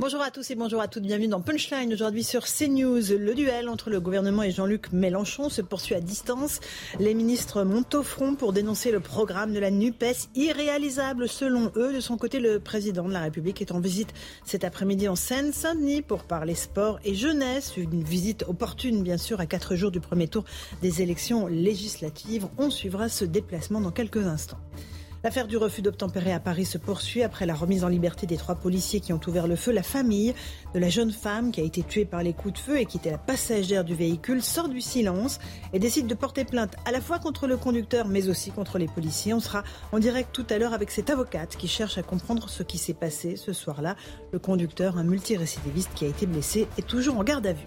Bonjour à tous et bonjour à toutes, bienvenue dans Punchline aujourd'hui sur CNews. Le duel entre le gouvernement et Jean-Luc Mélenchon se poursuit à distance. Les ministres montent au front pour dénoncer le programme de la NUPES, irréalisable selon eux. De son côté, le président de la République est en visite cet après-midi en Seine-Saint-Denis pour parler sport et jeunesse. Une visite opportune, bien sûr, à quatre jours du premier tour des élections législatives. On suivra ce déplacement dans quelques instants. L'affaire du refus d'obtempérer à Paris se poursuit après la remise en liberté des trois policiers qui ont ouvert le feu. La famille de la jeune femme qui a été tuée par les coups de feu et qui était la passagère du véhicule sort du silence et décide de porter plainte à la fois contre le conducteur mais aussi contre les policiers. On sera en direct tout à l'heure avec cette avocate qui cherche à comprendre ce qui s'est passé ce soir-là. Le conducteur, un multirécidiviste qui a été blessé, est toujours en garde à vue.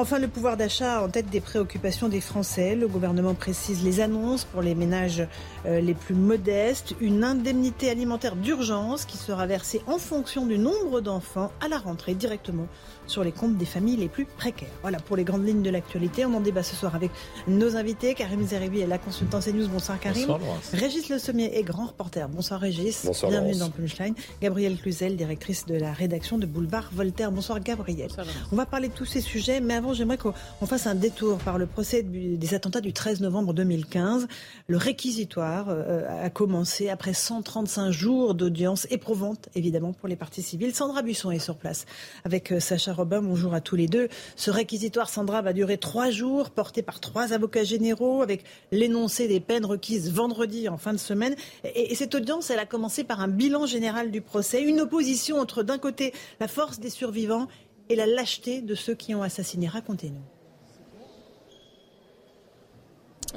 Enfin, le pouvoir d'achat en tête des préoccupations des Français. Le gouvernement précise les annonces pour les ménages euh, les plus modestes. Une indemnité alimentaire d'urgence qui sera versée en fonction du nombre d'enfants à la rentrée directement sur les comptes des familles les plus précaires. Voilà pour les grandes lignes de l'actualité. On en débat ce soir avec nos invités. Karim Zeribi est la consultante CNews. Bonsoir Karim. Bonsoir, Régis Le Sommier est grand reporter. Bonsoir Régis. Bonsoir, Bienvenue Laurence. dans Punchline. Gabrielle Cluzel, directrice de la rédaction de Boulevard Voltaire. Bonsoir Gabrielle. On va parler de tous ces sujets, mais avant j'aimerais qu'on on fasse un détour par le procès des attentats du 13 novembre 2015. Le réquisitoire euh, a commencé après 135 jours d'audience éprouvante, évidemment, pour les parties civiles. Sandra Buisson est sur place avec euh, Sacha Robin. Bonjour à tous les deux. Ce réquisitoire, Sandra, va durer trois jours, porté par trois avocats généraux, avec l'énoncé des peines requises vendredi en fin de semaine. Et, et cette audience, elle a commencé par un bilan général du procès, une opposition entre, d'un côté, la force des survivants et la lâcheté de ceux qui ont assassiné. Racontez-nous.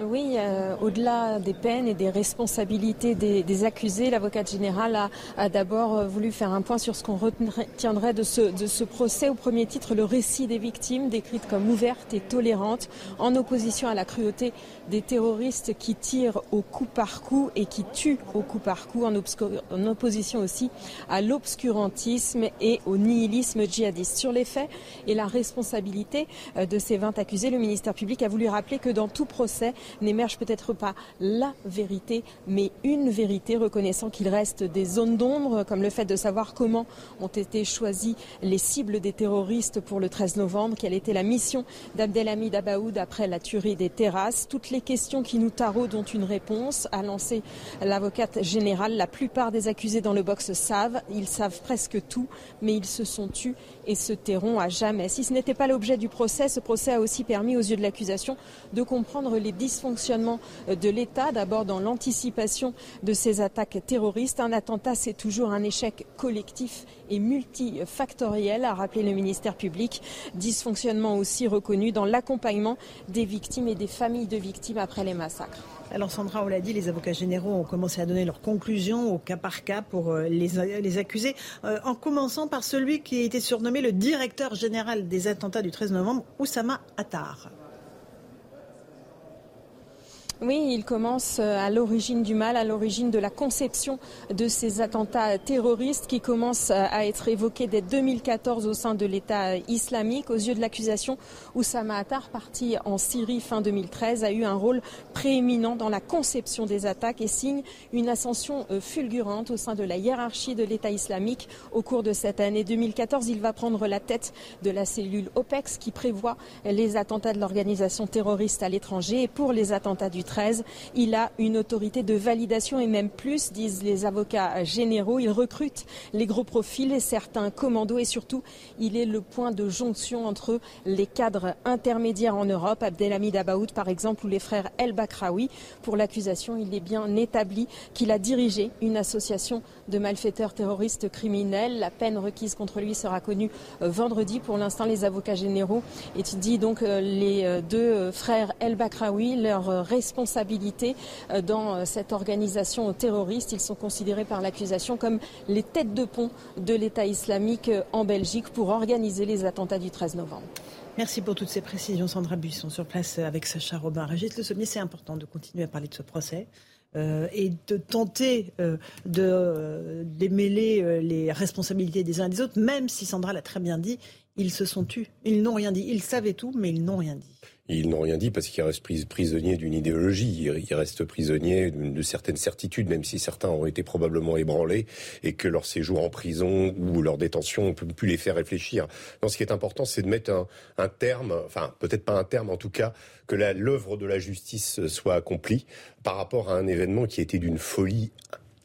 Oui, euh, au-delà des peines et des responsabilités des, accusés, l'avocate générale a, d'abord euh, voulu faire un point sur ce qu'on retiendrait de ce, procès. Au premier titre, le récit des victimes, décrites comme ouvertes et tolérantes, en opposition à la cruauté des terroristes qui tirent au coup par coup et qui tuent au coup par coup, en, en opposition aussi à l'obscurantisme et au nihilisme djihadiste. Sur les faits et la responsabilité euh, de ces 20 accusés, le ministère public a voulu rappeler que dans tout procès n'émerge peut-être pas la vérité, mais une vérité, reconnaissant qu'il reste des zones d'ombre, comme le fait de savoir comment ont été choisies les cibles des terroristes pour le 13 novembre, quelle était la mission d'Abdelhamid Abaoud après la tuerie des terrasses. Toutes les questions qui nous taraudent ont une réponse, a lancé l'avocate générale. La plupart des accusés dans le box savent, ils savent presque tout, mais ils se sont tus et se tairont à jamais. Si ce n'était pas l'objet du procès, ce procès a aussi permis aux yeux de l'accusation de comprendre les dysfonctionnements de l'État, d'abord dans l'anticipation de ces attaques terroristes. Un attentat, c'est toujours un échec collectif et multifactoriel, a rappelé le ministère public. Dysfonctionnement aussi reconnu dans l'accompagnement des victimes et des familles de victimes après les massacres. Alors Sandra, on l'a dit, les avocats généraux ont commencé à donner leurs conclusions au cas par cas pour euh, les, les accusés, euh, en commençant par celui qui a été surnommé le directeur général des attentats du 13 novembre, Oussama Attar. Oui, il commence euh, à l'origine du mal, à l'origine de la conception de ces attentats terroristes qui commencent euh, à être évoqués dès 2014 au sein de l'État islamique. Aux yeux de l'accusation, Oussama Attar, parti en Syrie fin 2013, a eu un rôle prééminent dans la conception des attaques et signe une ascension euh, fulgurante au sein de la hiérarchie de l'État islamique. Au cours de cette année 2014, il va prendre la tête de la cellule OPEX qui prévoit les attentats de l'organisation terroriste à l'étranger et pour les attentats du 13, il a une autorité de validation et même plus, disent les avocats généraux. Il recrute les gros profils et certains commandos et surtout, il est le point de jonction entre les cadres intermédiaires en Europe, Abdelhamid Abaoud par exemple, ou les frères El Bakraoui. Pour l'accusation, il est bien établi qu'il a dirigé une association de malfaiteurs terroristes criminels. La peine requise contre lui sera connue euh, vendredi. Pour l'instant, les avocats généraux étudient donc euh, les euh, deux frères El Bakraoui, leurs responsabilité dans cette organisation terroriste. Ils sont considérés par l'accusation comme les têtes de pont de l'État islamique en Belgique pour organiser les attentats du 13 novembre. Merci pour toutes ces précisions, Sandra Buisson, sur place avec Sacha Robin. Régis Le Sommier, c'est important de continuer à parler de ce procès. Euh, et de tenter euh, de euh, démêler les responsabilités des uns et des autres, même si Sandra l'a très bien dit, ils se sont tus. Ils n'ont rien dit. Ils savaient tout, mais ils n'ont rien dit. Ils n'ont rien dit parce qu'ils restent prisonniers d'une idéologie, ils restent prisonniers de certaines certitudes, même si certains ont été probablement ébranlés et que leur séjour en prison ou leur détention peut plus les faire réfléchir. Non, ce qui est important, c'est de mettre un, un terme, enfin peut-être pas un terme, en tout cas que l'œuvre de la justice soit accomplie par rapport à un événement qui a été d'une folie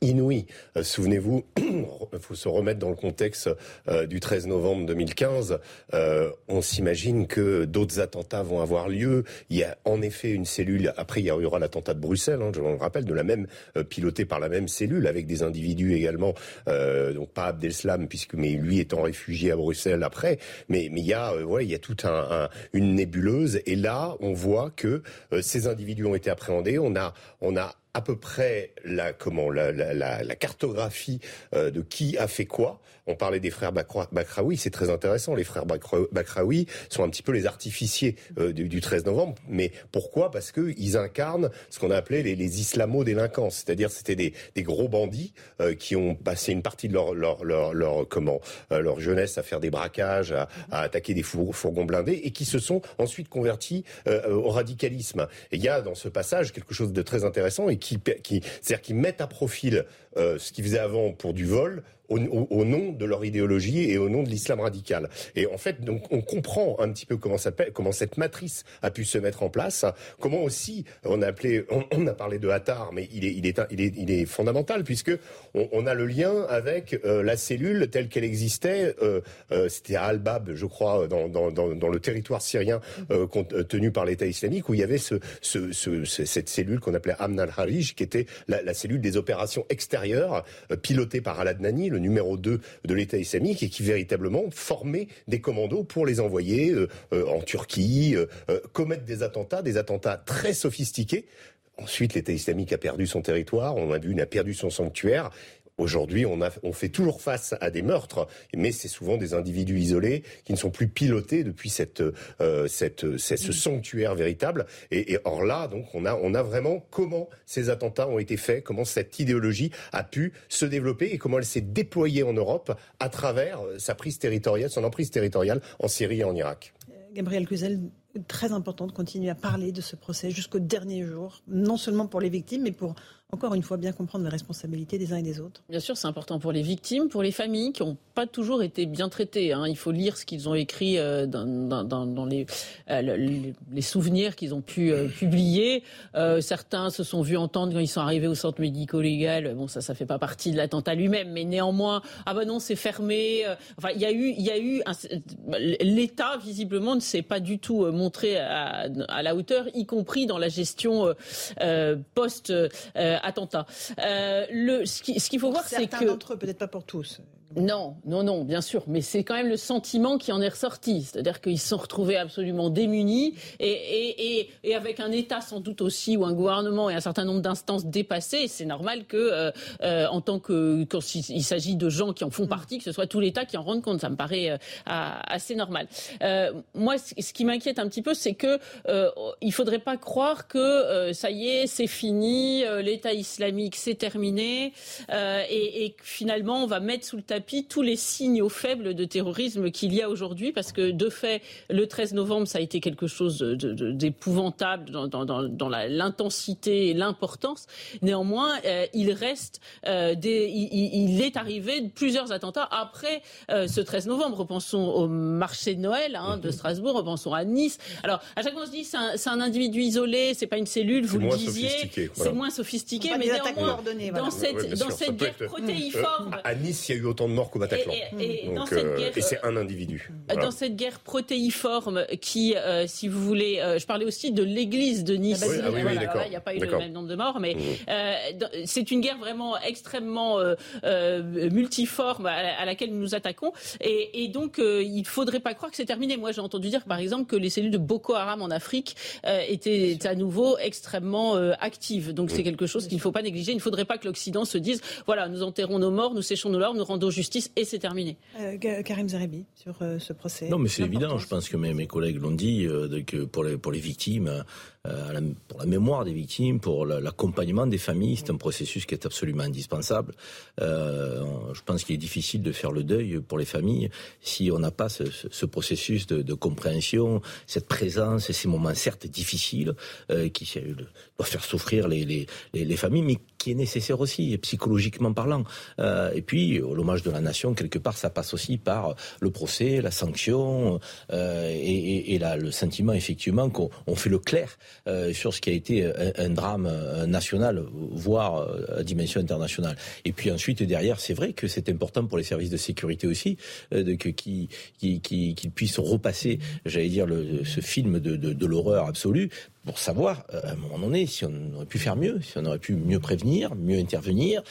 inouï. Euh, souvenez-vous, il faut se remettre dans le contexte euh, du 13 novembre 2015. Euh, on s'imagine que d'autres attentats vont avoir lieu. Il y a en effet une cellule. Après, il y aura l'attentat de Bruxelles. Hein, je me rappelle de la même pilotée par la même cellule avec des individus également. donc pas Abdeslam puisque mais lui étant réfugié à Bruxelles après. Mais mais il y a ouais il y a toute un, une nébuleuse. Et là, on voit que ces individus ont été appréhendés. On a on a à peu près la comment la, la, la, cartographie euh, de qui a fait quoi. On parlait des frères Bakraoui, c'est très intéressant. Les frères Bakraoui sont un petit peu les artificiers euh, du, du, 13 novembre. Mais pourquoi? Parce que ils incarnent ce qu'on a appelé les, islamo-délinquants, c'est-à-dire c'était des, des, gros bandits euh, qui ont passé une partie de leur leur leur, comment leur jeunesse à faire des braquages, à, attaquer des fourgons blindés et qui se sont ensuite convertis au radicalisme. Il y a dans ce passage quelque chose de très intéressant et qui qui, c'est-à-dire qui mettent à profil euh, ce qu'ils faisaient avant pour du vol au, nom de leur idéologie et au nom de l'islam radical. Et en fait, donc, on comprend un petit peu comment, cette matrice a pu se mettre en place, comment aussi on a appelé, on, a parlé de Hattar, mais il est, fondamental puisque on, a le lien avec euh, la cellule telle qu'elle existait. Euh, C'était à Al-Bab, je crois, dans, le territoire syrien tenu par l'État islamique, où il y avait ce, ce, ce, cette cellule qu'on appelait Amn al-Harij, qui était la, cellule des opérations extérieures, pilotée par Al-Adnani, numéro 2 de l'État islamique et qui véritablement formait des commandos pour les envoyer euh, euh, en Turquie, euh, commettre des attentats, des attentats très sophistiqués. Ensuite, l'État islamique a perdu son territoire, on a vu, il a perdu son sanctuaire. Aujourd'hui, on, on fait toujours face à des meurtres, mais c'est souvent des individus isolés qui ne sont plus pilotés depuis cette, euh, cette, ce sanctuaire véritable. Et, et, or là, donc, on a, on a vraiment comment ces attentats ont été faits, comment cette idéologie a pu se développer et comment elle s'est déployée en Europe à travers sa prise territoriale, son emprise territoriale en Syrie et en Irak. Gabriel Cluzel, très important de continuer à parler de ce procès jusqu'au dernier jour, non seulement pour les victimes, mais pour encore une fois, bien comprendre les responsabilités des uns et des autres. Bien sûr, c'est important pour les victimes, pour les familles qui n'ont pas toujours été bien traitées. Hein. Il faut lire ce qu'ils ont écrit euh, dans, euh, les, souvenirs qu'ils ont pu euh, publier. Certains se sont vus entendre quand ils sont arrivés au centre médico-légal. Bon, ça, ça fait pas partie de l'attentat lui-même, mais néanmoins, ah ben non, c'est fermé. Enfin, il y a eu, l'État visiblement ne s'est pas du tout montré à, la hauteur, y compris dans la gestion post attentat. Euh, le, ce qu'il faut voir, c'est que... Certains d'entre eux, peut-être pas pour tous. Non, non, non, bien sûr, mais c'est quand même le sentiment qui en est ressorti, c'est-à-dire qu'ils se sont retrouvés absolument démunis et, et, et, et, avec un État sans doute aussi ou un gouvernement et un certain nombre d'instances dépassées. C'est normal que, euh, euh, en tant que quand il, s'agit de gens qui en font mm. partie, que ce soit tout l'État qui en rende compte, ça me paraît euh, assez normal. Moi, ce qui m'inquiète un petit peu, c'est que il faudrait pas croire que ça y est, c'est fini, l'État islamique c'est terminé et, et finalement on va mettre sous le tapis tous les signaux faibles de terrorisme qu'il y a aujourd'hui, parce que de fait, le 13 novembre, ça a été quelque chose d'épouvantable dans, dans, dans l'intensité et l'importance. Néanmoins, euh, il reste euh, des, il, il, est arrivé plusieurs attentats après euh, ce 13 novembre. Repensons au marché de Noël hein, de Strasbourg, repensons à Nice. Alors, à chaque fois, on se dit c'est un, un, individu isolé, c'est pas une cellule, vous le disiez, c'est moins sophistiqué, mais néanmoins, dans cette, dans cette guerre protéiforme. à Nice, il y a eu autant de morts qu'au Bataclan. Et, c'est un individu. Dans cette guerre protéiforme qui, si vous voulez, je parlais aussi de l'église de Nice. Ah oui, il n'y a pas eu le même nombre de morts, mais mmh. c'est une guerre vraiment extrêmement multiforme à, laquelle nous nous attaquons. Et, donc, il ne faudrait pas croire que c'est terminé. Moi, j'ai entendu dire, par exemple, que les cellules de Boko Haram en Afrique étaient à nouveau extrêmement actives. Donc, c'est quelque chose qu'il ne faut pas négliger. Il ne faudrait pas que l'Occident se dise, voilà, nous enterrons nos morts, nous séchons nos larmes, nous rendons justice et c'est terminé. Euh, Karim Zarebi, sur euh, ce procès. Non, mais c'est évident. Je pense que mes, mes collègues l'ont dit, euh, que pour les, pour les victimes, euh, pour la mémoire des victimes, pour l'accompagnement des familles. C'est un processus qui est absolument indispensable. Euh, je pense qu'il est difficile de faire le deuil pour les familles si on n'a pas ce, ce, processus de, de, compréhension, cette présence et ces moments certes difficiles euh, qui doivent faire souffrir les, les, les, familles, mais qui est nécessaire aussi, psychologiquement parlant. Euh, et puis, l'hommage de la nation, quelque part, ça passe aussi par le procès, la sanction euh, et, le sentiment, effectivement, qu'on fait le clair euh, sur ce qui a été un, drame euh, national, voire euh, à dimension internationale. Et puis ensuite, derrière, c'est vrai que c'est important pour les services de sécurité aussi, de, qu'ils, qu'ils, puissent repasser, j'allais dire, ce film de, de, de l'horreur absolue pour savoir, à un moment donné, si on aurait pu faire mieux, si on aurait pu mieux prévenir, mieux intervenir.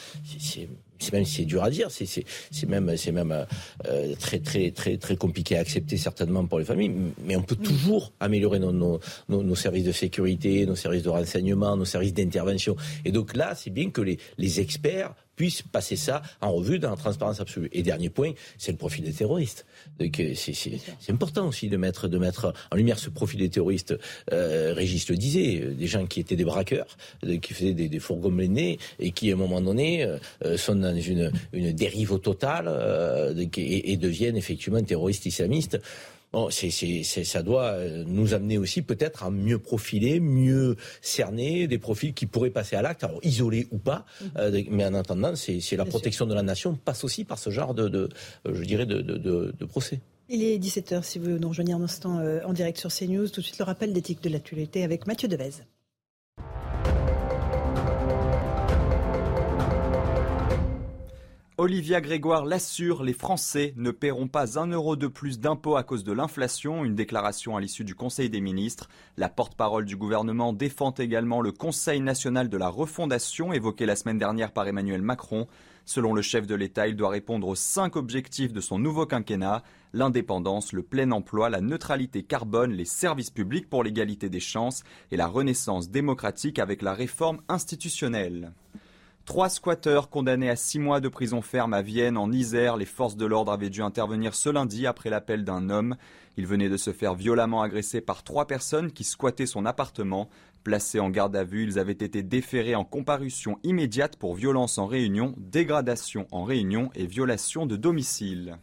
C'est même c'est dur à dire, c'est même c'est même euh, très très très très compliqué à accepter certainement pour les familles, mais on peut toujours améliorer nos, nos, nos, services de sécurité, nos services de renseignement, nos services d'intervention. Et donc là, c'est bien que les, les experts puisse passer ça en revue dans la transparence absolue. Et dernier point, c'est le profil des terroristes. C'est important aussi de mettre, de mettre en lumière ce profil des terroristes. Euh, Régis le disait, euh, des gens qui étaient des braqueurs, qui faisaient des, des fourgons menés et qui, à un moment donné, euh, sont dans une, une dérive totale euh, et, et, deviennent effectivement terroristes islamistes. Bon, c'est, ça doit euh, nous amener aussi peut-être à mieux profiler, mieux cerner des profils qui pourraient passer à l'acte, alors isolés ou pas. Mhm. Euh, mais en attendant, c'est, la protection de la nation passe aussi par ce genre de, de euh, je dirais, de, de, de procès. Il est 17h si vous nous rejoignez un instant en direct sur CNews. Tout de suite le rappel d'éthique de l'actualité avec Mathieu Devez. Olivia Grégoire l'assure, les Français ne paieront pas un euro de plus d'impôts à cause de l'inflation, une déclaration à l'issue du Conseil des ministres. La porte-parole du gouvernement défend également le Conseil national de la refondation évoqué la semaine dernière par Emmanuel Macron. Selon le chef de l'État, il doit répondre aux cinq objectifs de son nouveau quinquennat l'indépendance, le plein emploi, la neutralité carbone, les services publics pour l'égalité des chances et la renaissance démocratique avec la réforme institutionnelle. Trois squatteurs condamnés à six mois de prison ferme à Vienne, en Isère. Les forces de l'ordre avaient dû intervenir ce lundi après l'appel d'un homme. Il venait de se faire violemment agresser par trois personnes qui squattaient son appartement. Placés en garde à vue, ils avaient été déférés en comparution immédiate pour violence en réunion, dégradation en réunion et violation de domicile.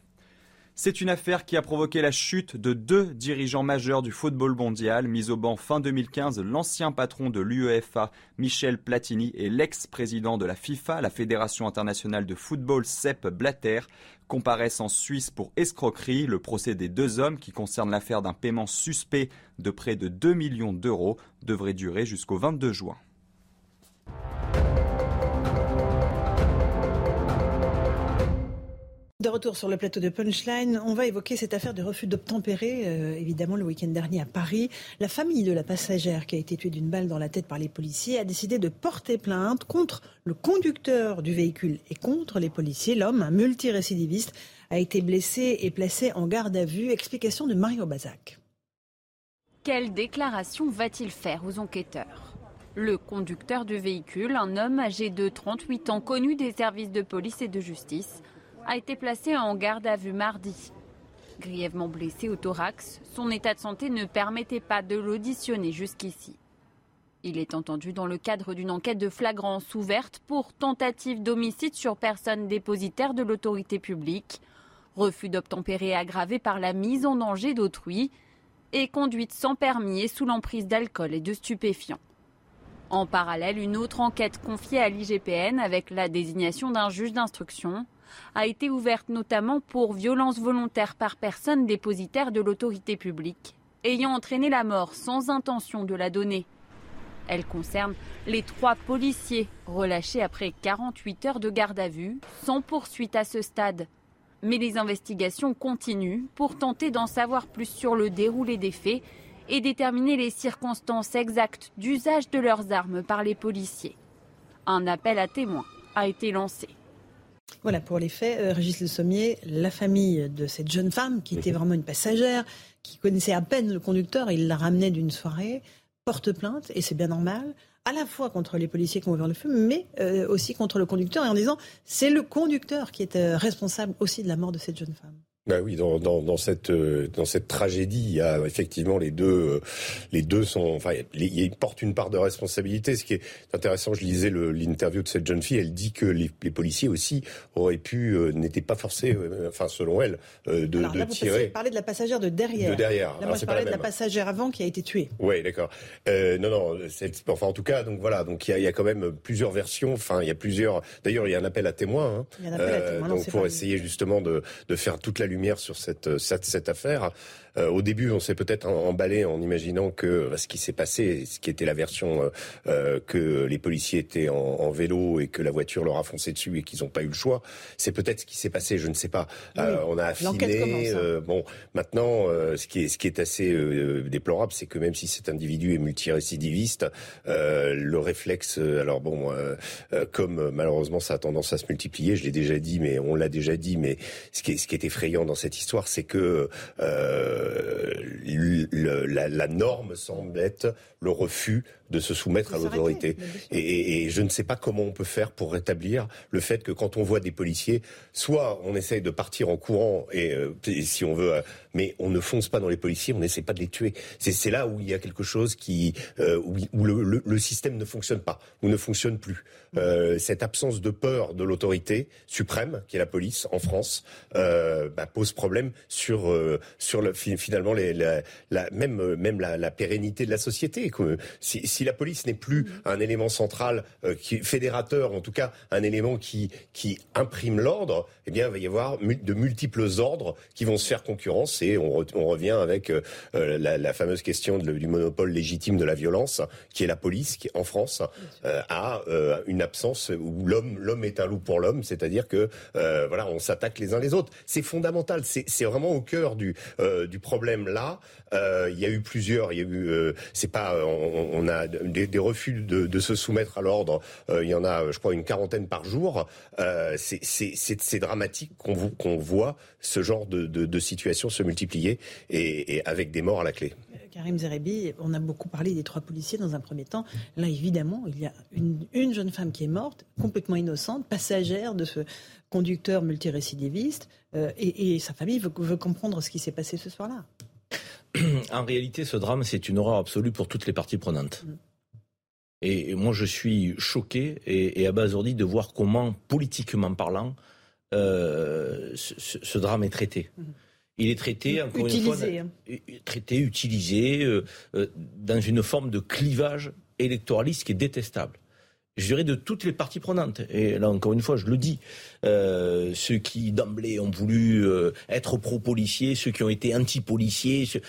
C'est une affaire qui a provoqué la chute de deux dirigeants majeurs du football mondial, mis au banc fin 2015, l'ancien patron de l'UEFA, Michel Platini, et l'ex-président de la FIFA, la Fédération internationale de football, Sepp Blatter, comparaissent en Suisse pour escroquerie. Le procès des deux hommes, qui concerne l'affaire d'un paiement suspect de près de 2 millions d'euros, devrait durer jusqu'au 22 juin. De retour sur le plateau de Punchline, on va évoquer cette affaire de refus d'obtempérer, euh, évidemment le week-end dernier à Paris. La famille de la passagère qui a été tuée d'une balle dans la tête par les policiers a décidé de porter plainte contre le conducteur du véhicule et contre les policiers. L'homme, un multirécidiviste, a été blessé et placé en garde à vue. Explication de Mario Bazac. Quelle déclaration va-t-il faire aux enquêteurs? Le conducteur du véhicule, un homme âgé de 38 ans connu des services de police et de justice, a été placé en garde à vue mardi. Grièvement blessé au thorax, son état de santé ne permettait pas de l'auditionner jusqu'ici. Il est entendu dans le cadre d'une enquête de flagrance ouverte pour tentative d'homicide sur personne dépositaire de l'autorité publique, refus d'obtempérer aggravé par la mise en danger d'autrui et conduite sans permis et sous l'emprise d'alcool et de stupéfiants. En parallèle, une autre enquête confiée à l'IGPN avec la désignation d'un juge d'instruction a été ouverte notamment pour violence volontaire par personne dépositaire de l'autorité publique, ayant entraîné la mort sans intention de la donner. Elle concerne les trois policiers relâchés après 48 heures de garde à vue, sans poursuite à ce stade. Mais les investigations continuent pour tenter d'en savoir plus sur le déroulé des faits et déterminer les circonstances exactes d'usage de leurs armes par les policiers. Un appel à témoins a été lancé. Voilà pour les faits. Euh, Régis Le Sommier, la famille de cette jeune femme qui était vraiment une passagère, qui connaissait à peine le conducteur, il la ramenait d'une soirée, porte plainte, et c'est bien normal, à la fois contre les policiers qui ont ouvert le feu, mais euh, aussi contre le conducteur, et en disant c'est le conducteur qui est euh, responsable aussi de la mort de cette jeune femme. Ben oui, dans, dans, dans, cette euh, dans cette tragédie, il y a effectivement les deux euh, les deux sont enfin ils portent une part de responsabilité. Ce qui est intéressant, je lisais l'interview de cette jeune fille, elle dit que les, les policiers aussi auraient pu euh, n'étaient pas forcés, enfin selon elle, de, Alors, là, de tirer. Vous parlez de la passagère de derrière. De derrière. Là, moi, je parlais de la passagère avant qui a été tuée. Oui, d'accord. Non, non. Enfin, en tout cas, donc voilà. Donc il y a, il y a quand même plusieurs versions. Enfin, il y a plusieurs. D'ailleurs, il y a un appel à témoins. Hein, il y a un appel à témoins. donc pour essayer justement de, de faire toute la lumière sur cette, cette, cette affaire. Euh, au début, on s'est peut-être emballé en imaginant que bah, ce qui s'est passé, ce qui était la version euh, euh, que les policiers étaient en, en, vélo et que la voiture leur a foncé dessus et qu'ils n'ont pas eu le choix, c'est peut-être ce qui s'est passé. Je ne sais pas. Oui, on a affiné. Hein. bon, maintenant, ce qui est ce qui est assez déplorable, c'est que même si cet individu est multirécidiviste, le réflexe, alors bon, comme malheureusement ça a tendance à se multiplier, je l'ai déjà dit, mais on l'a déjà dit, mais ce qui est ce qui est effrayant dans cette histoire, c'est que le, la, la, norme semble être le refus de se soumettre à l'autorité. Et, et, et, je ne sais pas comment on peut faire pour rétablir le fait que quand on voit des policiers, soit on essaye de partir en courant et, euh, et si on veut, euh, mais on ne fonce pas dans les policiers, on n'essaie pas de les tuer. C'est là où il y a quelque chose qui euh, où, où le, le, le, système ne fonctionne pas, ou ne fonctionne plus. Euh, cette absence de peur de l'autorité suprême, qui est la police en France, bah, pose problème sur sur le, finalement les, la, la, même même la, la, pérennité de la société. Si, si la police n'est plus un élément central, euh, qui fédérateur, en tout cas un élément qui qui imprime l'ordre, eh bien il va y avoir de multiples ordres qui vont se faire concurrence et on, re, on revient avec euh, la, la, fameuse question de, du monopole légitime de la violence, qui est la police, qui en France euh, a une absence où l'homme l'homme est un loup pour l'homme, c'est-à-dire que voilà on s'attaque les uns les autres. C'est fondamental, c'est vraiment au cœur du du problème là. il y a eu plusieurs, il y a eu c'est pas on, on a des, refus de, se soumettre à l'ordre. Euh, il y en a, je crois, une quarantaine par jour. Euh, c'est dramatique qu'on qu voit ce genre de, situation se multiplier et, avec des morts à la clé. Karim Zerebi, on a beaucoup parlé des trois policiers dans un premier temps. Là, évidemment, il y a une, une jeune femme qui est morte, complètement innocente, passagère de ce conducteur multirécidiviste, euh, et, sa famille veut comprendre ce qui s'est passé ce soir-là. en réalité, ce drame, c'est une horreur absolue pour toutes les parties prenantes. Mm. Et moi, je suis choqué et, et abasourdi de voir comment, politiquement parlant, euh, ce, ce, drame est traité. Mm. Il est traité, encore utilisé, une fois, traité, utilisé euh, euh, dans une forme de clivage électoraliste qui est détestable je dirais, de toutes les parties prenantes. Et là, encore une fois, je le dis, euh, ceux qui d'emblée ont voulu euh, être pro-policiers, ceux qui ont été anti-policiers, ceux...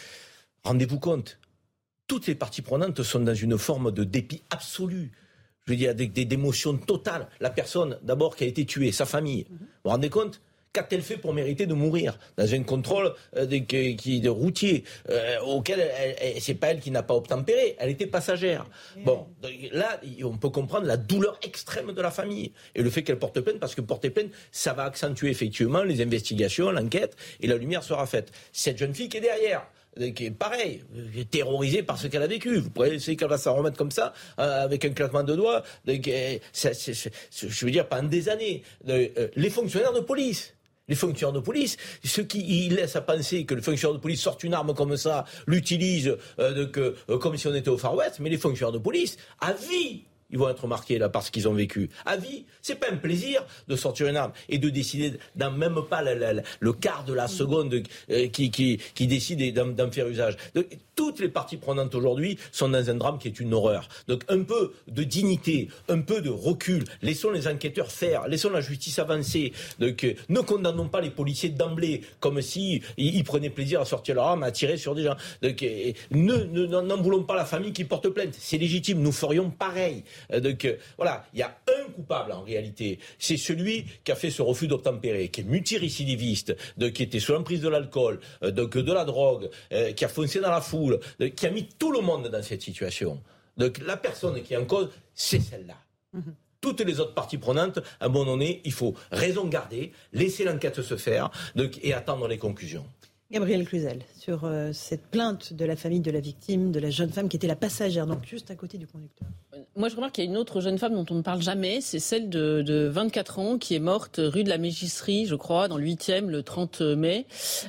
rendez-vous compte, toutes les parties prenantes sont dans une forme de dépit absolu. Je veux dire, avec des émotions totales. La personne, d'abord, qui a été tuée, sa famille. Vous vous rendez compte Qu'a-t-elle fait pour mériter de mourir dans un contrôle euh, de, qui, de routier euh, auquel c'est pas elle qui n'a pas obtempéré, elle était passagère. Bon, là, on peut comprendre la douleur extrême de la famille et le fait qu'elle porte plainte parce que porter plainte, ça va accentuer effectivement les investigations, l'enquête et la lumière sera faite. Cette jeune fille qui est derrière, qui est pareil, terrorisée par ce qu'elle a vécu. Vous pourriez essayer qu'elle va s'en remettre comme ça, euh, avec un claquement de doigts. Donc, euh, ça, c est, c est, je veux dire, pendant des années, euh, les fonctionnaires de police, les fonctionnaires de police, ceux qui laissent à penser que le fonctionnaire de police sorte une arme comme ça, l'utilise euh, euh, comme si on était au Far West, mais les fonctionnaires de police, à vie, ils vont être marqués là par ce qu'ils ont vécu. À vie, c'est pas un plaisir de sortir une arme et de décider dans même pas la, la, la, le quart de la seconde euh, qui, qui, qui décide d'en faire usage. Donc, toutes les parties prenantes aujourd'hui sont dans un drame qui est une horreur. Donc un peu de dignité, un peu de recul. Laissons les enquêteurs faire, laissons la justice avancer. Donc euh, ne condamnons pas les policiers d'emblée comme si ils, prenaient plaisir à sortir leur arme, à tirer sur des gens. Donc euh, ne n'en voulons pas la famille qui porte plainte. C'est légitime. Nous ferions pareil. Donc voilà, il y a un coupable en réalité. C'est celui qui a fait ce refus d'obtempérer, qui est multirécidiviste, qui était sous l'emprise de l'alcool, donc de la drogue, qui a foncé dans la foule, qui a mis tout le monde dans cette situation. Donc la personne qui est en cause, c'est celle-là. Mhm. Toutes les autres parties prenantes, à un moment donné, il faut raison garder, laisser l'enquête se faire et attendre les conclusions. Gabriel Cluzel, sur euh, cette plainte de la famille de la victime, de la jeune femme qui était la passagère, donc juste à côté du conducteur. Moi, je remarque qu'il y a une autre jeune femme dont on ne parle jamais, c'est celle de, 24 ans qui est morte rue de la Mégisserie, je crois, dans le 8e, le 30 mai,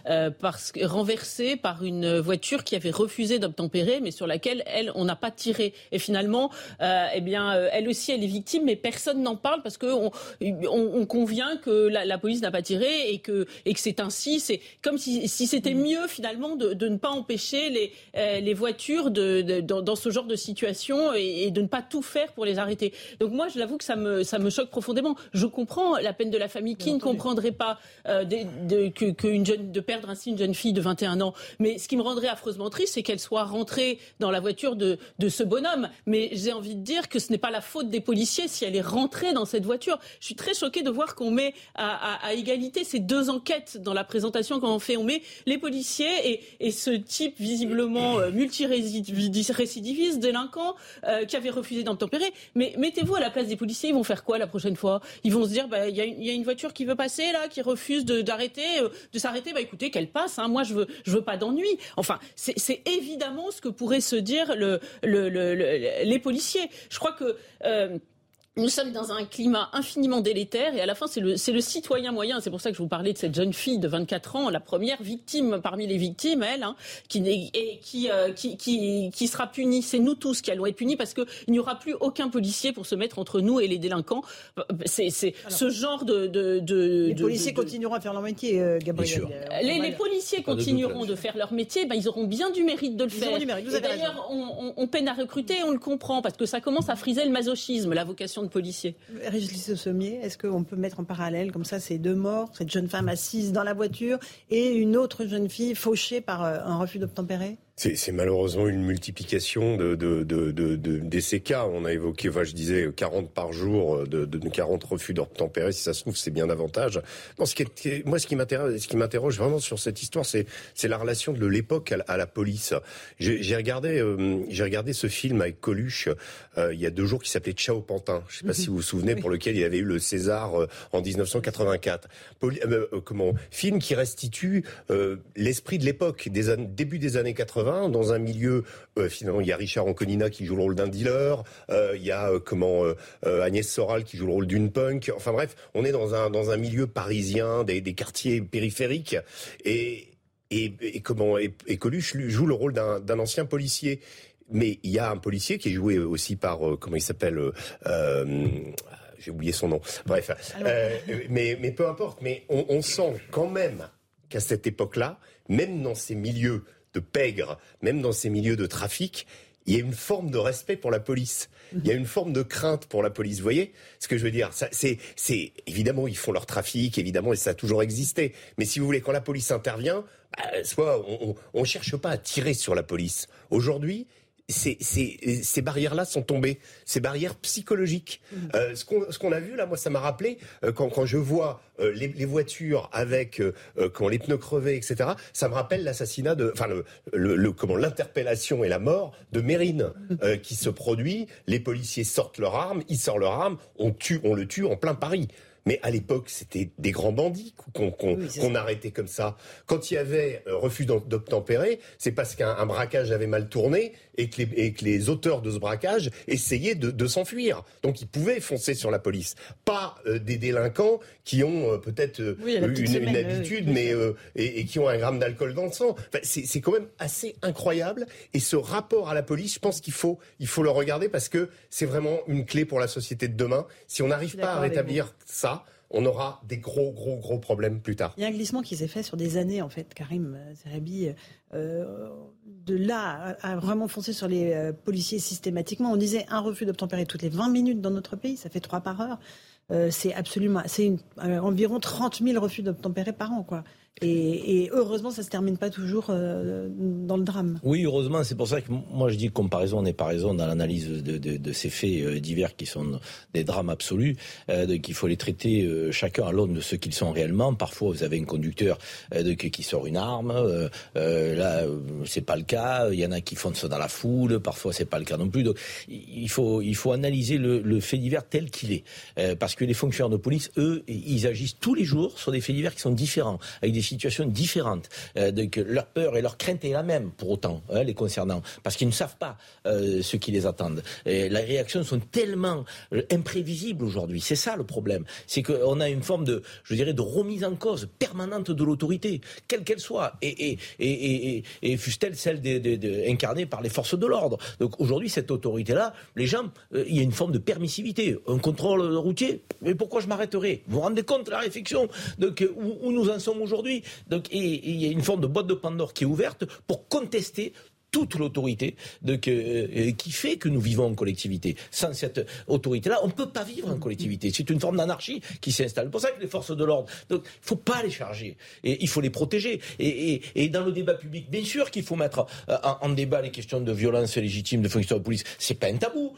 euh, parce que renversée par une voiture qui avait refusé d'obtempérer, mais sur laquelle, elle, on n'a pas tiré. Et finalement, euh, eh bien, elle aussi, elle est victime, mais personne n'en parle parce qu'on on, convient que la, police n'a pas tiré et que, et que c'est ainsi. C'est comme si c'était mm. mieux finalement de, ne pas empêcher les, euh, les voitures de, dans, ce genre de situation et, de ne pas tout faire pour les arrêter. Donc moi, je l'avoue que ça me, ça me choque profondément. Je comprends la peine de la famille qui ne comprendrait pas euh, de, que, jeune, de perdre ainsi une jeune fille de 21 ans. Mais ce qui me rendrait affreusement triste, c'est qu'elle soit rentrée dans la voiture de, de ce bonhomme. Mais j'ai envie de dire que ce n'est pas la faute des policiers si elle est rentrée dans cette voiture. Je suis très choquée de voir qu'on met à, à, égalité ces deux enquêtes dans la présentation qu'on fait. On met les policiers et, ce type visiblement euh, multirécidiviste, délinquant, euh, qui avait refusé d'obtempérer. Mais mettez-vous à la place des policiers, ils vont faire quoi la prochaine fois? Ils vont se dire, bah, il y, a une voiture qui veut passer là, qui refuse d'arrêter, euh, de, s'arrêter. Bah écoutez, qu'elle passe. Hein. moi, je veux, je veux pas d'ennui. Enfin, c'est évidemment ce que pourraient se dire le, les policiers. Je crois que nous sommes dans un climat infiniment délétère et à la fin, c'est le, le, citoyen moyen. C'est pour ça que je vous parlais de cette jeune fille de 24 ans, la première victime parmi les victimes, elle, hein, qui, et qui, euh, qui, qui, qui, sera punie. C'est nous tous qui allons être punis parce qu'il n'y aura plus aucun policier pour se mettre entre nous et les délinquants. C'est ce genre de... de, de les policiers continueront à faire leur métier, euh, Gabriel. Euh, les, les, policiers continueront de, faire leur métier. Ben, ils auront bien du mérite de le faire. D'ailleurs, on, on, peine à recruter, on le comprend, parce que ça commence à friser le masochisme, la vocation policiers. Régis Sommier, est-ce qu'on peut mettre en parallèle comme ça ces deux morts, cette jeune femme assise dans la voiture et une autre jeune fille fauchée par euh, un refus d'obtempérer? C'est malheureusement une multiplication de, de, de, de, ces cas. On a évoqué, enfin, je disais, 40 par jour, de, de 40 refus d'obtempérer. Si ça se trouve, c'est bien davantage. Non, ce qui est, moi, ce qui m'intéresse, ce qui m'interroge vraiment sur cette histoire, c'est la relation de l'époque à, la police. J'ai regardé, euh, j'ai regardé ce film avec Coluche euh, il y a deux jours qui s'appelait Ciao Pantin. Je ne sais pas si vous vous souvenez, pour lequel il avait eu le César euh, en 1984. comment? Film qui restitue l'esprit de l'époque, des début des années 80 dans un milieu euh, finalement il y a Richard Anconina qui joue le rôle d'un dealer, euh, il y a euh, comment Agnès Soral qui joue le rôle d'une punk. Enfin bref, on est dans un dans un milieu parisien, des, des quartiers périphériques et et, et comment et, Coluche joue le rôle d'un ancien policier. Mais il y a un policier qui est joué aussi par comment il s'appelle j'ai oublié son nom. Bref, mais, mais peu importe. Mais on, on sent quand même qu'à cette époque-là, même dans ces milieux de pègre, même dans ces milieux de trafic, il y a une forme de respect pour la police. Il y a une forme de crainte pour la police. Vous voyez ce que je veux dire? C'est, évidemment ils font leur trafic, évidemment, et ça a toujours existé. Mais si vous voulez, quand la police intervient, bah, soit on, on, cherche pas à tirer sur la police. Aujourd'hui, ces, ces, ces barrières-là sont tombées, ces barrières psychologiques. Mmh. Euh, ce qu'on a vu là, moi, ça m'a rappelé euh, quand, quand je vois euh, les, les, voitures avec euh, quand les pneus crevés, etc. Ça me rappelle l'assassinat de, enfin le, le, comment l'interpellation et la mort de Mérine mmh. qui se produit. Les policiers sortent leurs armes, ils sortent leurs armes, on tue, on le tue en plein Paris. Mais à l'époque, c'était des grands bandits qu'on arrêtait comme ça. Quand il y avait euh, refus d'obtempérer, c'est parce qu'un braquage avait mal tourné et que, les, et que, les, auteurs de ce braquage essayaient de, de s'enfuir. Donc ils pouvaient foncer sur la police. Pas euh, des délinquants qui ont euh, peut-être une, une, habitude, mais et, et, qui ont un gramme d'alcool dans le sang. Enfin, c'est quand même assez incroyable. Et ce rapport à la police, je pense qu'il faut, il faut le regarder parce que c'est vraiment une clé pour la société de demain. Si on n'arrive pas à rétablir ça, on aura des gros, gros, gros problèmes plus tard. Il y a un glissement qui s'est fait sur des années, en fait, Karim Zerabi. Euh, de là à, vraiment foncer sur les euh, policiers systématiquement. On disait un refus d'obtempérer toutes les 20 minutes dans notre pays, ça fait trois par heure. Euh, c'est absolument, c'est environ 30 000 refus d'obtempérer par an, quoi. Et, heureusement, ça se termine pas toujours euh, dans le drame. Oui, heureusement, c'est pour ça que moi je dis comparaison n'est pas raison dans l'analyse de, ces faits euh, divers qui sont des drames absolus, euh, qu'il faut les traiter euh, chacun à l'aune de ce qu'ils sont réellement. Parfois, vous avez un conducteur qui sort une arme, là, c'est pas le cas. Il y en a qui foncent dans la foule, parfois c'est pas le cas non plus. Donc, il faut, il faut analyser le, le fait divers tel qu'il est, parce que les fonctionnaires de police, eux, ils agissent tous les jours sur des faits divers qui sont différents, avec des situations différentes. Euh, donc, leur peur et leur crainte est la même, pour autant, hein, les concernant, parce qu'ils ne savent pas euh, ce qui les attend. Les réactions sont tellement euh, imprévisibles aujourd'hui. C'est ça le problème. C'est qu'on a une forme de, je dirais, de remise en cause permanente de l'autorité, quelle qu'elle soit, et, et, et, et fût-elle celle de, incarnée par les forces de l'ordre. Donc aujourd'hui, cette autorité-là, les gens, il y a une forme de permissivité, un contrôle routier. Mais pourquoi je m'arrêterai? Vous vous rendez compte de la réflexion où nous en sommes aujourd'hui? Donc, il y a une forme de boîte de Pandore qui est ouverte pour contester toute l'autorité euh, qui fait que nous vivons en collectivité. Sans cette autorité-là, on ne peut pas vivre en collectivité. C'est une forme d'anarchie qui s'installe. C'est pour ça que les forces de l'ordre, donc il ne faut pas les charger et il faut les protéger. Et, dans le débat public, bien sûr qu'il faut mettre euh, en, débat les questions de violence légitime de fonctionnaires de police. C'est pas un tabou,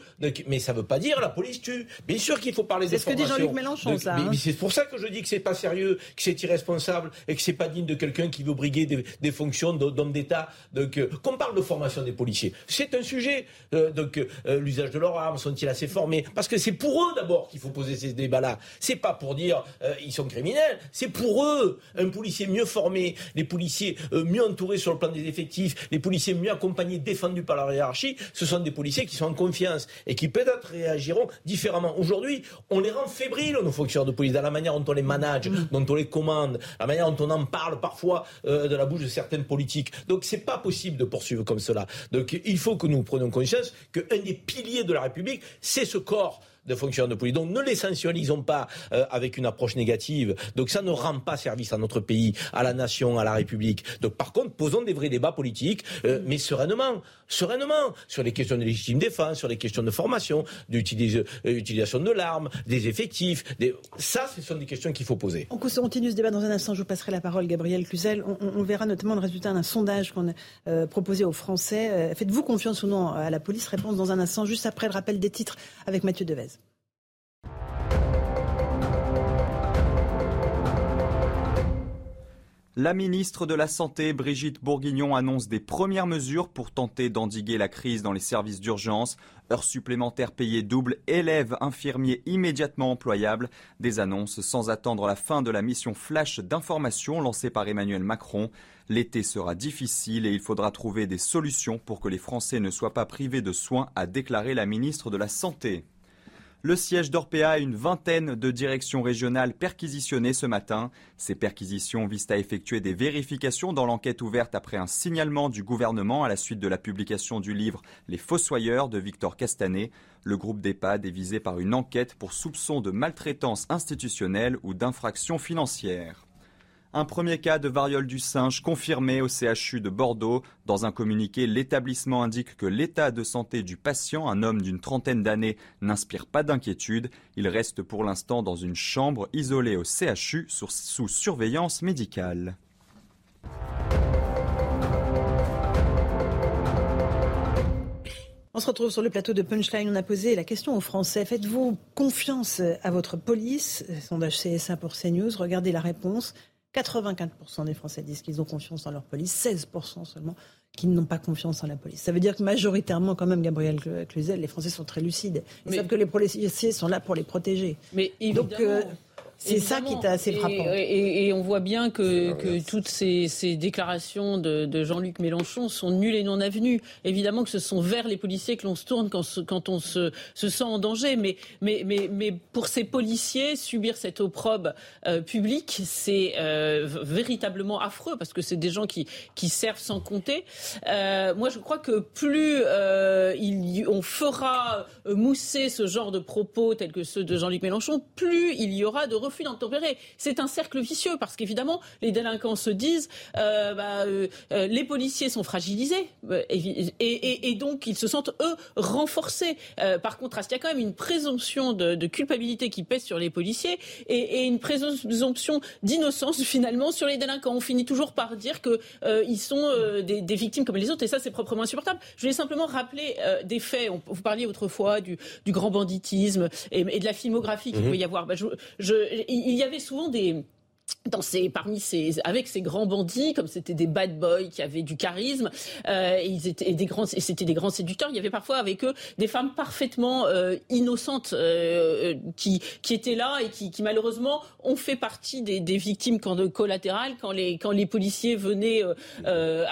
mais ça ne veut pas dire la police tue. Bien sûr qu'il faut parler des C'est ce que dit Jean-Luc Mélenchon, ça. Hein. c'est pour ça que je dis que c'est pas sérieux, que c'est irresponsable et que c'est pas digne de quelqu'un qui veut briguer des, fonctions d'homme d'État. Donc, euh, qu'on parle de formation des policiers. C'est un sujet. Euh, donc, euh, l'usage de leurs armes, sont-ils assez formés? Parce que c'est pour eux d'abord qu'il faut poser ces débats-là. C'est pas pour dire euh, ils sont criminels. C'est pour eux un policier mieux formé, les policiers mieux entourés sur le plan des effectifs, les policiers mieux accompagnés, défendus par la hiérarchie. Ce sont des policiers qui sont en confiance et qui peut-être réagiront différemment. Aujourd'hui, on les rend fébriles nos fonctionnaires de police dans la manière dont on les manage, mm. dont on les commande, la manière dont on en parle parfois de la bouche de certaines politiques. Donc c'est pas possible de poursuivre comme cela. Donc il faut que nous prenions conscience qu'un des piliers de la République, c'est ce corps de fonctionnaires de police. Donc ne les sanctionnons pas euh, avec une approche négative. Donc ça ne rend pas service à notre pays, à la nation, à la République. Donc par contre, posons des vrais débats politiques, euh, mais sereinement, sereinement, sur les questions de légitime défense, sur les questions de formation, d'utilisation de l'arme, des effectifs. Ça, ce sont des questions qu'il faut poser. On continue ce débat dans un instant. Je vous passerai la parole, Gabriel Cluzel. On, verra notamment le résultat d'un sondage qu'on a euh, proposé aux Français. Faites-vous confiance ou non à la police Réponse dans un instant, juste après le rappel des titres avec Mathieu Devez. La ministre de la Santé, Brigitte Bourguignon, annonce des premières mesures pour tenter d'endiguer la crise dans les services d'urgence. Heures supplémentaires payées doubles, élèves, infirmiers immédiatement employables. Des annonces sans attendre la fin de la mission flash d'information lancée par Emmanuel Macron. L'été sera difficile et il faudra trouver des solutions pour que les Français ne soient pas privés de soins, a déclaré la ministre de la Santé. Le siège d'Orpea a une vingtaine de directions régionales perquisitionnées ce matin. Ces perquisitions visent à effectuer des vérifications dans l'enquête ouverte après un signalement du gouvernement à la suite de la publication du livre Les Fossoyeurs de Victor Castanet. Le groupe d'EHPAD est visé par une enquête pour soupçon de maltraitance institutionnelle ou d'infraction financière. Un premier cas de variole du singe confirmé au CHU de Bordeaux. Dans un communiqué, l'établissement indique que l'état de santé du patient, un homme d'une trentaine d'années, n'inspire pas d'inquiétude. Il reste pour l'instant dans une chambre isolée au CHU sous surveillance médicale. On se retrouve sur le plateau de Punchline. On a posé la question aux Français. Faites-vous confiance à votre police? Sondage CSA pour CNews. Regardez la réponse. 84% des Français disent qu'ils ont confiance en leur police, 16% seulement qui n'ont pas confiance en la police. Ça veut dire que majoritairement, quand même, Gabriel Cluzel, les Français sont très lucides. Ils savent que les policiers sont là pour les protéger. Mais évidemment. Donc, euh, c'est ça qui est assez frappant. Et, on voit bien que, toutes ces, déclarations de, Jean-Luc Mélenchon sont nulles et non avenues. Évidemment que ce sont vers les policiers que l'on se tourne quand, on se, sent en danger. Mais, mais, mais, pour ces policiers, subir cette opprobre euh, publique, c'est euh, véritablement affreux parce que c'est des gens qui, qui servent sans compter. Euh, moi, je crois que plus il, on fera mousser ce genre de propos tels que ceux de Jean-Luc Mélenchon, plus il y aura de refus d'obtempérer. C'est un cercle vicieux parce qu'évidemment, les délinquants se disent euh, bah, euh, euh, les policiers sont fragilisés et, donc ils se sentent, eux, renforcés. par contraste, il y a quand même une présomption de, culpabilité qui pèse sur les policiers et, une présomption d'innocence finalement sur les délinquants. On finit toujours par dire qu'ils sont des, victimes comme les autres et ça, c'est proprement insupportable. Je voulais simplement rappeler des faits. vous parliez autrefois du, grand banditisme et, de la filmographie qu'il mmh. peut y avoir. Bah, il y avait souvent des dans ces, parmi ces, avec ces grands bandits, comme c'était des bad boys qui avaient du charisme, euh, et ils étaient des grands, et c'était des grands séducteurs. Il y avait parfois avec eux des femmes parfaitement euh, innocentes euh, qui, qui étaient là et qui, qui, malheureusement ont fait partie des, des victimes quand, de collatérales quand les, quand les policiers venaient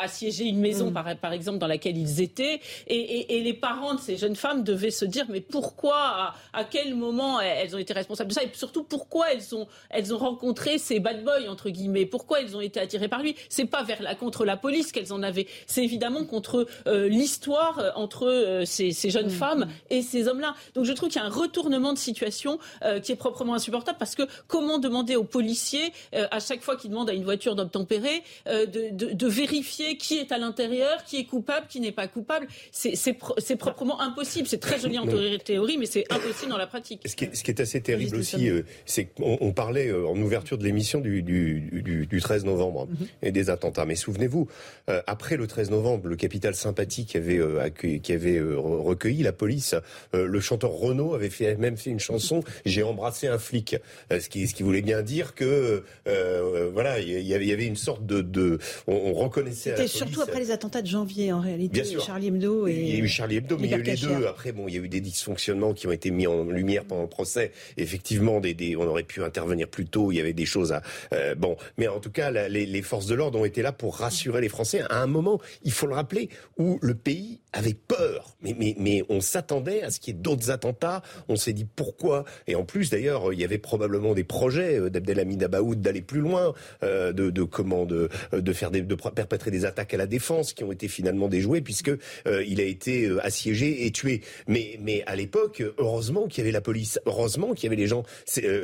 assiéger une maison, mm. par, par exemple, dans laquelle ils étaient, et, et, et, les parents de ces jeunes femmes devaient se dire mais pourquoi, à, à quel moment elles ont été responsables de ça, et surtout pourquoi elles ont, elles ont rencontré ces bad boy entre guillemets. Pourquoi elles ont été attirées par lui? C'est pas vers la, contre la police qu'elles en avaient. C'est évidemment contre euh, l'histoire euh, entre euh, ces, jeunes mm. femmes et ces hommes-là. Donc je trouve qu'il y a un retournement de situation qui est proprement insupportable parce que comment demander aux policiers à chaque fois qu'ils demandent à une voiture d'obtempérer de, de, vérifier qui est à l'intérieur, qui est coupable, qui n'est pas coupable? C'est proprement impossible. C'est très joli en théorie, mais c'est impossible dans la pratique. Ce qui est, ce qui est assez terrible aussi, c'est qu'on parlait en ouverture de l'émission du, du, 13 novembre mhm. et des attentats. Mais souvenez-vous, euh, après le 13 novembre, le capital sympathique qui avait, euh, qui avait euh, recueilli la police, le chanteur Renaud avait fait, même fait une chanson J'ai embrassé un flic, ce qui, ce qui voulait bien dire que voilà, il y avait une sorte de, de on, reconnaissait. C'était surtout après les attentats de janvier en réalité. Bien sûr. Charlie Hebdo et il y a eu Charlie Hebdo, mais il y a eu les deux. Après, bon, il y a eu des dysfonctionnements qui ont été mis en lumière pendant le procès. Effectivement, des, on aurait pu intervenir plus tôt. Il y avait des choses à, euh, bon, mais en tout cas, les, forces de l'ordre ont été là pour rassurer les Français. À un moment, il faut le rappeler, où le pays avait peur. Mais, mais, mais on s'attendait à ce qu'il y ait d'autres attentats. On s'est dit pourquoi. Et en plus, d'ailleurs, il y avait probablement des projets euh, d'Abdelhamid Abaoud d'aller plus loin, euh, de, de comment de, de faire des, de perpétrer des attaques à la défense qui ont été finalement déjouées puisque il a été assiégé et tué. Mais, mais à l'époque, heureusement qu'il y avait la police, heureusement qu'il y avait les gens,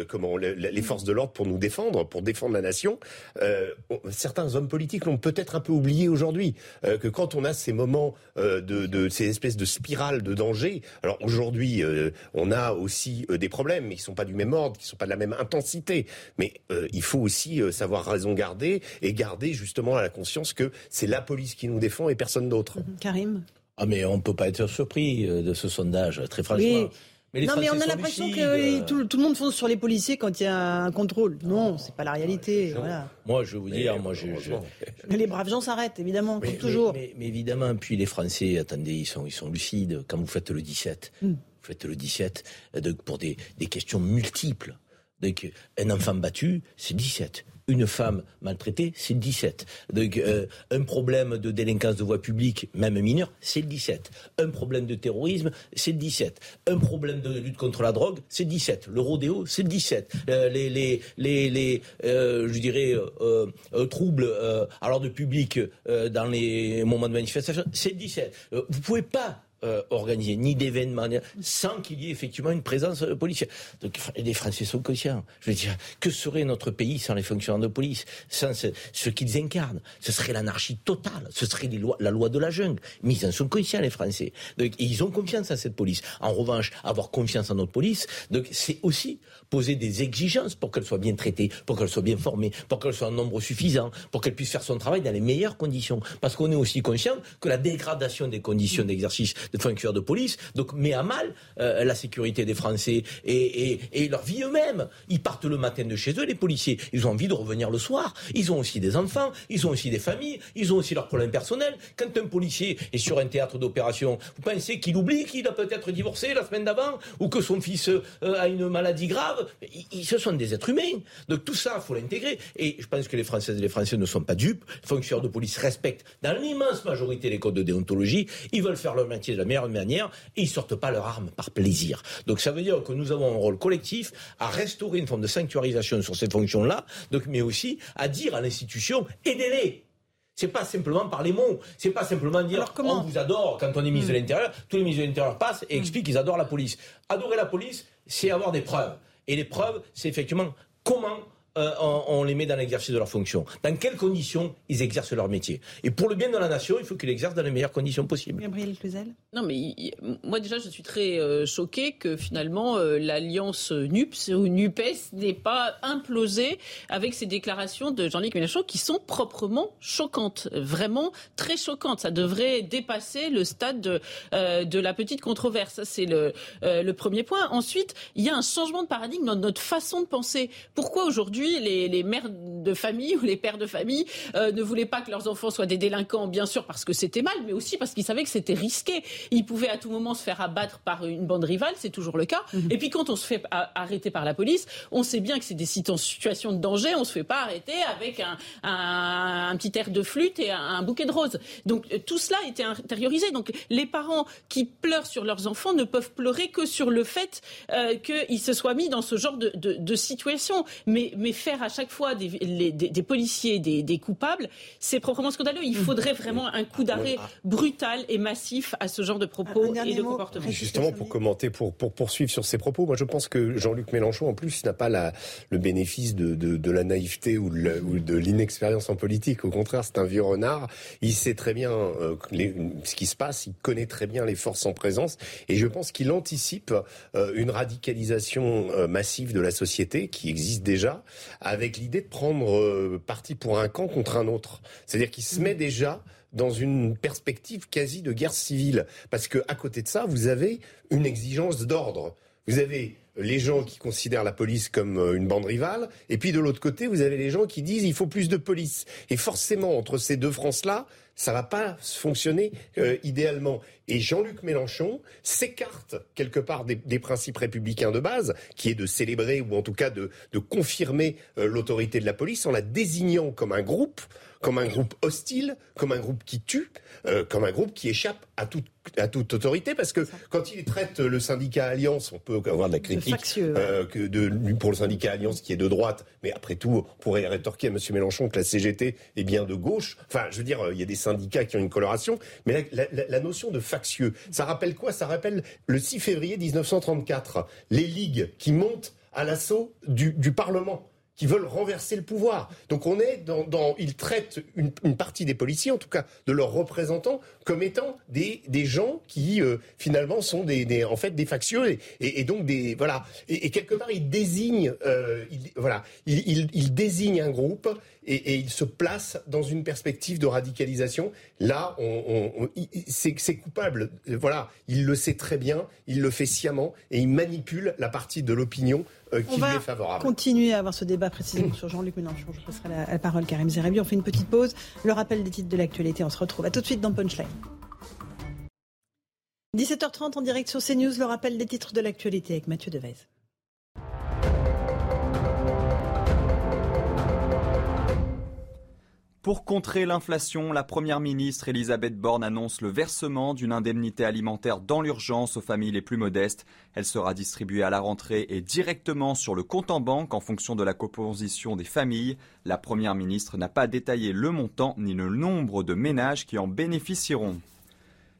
comment les forces de l'ordre pour nous défendre, pour défendre de la nation, euh, certains hommes politiques l'ont peut-être un peu oublié aujourd'hui, euh, que quand on a ces moments euh, de, ces espèces de spirales de danger, alors aujourd'hui on a aussi des problèmes, mais qui sont pas du même ordre, qui sont pas de la même intensité, mais il faut aussi savoir raison garder et garder justement à la conscience que c'est la police qui nous défend et personne d'autre. Karim? Ah mais on peut pas être surpris de ce sondage, très franchement. Mais non, mais on a l'impression que euh. tout, le monde fonce sur les policiers quand il y a un contrôle. Non, c'est pas la réalité. Voilà. Moi, je vous dire, moi, je, les braves gens s'arrêtent, évidemment, comme toujours. Mais, évidemment, puis les Français, attendez, ils sont, ils sont lucides. Quand vous faites le 17, hmm. vous faites le 17 euh, pour des, des questions multiples. Donc, un enfant battu, c'est 17 une femme maltraitée, c'est le 17. Donc, euh, un problème de délinquance de voie publique, même mineur, c'est le 17. Un problème de terrorisme, c'est le 17. Un problème de lutte contre la drogue, c'est le 17. Le rodéo, c'est le 17. Euh, les, les, les, euh, je dirais, troubles à l'ordre public dans les moments de manifestation, c'est le 17. vous pouvez pas euh, ni d'événements, sans qu'il y ait effectivement une présence euh, policière. Donc les Français sont conscients. Je veux dire, que serait notre pays sans les fonctionnaires de police, sans ce, qu'ils incarnent? Ce serait l'anarchie totale. Ce serait la loi de la jungle. Mais ils en sont conscients, les Français. Ils ont confiance en cette police. En revanche, avoir confiance en notre police, c'est aussi poser des exigences pour qu'elle soit bien traitée, pour qu'elle soit bien formée, pour qu'elle soit en nombre suffisant, pour qu'elle puisse faire son travail dans les meilleures conditions. Parce qu'on est aussi conscient que la dégradation des conditions d'exercice de fonctionnaires de police, donc met à mal euh, la sécurité des Français et, et, leur vie eux-mêmes. Ils partent le matin de chez eux, les policiers. Ils ont envie de revenir le soir. Ils ont aussi des enfants, ils ont aussi des familles, ils ont aussi leurs problèmes personnels. Quand un policier est sur un théâtre d'opération, vous pensez qu'il oublie qu'il a peut-être divorcé la semaine d'avant ou que son fils euh, a une maladie grave? Ils, Ce sont des êtres humains. Donc tout ça, il faut l'intégrer. Et je pense que les Françaises et les Français ne sont pas dupes. Les fonctionnaires de police respectent dans l'immense majorité les codes de déontologie. Ils veulent faire leur métier de la meilleure manière et ils sortent pas leurs armes par plaisir. Donc ça veut dire que nous avons un rôle collectif à restaurer une forme de sanctuarisation sur cette fonction-là, donc mais aussi à dire à l'institution aidez-les. C'est pas simplement par les mots. C'est pas simplement dire comment on vous adore quand on est ministre de hmm. l'Intérieur. Tous les ministres de l'Intérieur passent et hmm. expliquent qu'ils adorent la police. Adorer la police, c'est avoir des preuves. Et les preuves, c'est effectivement comment euh, on, les met dans l'exercice de leur fonction Dans quelles conditions ils exercent leur métier? Et pour le bien de la nation, il faut qu'ils l'exercent dans les meilleures conditions possibles. Gabriel Cluzel? Non, mais moi déjà, je suis très euh, choqué que finalement euh, l'alliance NUPS ou NUPES n'ait pas implosé avec ces déclarations de Jean-Luc Mélenchon qui sont proprement choquantes, vraiment très choquantes. Ça devrait dépasser le stade de, de la petite controverse. C'est le, le premier point. Ensuite, il y a un changement de paradigme dans notre façon de penser. Pourquoi aujourd'hui les, mères de famille ou les pères de famille euh, ne voulaient pas que leurs enfants soient des délinquants, bien sûr parce que c'était mal, mais aussi parce qu'ils savaient que c'était risqué. Ils pouvaient à tout moment se faire abattre par une bande rivale, c'est toujours le cas. Mhm. Et puis quand on se fait arrêter par la police, on sait bien que c'est des situations de danger, on se fait pas arrêter avec un, petit air de flûte et un, bouquet de roses. Donc euh, tout cela était intériorisé. Donc les parents qui pleurent sur leurs enfants ne peuvent pleurer que sur le fait euh, qu'ils se soient mis dans ce genre de, de situation. Mais, mais faire à chaque fois des, des, policiers des, coupables, c'est proprement scandaleux. Il mmh. faudrait vraiment un coup d'arrêt brutal et massif à ce genre de propos et de comportements. Justement, pour commenter, pour, pour poursuivre sur ces propos, moi je pense que Jean-Luc Mélenchon, en plus, n'a pas la, le bénéfice de, de, la naïveté ou de l'inexpérience en politique. Au contraire, c'est un vieux renard. Il sait très bien euh, ce qui se passe, il connaît très bien les forces en présence, et je pense qu'il anticipe euh, une radicalisation euh, massive de la société qui existe déjà, avec l'idée de prendre euh, parti pour un camp contre un autre. C'est-à-dire qu'il se met déjà dans une perspective quasi de guerre civile. Parce que à côté de ça, vous avez une exigence d'ordre. Vous avez les gens qui considèrent la police comme euh, une bande rivale, et puis de l'autre côté, vous avez les gens qui disent il faut plus de police. Et forcément, entre ces deux France-là, ça va pas fonctionner euh, idéalement. Et Jean-Luc Mélenchon s'écarte quelque part des, principes républicains de base, qui est de célébrer ou en tout cas de, confirmer euh, l'autorité de la police en la désignant comme un groupe, comme un groupe hostile, comme un groupe qui tue, euh, comme un groupe qui échappe à toute, à toute autorité, parce que quand il traite le syndicat Alliance, on peut avoir de la critique que de, pour le syndicat Alliance qui est de droite, mais après tout, on pourrait rétorquer à M. Mélenchon que la CGT est bien de gauche. Enfin, je veux dire, il y a des syndicats qui ont une coloration, mais la, notion de factieux, ça rappelle quoi? Ça rappelle le 6 février 1934, les ligues qui montent à l'assaut du, du Parlement qui veulent renverser le pouvoir. Donc on est dans, dans ils traitent une, une, partie des policiers, en tout cas de leurs représentants, comme étant des, des gens qui euh, finalement sont des, des, en fait des factieux et, et, donc des voilà et, quelque part ils désignent euh, ils, voilà ils, ils, désignent un groupe et, et ils se placent dans une perspective de radicalisation. Là, on, on, c'est coupable. Voilà, il le sait très bien, il le fait sciemment et il manipule la partie de l'opinion euh, qui lui est favorable. Continuer à avoir ce débat précisément sur Jean-Luc Mélenchon. Je passerai la, la parole Karim Zerabi. On fait une petite pause. Le rappel des titres de l'actualité. On se retrouve à tout de suite dans Punchline. 17h30 en direct sur CNews, le rappel des titres de l'actualité avec Mathieu Devez. Pour contrer l'inflation, la Première ministre Elisabeth Borne annonce le versement d'une indemnité alimentaire dans l'urgence aux familles les plus modestes. Elle sera distribuée à la rentrée et directement sur le compte en banque en fonction de la composition des familles. La Première ministre n'a pas détaillé le montant ni le nombre de ménages qui en bénéficieront.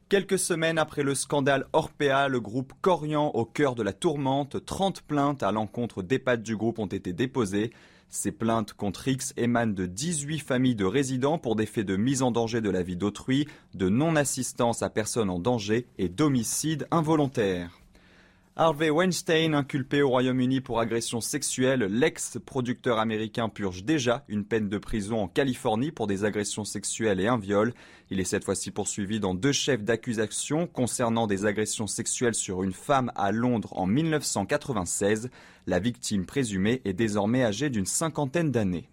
Quelques semaines après le scandale Orpea, le groupe Corian au cœur de la tourmente, 30 plaintes à l'encontre d'EHPAD du groupe ont été déposées. Ces plaintes contre X émanent de 18 familles de résidents pour des faits de mise en danger de la vie d'autrui, de non-assistance à personne en danger et d'homicide involontaire. Harvey Weinstein, inculpé au Royaume-Uni pour agression sexuelle, l'ex-producteur américain purge déjà une peine de prison en Californie pour des agressions sexuelles et un viol. Il est cette fois-ci poursuivi dans deux chefs d'accusation concernant des agressions sexuelles sur une femme à Londres en 1996. La victime présumée est désormais âgée d'une cinquantaine d'années.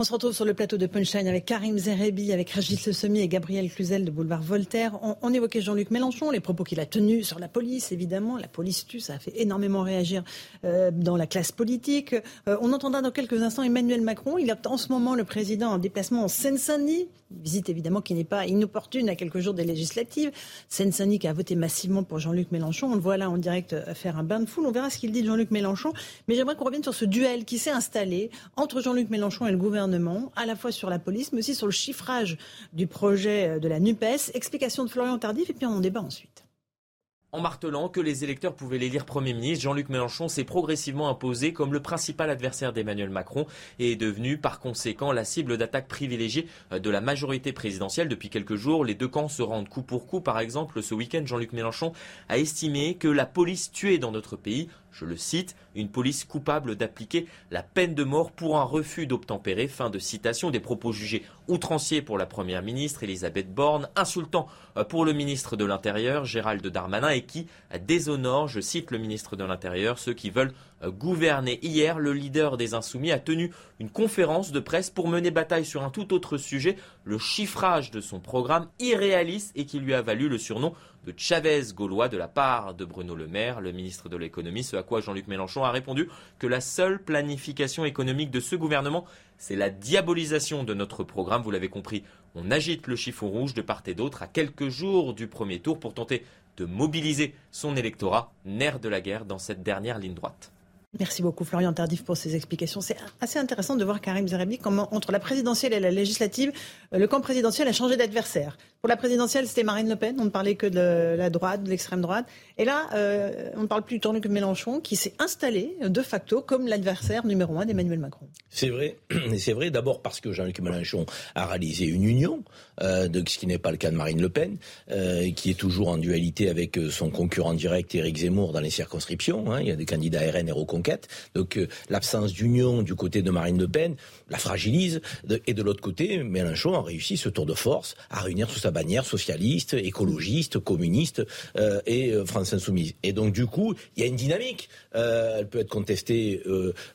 On se retrouve sur le plateau de Punchline avec Karim Zerebi, avec Régis Le et Gabriel Cluzel de Boulevard Voltaire. On, évoquait Jean-Luc Mélenchon, les propos qu'il a tenus sur la police, évidemment. La police tue, ça a fait énormément réagir euh, dans la classe politique. Euh, on entendra dans quelques instants Emmanuel Macron. Il est en ce moment le président en déplacement en Seine-Saint-Denis. Visite évidemment qui n'est pas inopportune à quelques jours des législatives. Seine-Saint-Denis qui a voté massivement pour Jean-Luc Mélenchon. On le voit là en direct euh, faire un bain de foule. On verra ce qu'il dit de Jean-Luc Mélenchon. Mais j'aimerais qu'on revienne sur ce duel qui s'est installé entre Jean-Luc Mélenchon et le gouvernement à la fois sur la police, mais aussi sur le chiffrage du projet de la NUPES. Explication de Florian Tardif, et puis on en débat ensuite. En martelant que les électeurs pouvaient l'élire Premier ministre, Jean-Luc Mélenchon s'est progressivement imposé comme le principal adversaire d'Emmanuel Macron et est devenu par conséquent la cible d'attaque privilégiée de la majorité présidentielle. Depuis quelques jours, les deux camps se rendent coup pour coup. Par exemple, ce week-end, Jean-Luc Mélenchon a estimé que la police tuait dans notre pays je le cite, une police coupable d'appliquer la peine de mort pour un refus d'obtempérer. Fin de citation des propos jugés outranciers pour la première ministre Elisabeth Borne, insultant euh, pour le ministre de l'Intérieur Gérald Darmanin et qui déshonore, je cite le ministre de l'Intérieur, ceux qui veulent euh, gouverner. Hier, le leader des Insoumis a tenu une conférence de presse pour mener bataille sur un tout autre sujet, le chiffrage de son programme irréaliste et qui lui a valu le surnom de Chavez gaulois de la part de Bruno Le Maire, le ministre de l'économie, ce à quoi Jean-Luc Mélenchon a répondu que la seule planification économique de ce gouvernement, c'est la diabolisation de notre programme. Vous l'avez compris, on agite le chiffon rouge de part et d'autre à quelques jours du premier tour pour tenter de mobiliser son électorat, nerf de la guerre dans cette dernière ligne droite. Merci beaucoup Florian Tardif pour ces explications. C'est assez intéressant de voir Karim Zerbi comment entre la présidentielle et la législative, le camp présidentiel a changé d'adversaire. Pour la présidentielle, c'était Marine Le Pen, on ne parlait que de la droite, de l'extrême droite. Et là, euh, on ne parle plus du tournu que Mélenchon, qui s'est installé de facto comme l'adversaire numéro un d'Emmanuel Macron. C'est vrai, c'est vrai d'abord parce que Jean-Luc Mélenchon a réalisé une union, euh, de, ce qui n'est pas le cas de Marine Le Pen, euh, qui est toujours en dualité avec son concurrent direct Éric Zemmour dans les circonscriptions. Hein. Il y a des candidats RN et donc euh, l'absence d'union du côté de Marine Le Pen la fragilise. et de l'autre côté, Mélenchon a réussi ce tour de force à réunir sous sa bannière socialiste, écologiste, communiste euh, et euh, France Insoumise. Et donc du coup, il y a une dynamique. elle peut être contestée,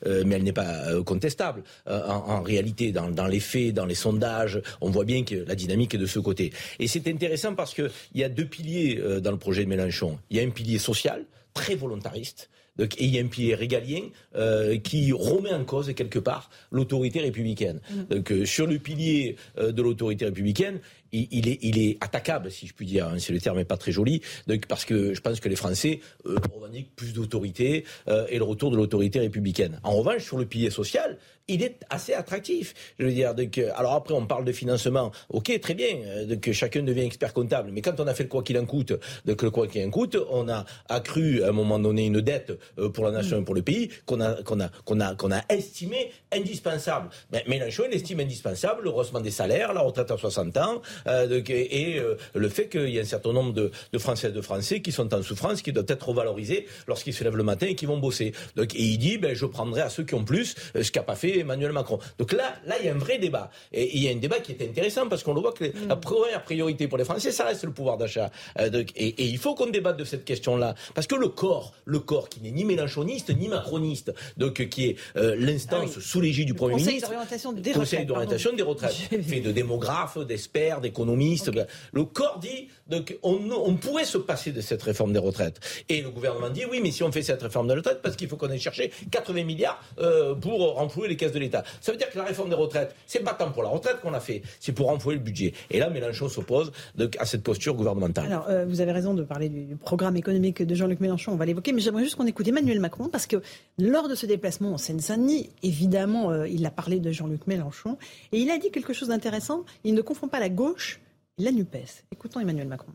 mais elle n'est pas contestable. En, réalité, dans, dans, les faits, dans les sondages, on voit bien que la dynamique est de ce côté. Et c'est intéressant parce qu'il y a deux piliers dans le projet de Mélenchon. Il y a un pilier social, très volontariste, donc, et il y a un pilier régalien euh, qui remet en cause quelque part l'autorité républicaine. Mm. Donc euh, sur le pilier euh, de l'autorité républicaine, il, est, il, est, attaquable, si je puis dire, hein, si le terme n'est pas très joli, donc, parce que je pense que les Français revendiquent plus d'autorité et le retour de l'autorité républicaine. En revanche, sur le pilier social, il est assez attractif. Je veux dire, donc, euh, alors après, on parle de financement. Ok, très bien, euh, donc chacun devient expert comptable. Mais quand on a fait le quoi qu'il en coûte, donc le quoi qu'il en coûte, on a accru à un moment donné une dette euh, pour la nation et pour le pays qu'on a, qu'on estimé indispensable. Mais Mélenchon, il estime indispensable le rehaussement des salaires, la retraite à 60 ans, et le fait qu'il y a un certain nombre de, de Françaises et de Français qui sont en souffrance, qui doivent être revalorisés lorsqu'ils se lèvent le matin et qui vont bosser. Donc, et il dit, ben, je prendrai à ceux qui ont plus, ce qu'a pas fait Emmanuel Macron. Donc là, là, il y a un vrai débat. Et il y a un débat qui est intéressant parce qu'on le voit que mm. la première priorité pour les Français, ça reste le pouvoir d'achat. Euh, et, il faut qu'on débatte de cette question-là. Parce que le corps, le corps qui n'est ni mélanchoniste ni macroniste, donc qui est euh, l'instance ah sous l'égide du Premier ministre, des Conseil d'orientation des retraites, fait de démographes, d'experts, d'économistes. Le corps dit donc on, pourrait se passer de cette réforme des retraites. Et le gouvernement dit oui, mais si on fait cette réforme des retraites, parce qu'il faut qu'on ait cherché 80 milliards euh, pour renflouer les de l'État. Ça veut dire que la réforme des retraites, c'est pas tant pour la retraite qu'on a fait, c'est pour renflouer le budget. Et là, Mélenchon s'oppose à cette posture gouvernementale. Alors, euh, vous avez raison de parler du, programme économique de Jean-Luc Mélenchon, on va l'évoquer, mais j'aimerais juste qu'on écoute Emmanuel Macron, parce que lors de ce déplacement en Seine-Saint-Denis, évidemment, euh, il a parlé de Jean-Luc Mélenchon, et il a dit quelque chose d'intéressant, il ne confond pas la gauche et la NUPES. Écoutons Emmanuel Macron.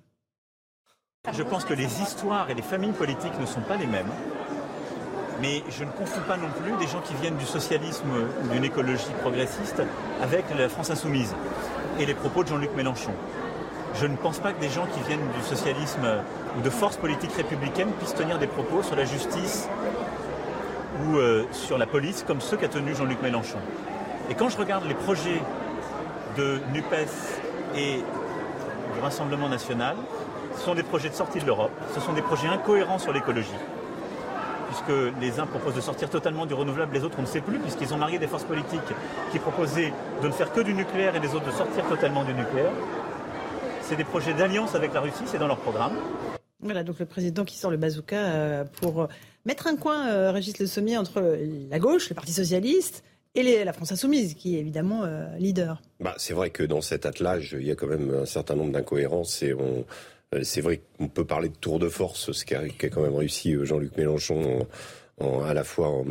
Je pense que les histoires et les familles politiques ne sont pas les mêmes mais je ne confonds pas non plus des gens qui viennent du socialisme ou d'une écologie progressiste avec la France insoumise et les propos de Jean-Luc Mélenchon. Je ne pense pas que des gens qui viennent du socialisme ou de forces politiques républicaines puissent tenir des propos sur la justice ou euh, sur la police comme ceux qu'a tenu Jean-Luc Mélenchon. Et quand je regarde les projets de NUPES et du Rassemblement national, ce sont des projets de sortie de l'Europe, ce sont des projets incohérents sur l'écologie puisque les uns proposent de sortir totalement du renouvelable, les autres on ne sait plus, puisqu'ils ont marié des forces politiques qui proposaient de ne faire que du nucléaire et les autres de sortir totalement du nucléaire. C'est des projets d'alliance avec la Russie, c'est dans leur programme. Voilà, donc le président qui sort le bazooka euh, pour euh, mettre un coin, euh, Régis Le Sommier, entre la gauche, le Parti Socialiste, et la France Insoumise, qui est évidemment leader. Bah, c'est vrai que dans cet attelage, il y a quand même un certain nombre d'incohérences et on, c'est vrai qu'on peut parler de tour de force, ce qu'a quand même réussi euh, Jean-Luc Mélenchon à la fois en,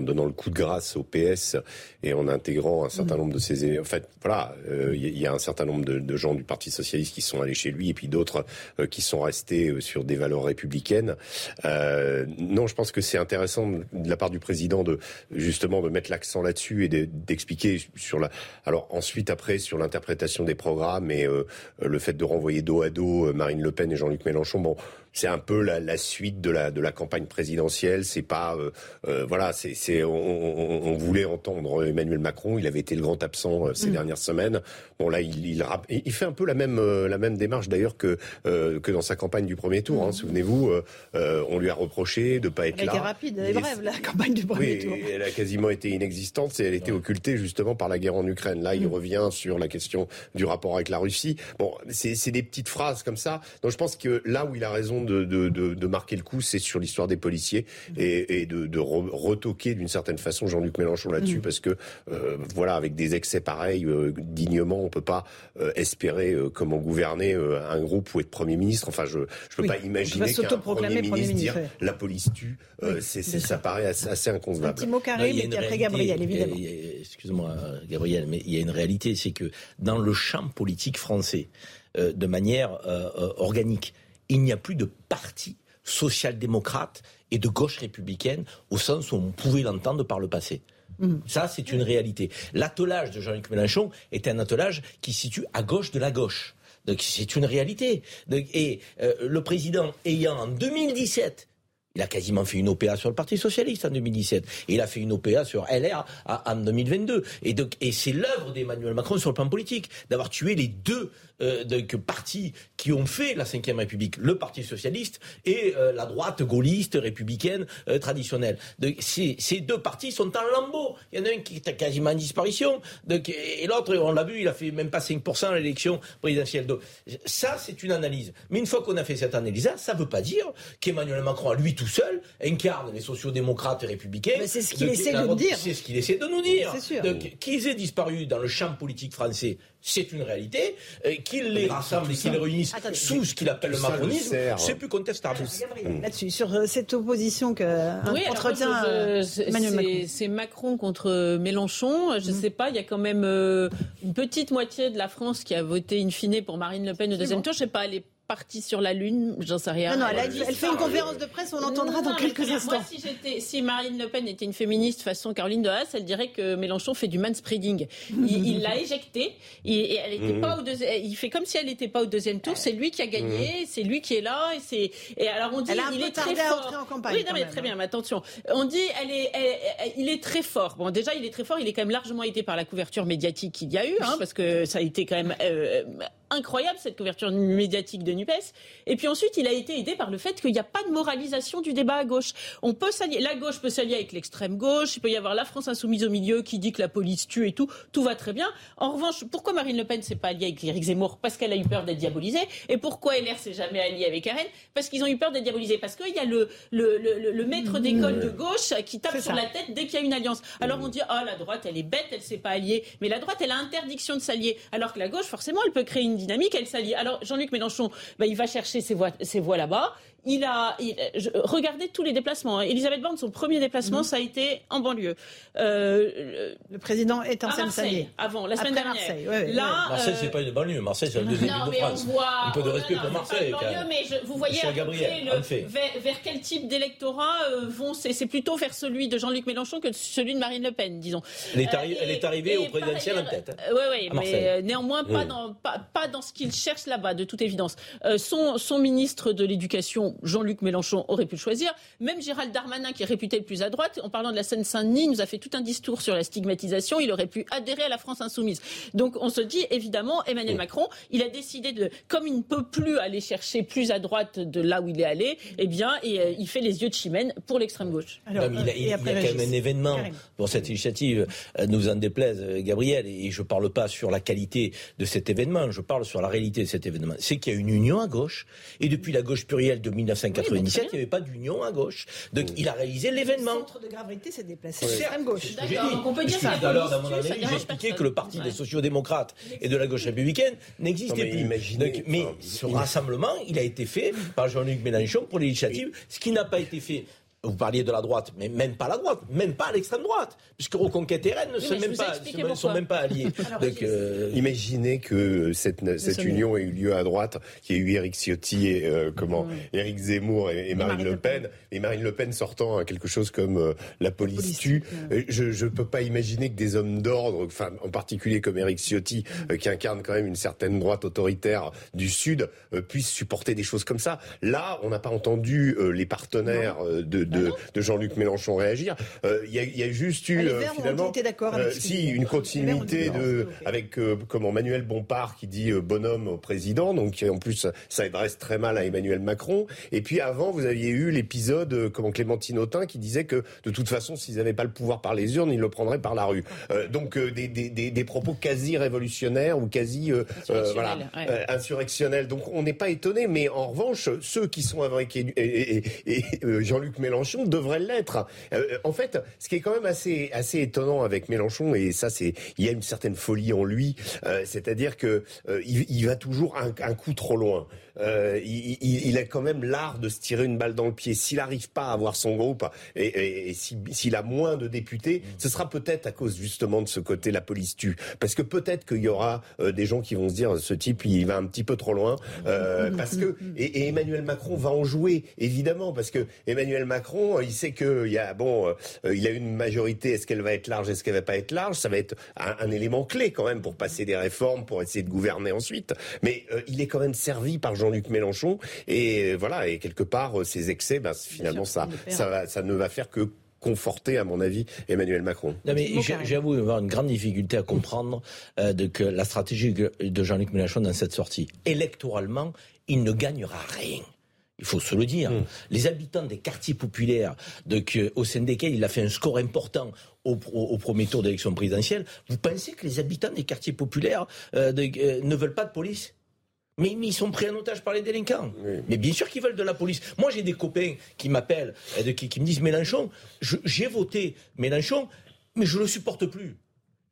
donnant le coup de grâce au PS et en intégrant un certain nombre de ses... En fait, voilà, il y a un certain nombre de, gens du Parti socialiste qui sont allés chez lui et puis d'autres qui sont restés sur des valeurs républicaines. non, je pense que c'est intéressant de la part du président de justement de mettre l'accent là-dessus et d'expliquer sur la. Alors ensuite après sur l'interprétation des programmes et le fait de renvoyer dos à dos Marine Le Pen et Jean-Luc Mélenchon. Bon, c'est un peu la, la, suite de la de la campagne présidentielle. C'est pas euh, euh voilà, c'est c'est on, on, voulait entendre Emmanuel Macron. Il avait été le grand absent euh, ces mm. dernières semaines. Bon là, il, il, il fait un peu la même euh, la même démarche d'ailleurs que que dans sa campagne du premier tour. Hein. Mm. Souvenez-vous, on lui a reproché de pas être elle là. Elle était rapide et brève la campagne du premier oui, tour. Elle a quasiment été inexistante. Et elle était occultée justement par la guerre en Ukraine. Là, il mm. revient sur la question du rapport avec la Russie. Bon, c'est des petites phrases comme ça. Donc je pense que là où il a raison de, de, de, de marquer le coup, c'est sur l'histoire des policiers et, et de, de retoquer d'une certaine façon Jean-Luc Mélenchon là-dessus, mm. parce que euh, voilà, avec des excès pareils, euh, dignement, on peut pas euh, espérer comment gouverner un groupe ou être premier ministre. Enfin, je je peux pas imaginer qu'un premier, ministre dire la police tue. c'est, ça paraît assez, inconcevable. Un petit mot carré, mais après Gabriel, évidemment. Excuse-moi, Gabriel, mais il y a une réalité, c'est que dans le champ politique français, de manière organique, il n'y a plus de parti social-démocrate et de gauche républicaine au sens où on pouvait l'entendre par le passé. Mm. Ça, c'est une réalité. L'attelage de Jean-Luc Mélenchon est un attelage qui se situe à gauche de la gauche. Donc c'est une réalité. et euh, le président ayant en 2017 il a quasiment fait une OPA sur le Parti Socialiste en 2017. Et il a fait une OPA sur LR en 2022. Et, donc, et c'est l'œuvre d'Emmanuel Macron sur le plan politique, d'avoir tué les deux euh, partis qui ont fait la Ve République, le Parti Socialiste et euh, la droite gaulliste républicaine euh, traditionnelle. ces, ces, deux partis sont en lambeaux. Il y en a un qui est quasiment en disparition, et l'autre, on l'a vu, il a fait même pas 5% à l'élection présidentielle. Donc, ça, c'est une analyse. Mais une fois qu'on a fait cette analyse-là, ça ne veut pas dire qu'Emmanuel Macron, à lui tout seul, incarne les sociodémocrates républicains. C'est ce qu'il essaie de nous dire. C'est ce qu'il essaie de nous dire. Qu'ils aient disparu dans le champ politique français, c'est une réalité. Euh, qu'il les rassemble et qu'il les réunisse sous ce qu'il appelle le macronisme, c'est plus contestable. Là-dessus, sur euh, cette opposition que oui, entretient euh, Emmanuel Macron. C'est Macron contre Mélenchon. Je ne mm. sais pas, il y a quand même une petite moitié de la France qui a voté in fine pour Marine Le Pen au deuxième tour. Je ne sais pas, elle est partie sur la Lune, j'en sais rien. Non, non, elle, fait une conférence de presse, on l'entendra dans quelques instants. Moi, si, si, Marine Le Pen était une féministe façon Caroline de Haas, elle dirait que Mélenchon fait du manspreading. Il l'a éjectée, et elle était pas au il fait comme si elle n'était pas au deuxième tour, c'est lui qui a gagné, c'est lui qui est là, et, c'est, et alors on dit il est très fort. En campagne, oui, non, mais très bien, mais attention. On dit elle est, il est très fort. Bon, déjà, il est très fort, il est quand même largement aidé par la couverture médiatique qu'il y a eu, hein, parce que ça a été quand même euh, incroyable cette couverture médiatique de Nupes. Et puis ensuite, il a été aidé par le fait qu'il n'y a pas de moralisation du débat à gauche. On peut s'allier, la gauche peut s'allier avec l'extrême gauche. Il peut y avoir la France insoumise au milieu qui dit que la police tue et tout. Tout va très bien. En revanche, pourquoi Marine Le Pen s'est pas alliée avec Éric Zemmour? Parce qu'elle a eu peur d'être diabolisée. Et pourquoi LR s'est jamais allié avec Arène? Parce qu'ils ont eu peur d'être diabolisés. Parce qu'il y a le, le, le, maître d'école de gauche qui tape sur la tête dès qu'il y a une alliance. Alors on dit ah la droite elle est bête, elle s'est pas alliée. Mais la droite elle a interdiction de s'allier. Alors que la gauche forcément elle peut créer une elle s'allie. Alors Jean-Luc Mélenchon, bah, il va chercher ses voix, ses voix là-bas il a regardé tous les déplacements. Hein. Elisabeth Borne, son premier déplacement, mhm. ça a été en banlieue. Euh, le président est en Marseille, avant la semaine dernière. Marseille, Là, Marseille, c'est pas une banlieue. Marseille, c'est le deuxième ville de France. Voit... Un peu de respect pour Marseille. Banlieue, mais vous voyez Gabriel, vers, quel type d'électorat euh, vont C'est plutôt vers celui de Jean-Luc Mélenchon que celui de Marine Le Pen, disons. Elle est, elle est arrivée au présidentiel en tête. Oui, oui, mais euh, néanmoins pas dans pas, dans ce qu'il cherche là-bas, de toute évidence. son son ministre de l'éducation, Jean-Luc Mélenchon aurait pu le choisir. Même Gérald Darmanin, qui est réputé le plus à droite, en parlant de la Seine-Saint-Denis, nous a fait tout un discours sur la stigmatisation. Il aurait pu adhérer à la France insoumise. Donc on se dit, évidemment, Emmanuel Macron, il a décidé de, comme il ne peut plus aller chercher plus à droite de là où il est allé, eh bien, et, euh, il fait les yeux de chimène pour l'extrême gauche. il, y a, quand même un événement pour cette initiative, euh, nous en déplaise, euh, Gabriel, et je ne parle pas sur la qualité de cet événement, je parle sur la réalité de cet événement. C'est qu'il y a une union à gauche, et depuis la gauche plurielle de 1997, il n'y avait pas d'union à gauche. Donc il a réalisé l'événement. Le centre de gravité s'est déplacé à gauche. J'ai on peut dire que tout à l'heure dans mon analyse, j'ai expliqué que le parti des sociodémocrates et de la gauche républicaine n'existait plus. mais ce rassemblement, il a été fait par Jean-Luc Mélenchon pour l'initiative, ce qui n'a pas été fait vous parliez de la droite, mais même pas la droite, même pas l'extrême droite, puisque Reconquête et Rennes ne sont, même pas, sont même pas alliés. Donc, euh, Imaginez que cette, cette union ait eu lieu à droite, qu'il y ait eu Éric Ciotti et euh, comment Éric Zemmour et, Marine, Le Pen, et Marine Le Pen sortant à quelque chose comme euh, la police tue. Je ne peux pas imaginer que des hommes d'ordre, enfin en particulier comme Éric Ciotti, mm. qui incarne quand même une certaine droite autoritaire du Sud, puissent supporter des choses comme ça. Là, on n'a pas entendu les partenaires de de, de Jean-Luc Mélenchon réagir. Euh, il y, a, y, a, juste eu ah, finalement, d'accord euh, si une continuité de avec euh, comment Manuel Bompard qui dit bonhomme au président, donc en plus ça adresse très mal à Emmanuel Macron. Et puis avant, vous aviez eu l'épisode comment Clémentine Autain qui disait que de toute façon, s'ils n'avaient pas le pouvoir par les urnes, ils le prendraient par la rue. donc des, des, des, des, propos quasi révolutionnaires ou quasi voilà insurrectionnels. Donc on n'est pas étonné, mais en revanche, ceux qui sont avec et, et, et Jean-Luc Mélenchon Mélenchon devrait l'être. Euh, en fait, ce qui est quand même assez étonnant avec Mélenchon, et ça c'est, il y a une certaine folie en lui, euh, c'est-à-dire que euh, il, va toujours un coup trop loin. Euh, il, il, a quand même l'art de se tirer une balle dans le pied. S'il n'arrive pas à avoir son groupe et, et, s'il a moins de députés, ce sera peut-être à cause justement de ce côté la police tue. Parce que peut-être qu'il y aura euh, des gens qui vont se dire ce type il va un petit peu trop loin. Euh, parce que et, Emmanuel Macron va en jouer évidemment parce que Emmanuel Macron il sait que il y a bon euh, il a une majorité. Est-ce qu'elle va être large Est-ce qu'elle va pas être large Ça va être un, un, élément clé quand même pour passer des réformes, pour essayer de gouverner ensuite. Mais il est quand même servi par Jean-Luc Mélenchon. Et euh, voilà, et quelque part, euh, ces excès, ben, finalement, ça, ça, ça ne va faire que conforter, à mon avis, Emmanuel Macron. Non, mais j'avoue avoir une grande difficulté à comprendre euh, de que la stratégie de Jean-Luc Mélenchon dans cette sortie. Électoralement, il ne gagnera rien. Il faut se le dire. Hmm. Les habitants des quartiers populaires, de, que, au sein desquels il a fait un score important au, au, premier tour d'élection présidentielle, vous pensez que les habitants des quartiers populaires de, ne veulent pas de police? Mais, ils sont pris en otage par les délinquants. Mais bien sûr qu'ils veulent de la police. Moi, j'ai des copains qui m'appellent, qui, qui me disent Mélenchon, j'ai voté Mélenchon, mais je ne le supporte plus.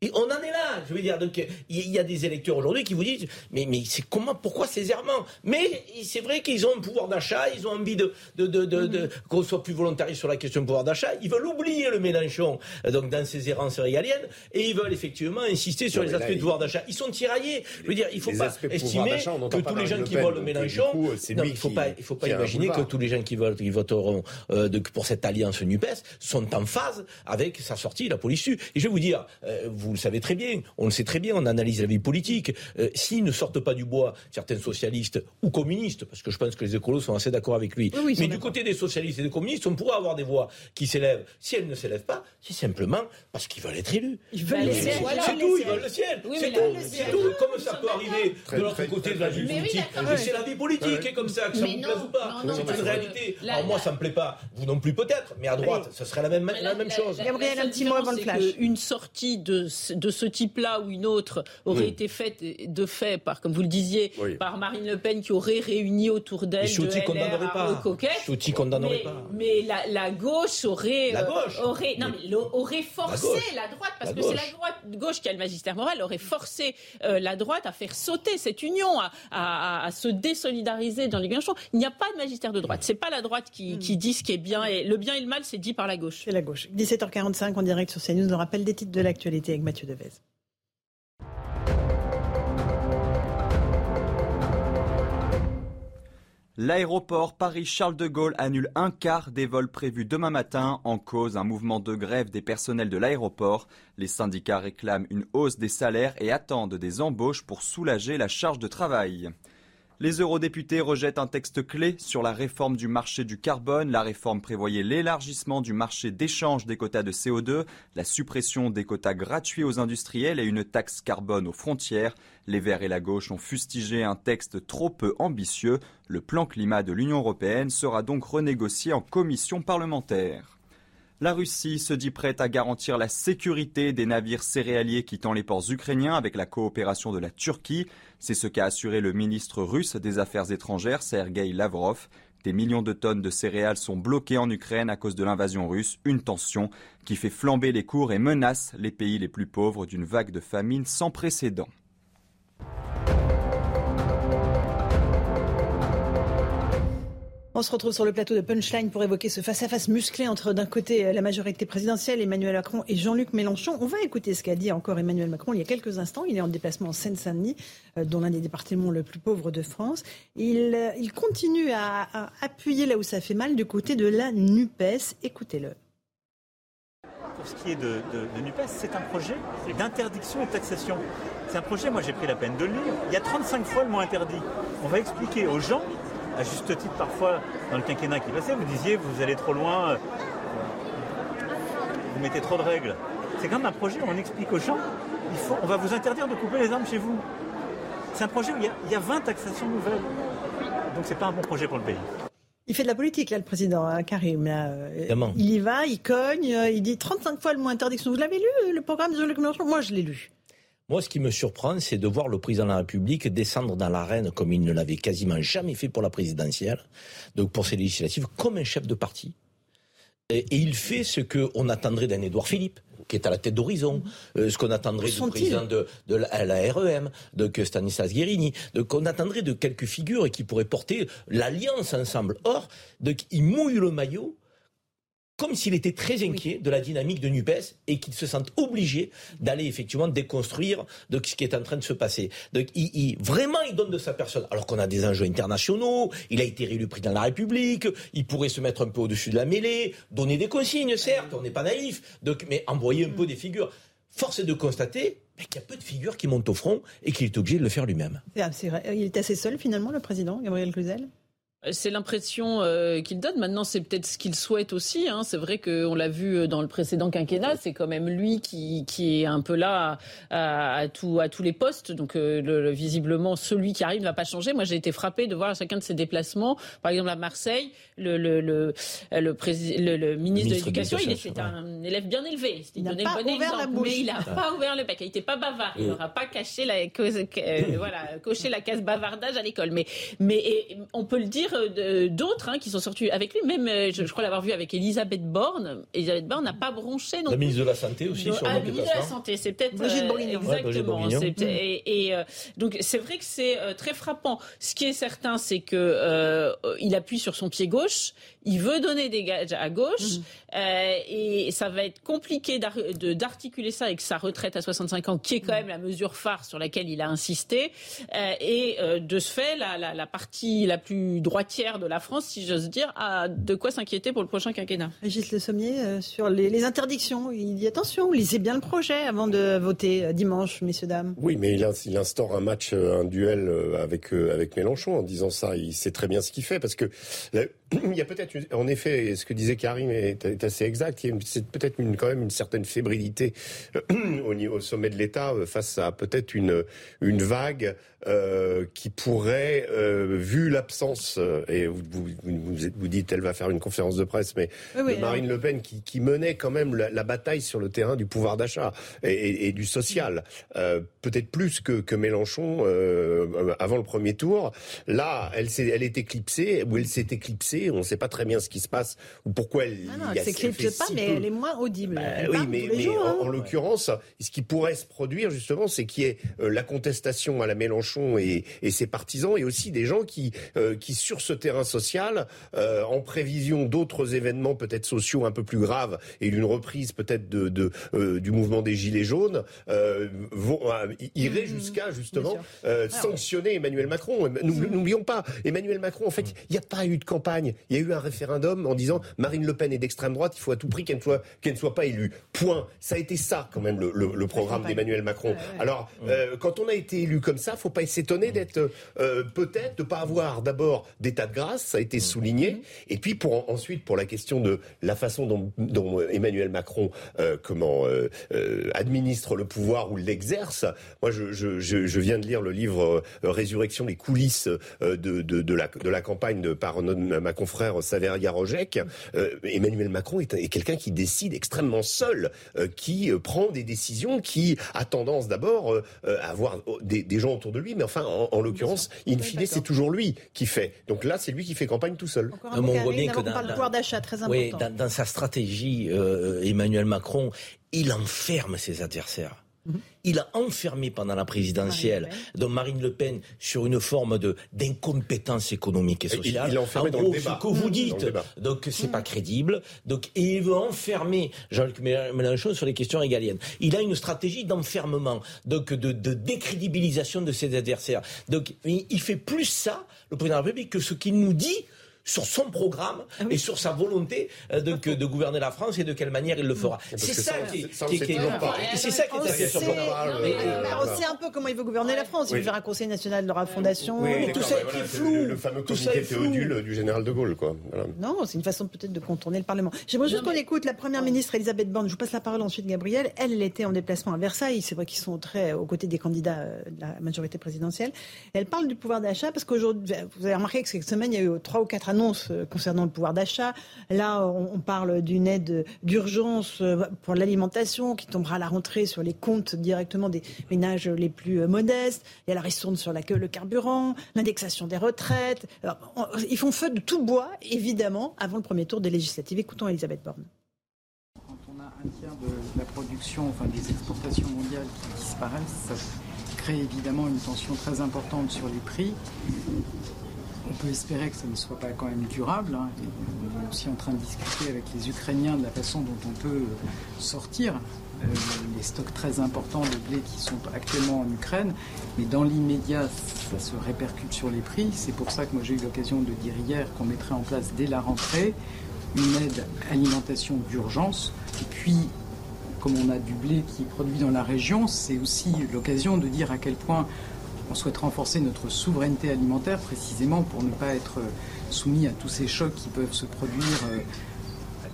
Et on en est là, je veux dire. Donc, il y a des électeurs aujourd'hui qui vous disent, mais, mais c'est comment, pourquoi ces errements? Mais c'est vrai qu'ils ont un pouvoir d'achat, ils ont envie de, de, de, de, qu'on soit plus volontariste sur la question du pouvoir d'achat. Ils veulent oublier le Mélenchon, euh, donc dans ces errances régaliennes, et ils veulent effectivement insister sur les aspects de pouvoir d'achat. Ils sont tiraillés. Je veux dire, il ne faut pas estimer que tous les gens qui votent le Mélenchon, non, il ne faut pas, il faut pas imaginer que tous les gens qui, votent, qui voteront euh, pour cette alliance Nupes sont en phase avec sa sortie, la police. Et je vais vous dire, euh, vous vous le savez très bien, on le sait très bien, on analyse la vie politique. Euh, s'ils ne sortent pas du bois, certains socialistes ou communistes, parce que je pense que les écolos sont assez d'accord avec lui, mais du côté des socialistes et des communistes, on pourrait avoir des voix qui s'élèvent. Si elles ne s'élèvent pas, c'est simplement parce qu'ils veulent être élus. Ils veulent le ciel. C'est tout, ils veulent le ciel. c'est tout. tout. Comme ça peut arriver de l'autre côté de la vie politique. C'est la vie politique, et comme ça, que ça vous plaise ou pas. C'est une réalité. Alors moi, ça me plaît pas. Vous non plus peut-être, mais à droite, ce serait la même, la même chose. Gabriel, un petit mot avant le flash. Une sortie de de ce type-là ou une autre aurait été faite de fait par, comme vous le disiez, par Marine Le Pen qui aurait réuni autour d'elle de LR pas. Chouti condamnerait mais, pas. Mais la, la, gauche aurait la gauche. aurait non mais aurait forcé la, droite parce que c'est la droite gauche qui a le magistère moral aurait forcé euh, la droite à faire sauter cette union, à, à, à se désolidariser dans les Mélenchon. Il n'y a pas de magistère de droite. C'est pas la droite qui, qui, dit ce qui est bien et le bien et le mal, c'est dit par la gauche. C'est la gauche. 17h45 en direct sur CNews. Le rappel des titres de l'actualité avec Mathieu. L'aéroport Paris-Charles de Gaulle annule un quart des vols prévus demain matin en cause un mouvement de grève des personnels de l'aéroport. Les syndicats réclament une hausse des salaires et attendent des embauches pour soulager la charge de travail. Les eurodéputés rejettent un texte clé sur la réforme du marché du carbone. La réforme prévoyait l'élargissement du marché d'échange des quotas de CO2, la suppression des quotas gratuits aux industriels et une taxe carbone aux frontières. Les Verts et la gauche ont fustigé un texte trop peu ambitieux. Le plan climat de l'Union européenne sera donc renégocié en commission parlementaire. La Russie se dit prête à garantir la sécurité des navires céréaliers quittant les ports ukrainiens avec la coopération de la Turquie. C'est ce qu'a assuré le ministre russe des Affaires étrangères, Sergei Lavrov. Des millions de tonnes de céréales sont bloquées en Ukraine à cause de l'invasion russe, une tension qui fait flamber les cours et menace les pays les plus pauvres d'une vague de famine sans précédent. On se retrouve sur le plateau de Punchline pour évoquer ce face-à-face musclé entre d'un côté la majorité présidentielle, Emmanuel Macron et Jean-Luc Mélenchon. On va écouter ce qu'a dit encore Emmanuel Macron il y a quelques instants. Il est en déplacement en Seine-Saint-Denis, euh, dont l'un des départements le plus pauvre de France. Il, euh, continue à, appuyer là où ça fait mal du côté de la NUPES. Écoutez-le. Pour ce qui est de, de NUPES, c'est un projet d'interdiction de taxation. C'est un projet, moi j'ai pris la peine de le lire. Il y a 35 fois le mot interdit. On va expliquer aux gens à juste titre parfois dans le quinquennat qui passait, vous disiez vous allez trop loin, euh, vous mettez trop de règles. C'est quand même un projet où on explique aux gens, il faut, on va vous interdire de couper les armes chez vous. C'est un projet où il y, a, 20 taxations nouvelles. Donc c'est pas un bon projet pour le pays. Il fait de la politique, là, le président hein, Karim. Euh, il y va, il cogne, euh, il dit 35 fois le mot interdiction. Vous l'avez lu, le programme de Jean-Luc Mélenchon Moi, je l'ai lu. Moi, ce qui me surprend, c'est de voir le président de la République descendre dans l'arène comme il ne l'avait quasiment jamais fait pour la présidentielle, donc pour ses législatives, comme un chef de parti. Et, il fait ce qu'on attendrait d'un Édouard Philippe qui est à la tête d'Horizon, euh, ce qu'on attendrait du président de, la, REM, de Stanislas Guérini, qu'on attendrait de quelques figures qui pourraient porter l'alliance ensemble. Or, il mouille le maillot comme s'il était très inquiet de la dynamique de NUPES et qu'il se sente obligé d'aller effectivement déconstruire de ce qui est en train de se passer. Donc, il, vraiment, il donne de sa personne. Alors qu'on a des enjeux internationaux, il a été réélu président de la République, il pourrait se mettre un peu au-dessus de la mêlée, donner des consignes, certes, on n'est pas naïf, donc, mais envoyer un peu des figures. Force est de constater qu'il y a peu de figures qui montent au front et qu'il est obligé de le faire lui-même. C'est vrai. Il est assez seul finalement, le président, Gabriel Cluzel? C'est l'impression euh, qu'il donne. Maintenant, c'est peut-être ce qu'il souhaite aussi. Hein. C'est vrai qu'on l'a vu euh, dans le précédent quinquennat. C'est quand même lui qui, qui est un peu là à, à, tout, à tous les postes. Donc, euh, le, visiblement, celui qui arrive ne va pas changer. Moi, j'ai été frappé de voir à chacun de ses déplacements. Par exemple, à Marseille, le, le, le, le, ministre, de l'Éducation, il était un élève bien élevé. Il n'a pas ouvert la bouche. Mais il n'a pas ouvert le bec. Il n'était pas bavard. Il n'aura pas caché la, voilà, coché la case bavardage à l'école. Mais, mais on peut le dire euh, d'autres hein, qui sont sortis avec lui. Même, euh, je, crois l'avoir vu avec Elisabeth Borne. Elisabeth Borne n'a pas bronché. Non la ministre de la Santé aussi, sur ah, ministre de la Santé, c'est peut-être. Brigitte euh, Exactement. et, donc, c'est vrai que c'est très frappant. Ce qui est certain, c'est que il appuie sur son pied gauche. Il veut donner des gages à gauche. Mhm. et ça va être compliqué d'articuler ça avec sa retraite à 65 ans, qui est quand mhm. même la mesure phare sur laquelle il a insisté. et de ce fait, la, la, la partie la plus droite tiers de la France, si j'ose dire, a de quoi s'inquiéter pour le prochain quinquennat. Régis Le Sommier, euh, sur les, interdictions, il dit attention, lisez bien le projet avant de voter euh, dimanche, messieurs, dames. Oui, mais il, instaure un match, euh, un duel avec, avec Mélenchon en disant ça. Il sait très bien ce qu'il fait parce que il y a peut-être, en effet, ce que disait Karim est, assez exact. A peut-être quand même une certaine fébrilité au, au sommet de l'État face à peut-être une vague euh, qui pourrait, euh, vu l'absence, euh, et vous, vous, vous, dites elle va faire une conférence de presse, mais Marine Le Pen qui, qui, menait quand même la, bataille sur le terrain du pouvoir d'achat et, et, du social, euh, peut-être plus que, que Mélenchon avant le premier tour. Là, elle, est, elle est éclipsée, ou elle s'est éclipsée, on ne sait pas très bien ce qui se passe ou pourquoi elle. Ah non, elle s'éclipse pas, mais elle est moins audible. Bah, oui, mais, mais en, en l'occurrence, ce qui pourrait se produire justement, c'est qu'il y ait la contestation à la Mélenchon et, ses partisans, et aussi des gens qui, euh, qui sur ce terrain social, euh, en prévision d'autres événements peut-être sociaux un peu plus graves et d'une reprise peut-être de, euh, du mouvement des Gilets jaunes, vont, iraient mmh, jusqu'à justement sanctionner Emmanuel Macron. N'oublions pas, Emmanuel Macron, en fait, il n'y a pas eu de campagne. Il y a eu un référendum en disant Marine Le Pen est d'extrême droite, il faut à tout prix qu'elle ne soit, qu'elle ne soit pas élue. Point. Ça a été ça quand même le, le, programme d'Emmanuel Macron. Alors, quand on a été élu comme ça, faut pas s'étonner d'être euh, peut-être de pas avoir d'abord d'état de grâce, ça a été souligné, et puis pour ensuite pour la question de la façon dont, Emmanuel Macron euh, comment euh, administre le pouvoir ou l'exerce. Moi, je, viens de lire le livre Résurrection, les coulisses de, de, la, de la campagne de, par ma confrère Saveria Rojek. Emmanuel Macron est, quelqu'un qui décide extrêmement seul, qui prend des décisions, qui a tendance d'abord à avoir des, des gens autour de lui mais enfin, en, l'occurrence, in fine, c'est toujours lui qui fait. Donc là, c'est lui qui fait campagne tout seul. on voit bien que dans, le pouvoir d'achat, très important. dans, sa stratégie, euh, Emmanuel Macron, il enferme ses adversaires. Il a enfermé pendant la présidentielle donc Marine Le Pen sur une forme de d'incompétence économique et sociale. Il, il enfermé en dans gros, le débat. ce que vous Dans dites, donc c'est pas crédible. Donc et il veut enfermer Jean-Luc Mélenchon sur les questions régaliennes. Il a une stratégie d'enfermement, donc de, de décrédibilisation de ses adversaires. Donc il fait plus ça, le président de la République, que ce qu'il nous dit sur son programme Ah et sur sa volonté euh, de, que- de gouverner la France et de quelle manière il le fera. C'est ça ça, qui est, c'est ça qui est assez surprenant. Bah, on sait un peu comment il veut gouverner la France. Il Oui. veut faire un conseil national de la fondation. Oui, tout ça est flou. le, le fameux Tout ça comité. Théodule du général de Gaulle, quoi. Voilà. Non, c'est une façon peut-être de contourner le Parlement. J'aimerais juste qu'on écoute la Première ministre Elisabeth Borne. Je vous passe la parole ensuite, Gabriel. Elle, elle était en déplacement à Versailles. C'est vrai qu'ils sont très aux côtés des candidats euh, de la majorité présidentielle. Elle parle du pouvoir d'achat parce qu'aujourd'hui, vous avez remarqué que cette semaine, il y a eu trois ou quatre annonces euh, concernant le pouvoir d'achat. Là, on, parle d'une aide d'urgence euh, pour l'alimentation qui tombera à la rentrée sur les comptes directement des ménages les plus euh, modestes. Il y a la ristourne sur le carburant, l'indexation des retraites. Ils font feu de tout bois, évidemment, avant le premier tour des législatives. Écoutons Elisabeth Borne. Quand on a un tiers de la production, enfin des exportations mondiales qui disparaissent, ça crée évidemment une tension très importante sur les prix. On peut espérer que ça ne soit pas quand même durable. hein. On est aussi en train de discuter avec les Ukrainiens de la façon dont on peut sortir euh, les stocks très importants de blé qui sont actuellement en Ukraine. Mais dans l'immédiat, ça se répercute sur les prix. C'est pour ça que moi j'ai eu l'occasion de dire hier qu'on mettrait en place dès la rentrée une aide alimentation d'urgence. Et puis, comme on a du blé qui est produit dans la région, c'est aussi l'occasion de dire à quel point on souhaite renforcer notre souveraineté alimentaire, précisément pour ne pas être soumis à tous ces chocs qui peuvent se produire euh,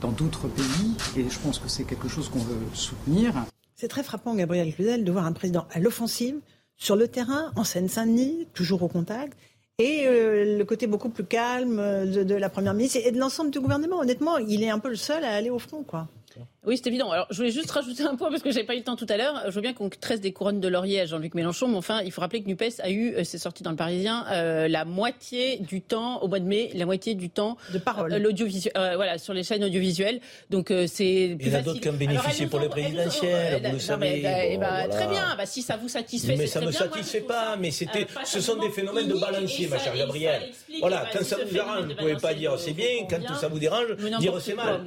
dans d'autres pays. Et je pense que c'est quelque chose qu'on veut soutenir. C'est très frappant, Gabriel Cluzel, de voir un président à l'offensive, sur le terrain, en Seine-Saint-Denis, toujours au contact, et euh, le côté beaucoup plus calme euh, de, de la Première ministre et de l'ensemble du gouvernement. Honnêtement, il est un peu le seul à aller au front, quoi. Oui, c'est évident. Alors, je voulais juste rajouter un point parce que j'avais pas eu le temps tout à l'heure. Je veux bien qu'on tresse des couronnes de laurier à Jean-Luc Mélenchon, mais enfin, il faut rappeler que Nupes a eu, euh, c'est sorti dans le Parisien, euh, la moitié du temps au mois de mai, la moitié du temps de parole, euh, l'audiovisuel, euh, voilà, sur les chaînes audiovisuelles. Donc euh, c'est. Il y en a d'autres qui ont bénéficié pour les présidentielles, vous le savez. eh Bon, ben, voilà. Très bien. Bah, si ça vous satisfait, Mais c'est ça ne me bien. Satisfait pas, mais c'était, euh, ce sont des phénomènes de balancier, ma chère Gabrielle. Voilà, bah, quand ça vous de vous pouvez pas dire c'est bien, quand ça vous dérange, dire c'est mal.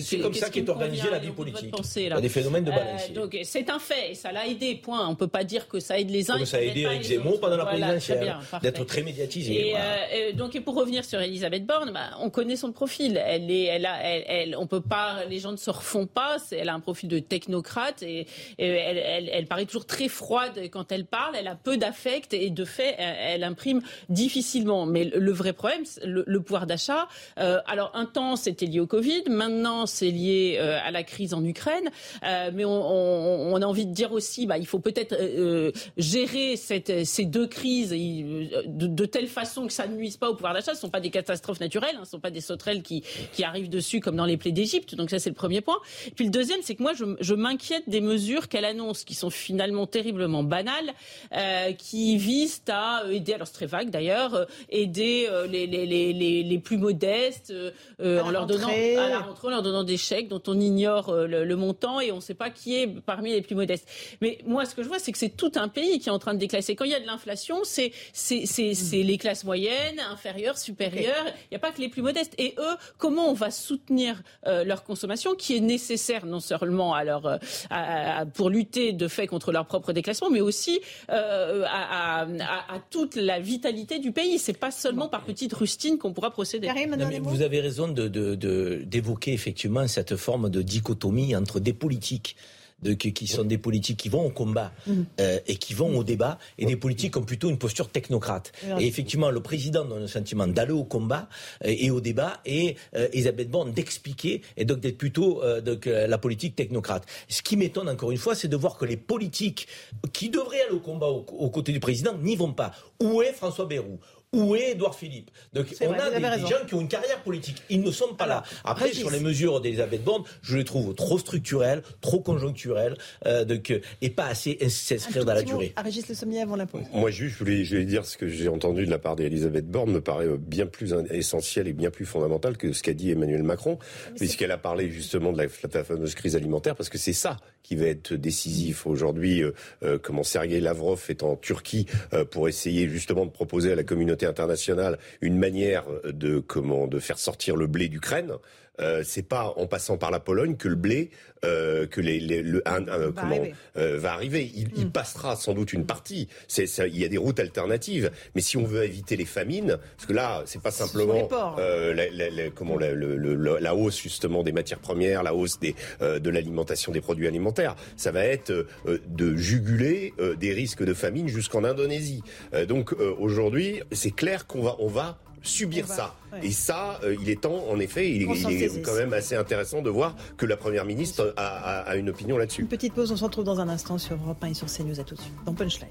C'est comme ça qu'est me la et vie politique. pensée, Il là. y a des phénomènes de Euh, balancier. donc c'est un fait et ça l'a aidé. Point. On peut pas dire que ça aide les uns. Comme et ça a aidé Eric Zemmour pendant la Voilà, présidentielle, d'être très médiatisé. Et, voilà. euh, euh, donc, et pour revenir sur Elisabeth Borne, bah, on connaît son profil. Elle est, elle a, elle, elle- on peut pas, les gens ne se refont pas. Elle a un profil de technocrate et, et elle, paraît toujours très froide quand elle parle. Elle a peu d'affect et de fait, elle, imprime difficilement. Mais le, vrai problème, le, le pouvoir d'achat. euh, alors, un temps, c'était lié au Covid. Maintenant, c'est lié euh, à la crise en Ukraine. Euh, mais on, on- on a envie de dire aussi, bah, il faut peut-être euh, euh, gérer cette, ces deux crises et, de, de telle façon que ça ne nuise pas au pouvoir d'achat. Ce ne sont pas des catastrophes naturelles, hein, ce ne sont pas des sauterelles qui, qui arrivent dessus comme dans les plaies d'Égypte. Donc ça, c'est le premier point. Puis le deuxième, c'est que moi, je, je m'inquiète des mesures qu'elle annonce, qui sont finalement terriblement banales, euh, qui visent à aider, alors c'est très vague d'ailleurs, aider les, les, les, les, les plus modestes en leur donnant rentrée. à la rentrée, en leur donnant des chèques dont on ignore euh, le, le montant et on ne sait pas qui est parmi les plus modestes. Mais moi, ce que je vois, c'est que c'est tout un pays qui est en train de déclasser. Quand il y a de l'inflation, c'est c'est les classes moyennes, inférieures, supérieures. Il n'y a pas que les plus modestes. Et eux, comment on va soutenir euh, leur consommation, qui est nécessaire non seulement à leur euh, à- à- pour lutter de fait contre leur propre déclassement, mais aussi euh, à, à- à- à toute la vitalité du pays. C'est pas seulement par petites rustines qu'on pourra procéder. Non, mais vous avez raison de- de- de- d'évoquer effectivement cette forme de dichotomie entre des politiques de, qui, qui sont des politiques qui vont au combat euh, et qui vont au débat, et des politiques qui ont plutôt une posture technocrate. Et effectivement, le président donne le sentiment d'aller au combat euh, et au débat, et euh, Elisabeth Borne d'expliquer, et donc d'être plutôt euh, donc, la politique technocrate. Ce qui m'étonne encore une fois, c'est de voir que les politiques qui devraient aller au combat au- aux côtés du président n'y vont pas. Où est François Bayrou? Où est Édouard Philippe Donc on a des, gens qui ont une carrière politique. Ils ne sont pas là. Après, sur les mesures d'Elisabeth Borne, je les trouve trop structurelles, trop conjoncturelles, euh, donc, et pas assez s'inscrire dans la durée. À Régis Le Sommier avant la pause. Moi, juste, je voulais, je voulais dire ce que j'ai entendu de la part d'Elisabeth Borne me paraît euh, bien plus essentiel et bien plus fondamental que ce qu'a dit Emmanuel Macron, puisqu'elle a parlé justement de la, de la fameuse crise alimentaire, parce que c'est ça qui va être décisif aujourd'hui. Euh, euh, comment Sergei Lavrov est en Turquie euh, pour essayer justement de proposer à la communauté internationale une manière de comment de faire sortir le blé d'Ukraine. Euh, c'est pas en passant par la Pologne que le blé, euh, que les, le, un, va, comment, arriver. Euh, va arriver. Il, il, hmm. passera sans doute une partie. C'est, ça, il y a des routes alternatives. Mais si on veut éviter les famines, parce que là, c'est pas simplement euh, la, la, la, comment la, la, hausse justement des matières premières, la hausse des, euh, de l'alimentation des produits alimentaires. Ça va être de juguler des risques de famine jusqu'en Indonésie. donc aujourd'hui, c'est clair qu'on va on va subir ça. Et ça, euh, il est temps, en effet, il, est quand même assez intéressant de voir que la Première ministre a, une opinion là-dessus. Une petite pause, on se retrouve dans un instant sur Europe 1 et sur CNews. À tout de suite, dans Punchline.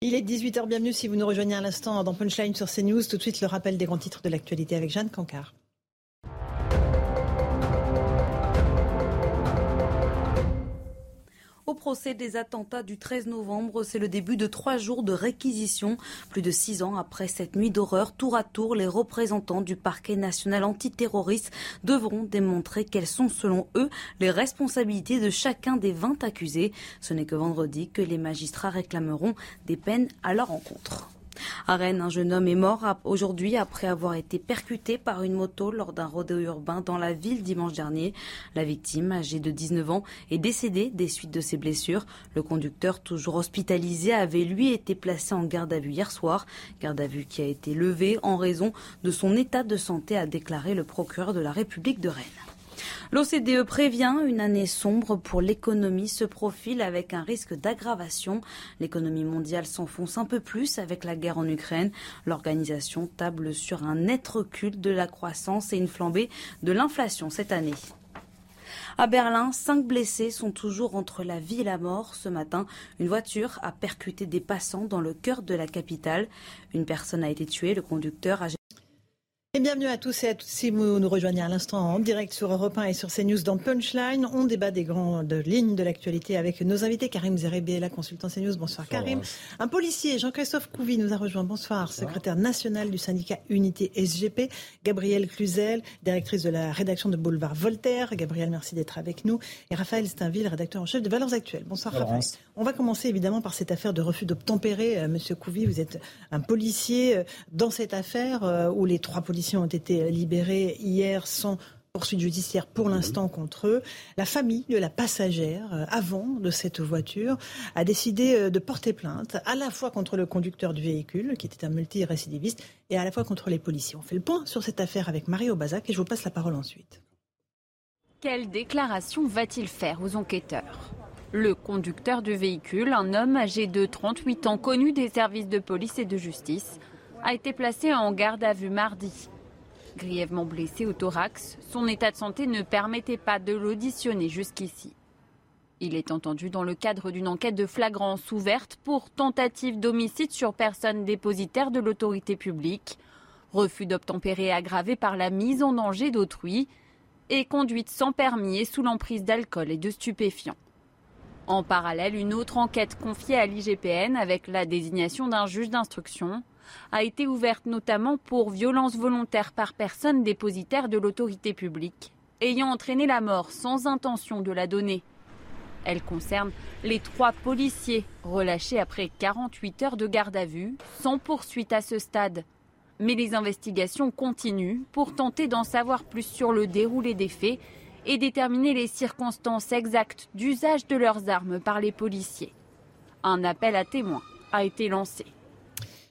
Il est 18h, bienvenue si vous nous rejoignez à l'instant dans Punchline sur CNews. Tout de suite, le rappel des grands titres de l'actualité avec Jeanne Cancard. Au procès des attentats du 13 novembre, c'est le début de trois jours de réquisition. Plus de six ans après cette nuit d'horreur, tour à tour, les représentants du parquet national antiterroriste devront démontrer quelles sont, selon eux, les responsabilités de chacun des 20 accusés. Ce n'est que vendredi que les magistrats réclameront des peines à leur encontre. À Rennes, un jeune homme est mort aujourd'hui après avoir été percuté par une moto lors d'un rodéo urbain dans la ville dimanche dernier. La victime, âgée de 19 ans, est décédée des suites de ses blessures. Le conducteur, toujours hospitalisé, avait lui été placé en garde à vue hier soir. Garde à vue qui a été levée en raison de son état de santé, a déclaré le procureur de la République de Rennes. L'OCDE prévient une année sombre pour l'économie se profile avec un risque d'aggravation. L'économie mondiale s'enfonce un peu plus avec la guerre en Ukraine. L'organisation table sur un net recul de la croissance et une flambée de l'inflation cette année. À Berlin, cinq blessés sont toujours entre la vie et la mort. Ce matin, une voiture a percuté des passants dans le cœur de la capitale. Une personne a été tuée, le conducteur a et bienvenue à tous et à toutes si vous nous rejoignez à l'instant en direct sur Europe 1 et sur CNews dans Punchline. On débat des grandes lignes de l'actualité avec nos invités. Karim la consultant CNews. Bonsoir Karim. Un policier, Jean-Christophe Couvi, nous a rejoint. Bonsoir. Secrétaire national du syndicat Unité SGP. Gabrielle Cluzel, directrice de la rédaction de Boulevard Voltaire. Gabrielle, merci d'être avec nous. Et Raphaël Steinville, rédacteur en chef de Valeurs Actuelles. Bonsoir Raphaël. On va commencer évidemment par cette affaire de refus d'obtempérer. Euh, Monsieur Couvi, vous êtes un policier euh, dans cette affaire euh, où les trois policiers ont été libérés hier sans poursuite judiciaire pour l'instant contre eux. La famille de la passagère, euh, avant de cette voiture, a décidé euh, de porter plainte à la fois contre le conducteur du véhicule, qui était un multirécidiviste, et à la fois contre les policiers. On fait le point sur cette affaire avec Mario Bazac et je vous passe la parole ensuite. Quelle déclaration va-t-il faire aux enquêteurs? Le conducteur du véhicule, un homme âgé de 38 ans connu des services de police et de justice, a été placé en garde à vue mardi. Grièvement blessé au thorax, son état de santé ne permettait pas de l'auditionner jusqu'ici. Il est entendu dans le cadre d'une enquête de flagrance ouverte pour tentative d'homicide sur personne dépositaire de l'autorité publique, refus d'obtempérer aggravé par la mise en danger d'autrui et conduite sans permis et sous l'emprise d'alcool et de stupéfiants. En parallèle, une autre enquête confiée à l'IGPN avec la désignation d'un juge d'instruction a été ouverte notamment pour violence volontaire par personne dépositaire de l'autorité publique, ayant entraîné la mort sans intention de la donner. Elle concerne les trois policiers relâchés après 48 heures de garde à vue, sans poursuite à ce stade. Mais les investigations continuent pour tenter d'en savoir plus sur le déroulé des faits et déterminer les circonstances exactes d'usage de leurs armes par les policiers. Un appel à témoins a été lancé.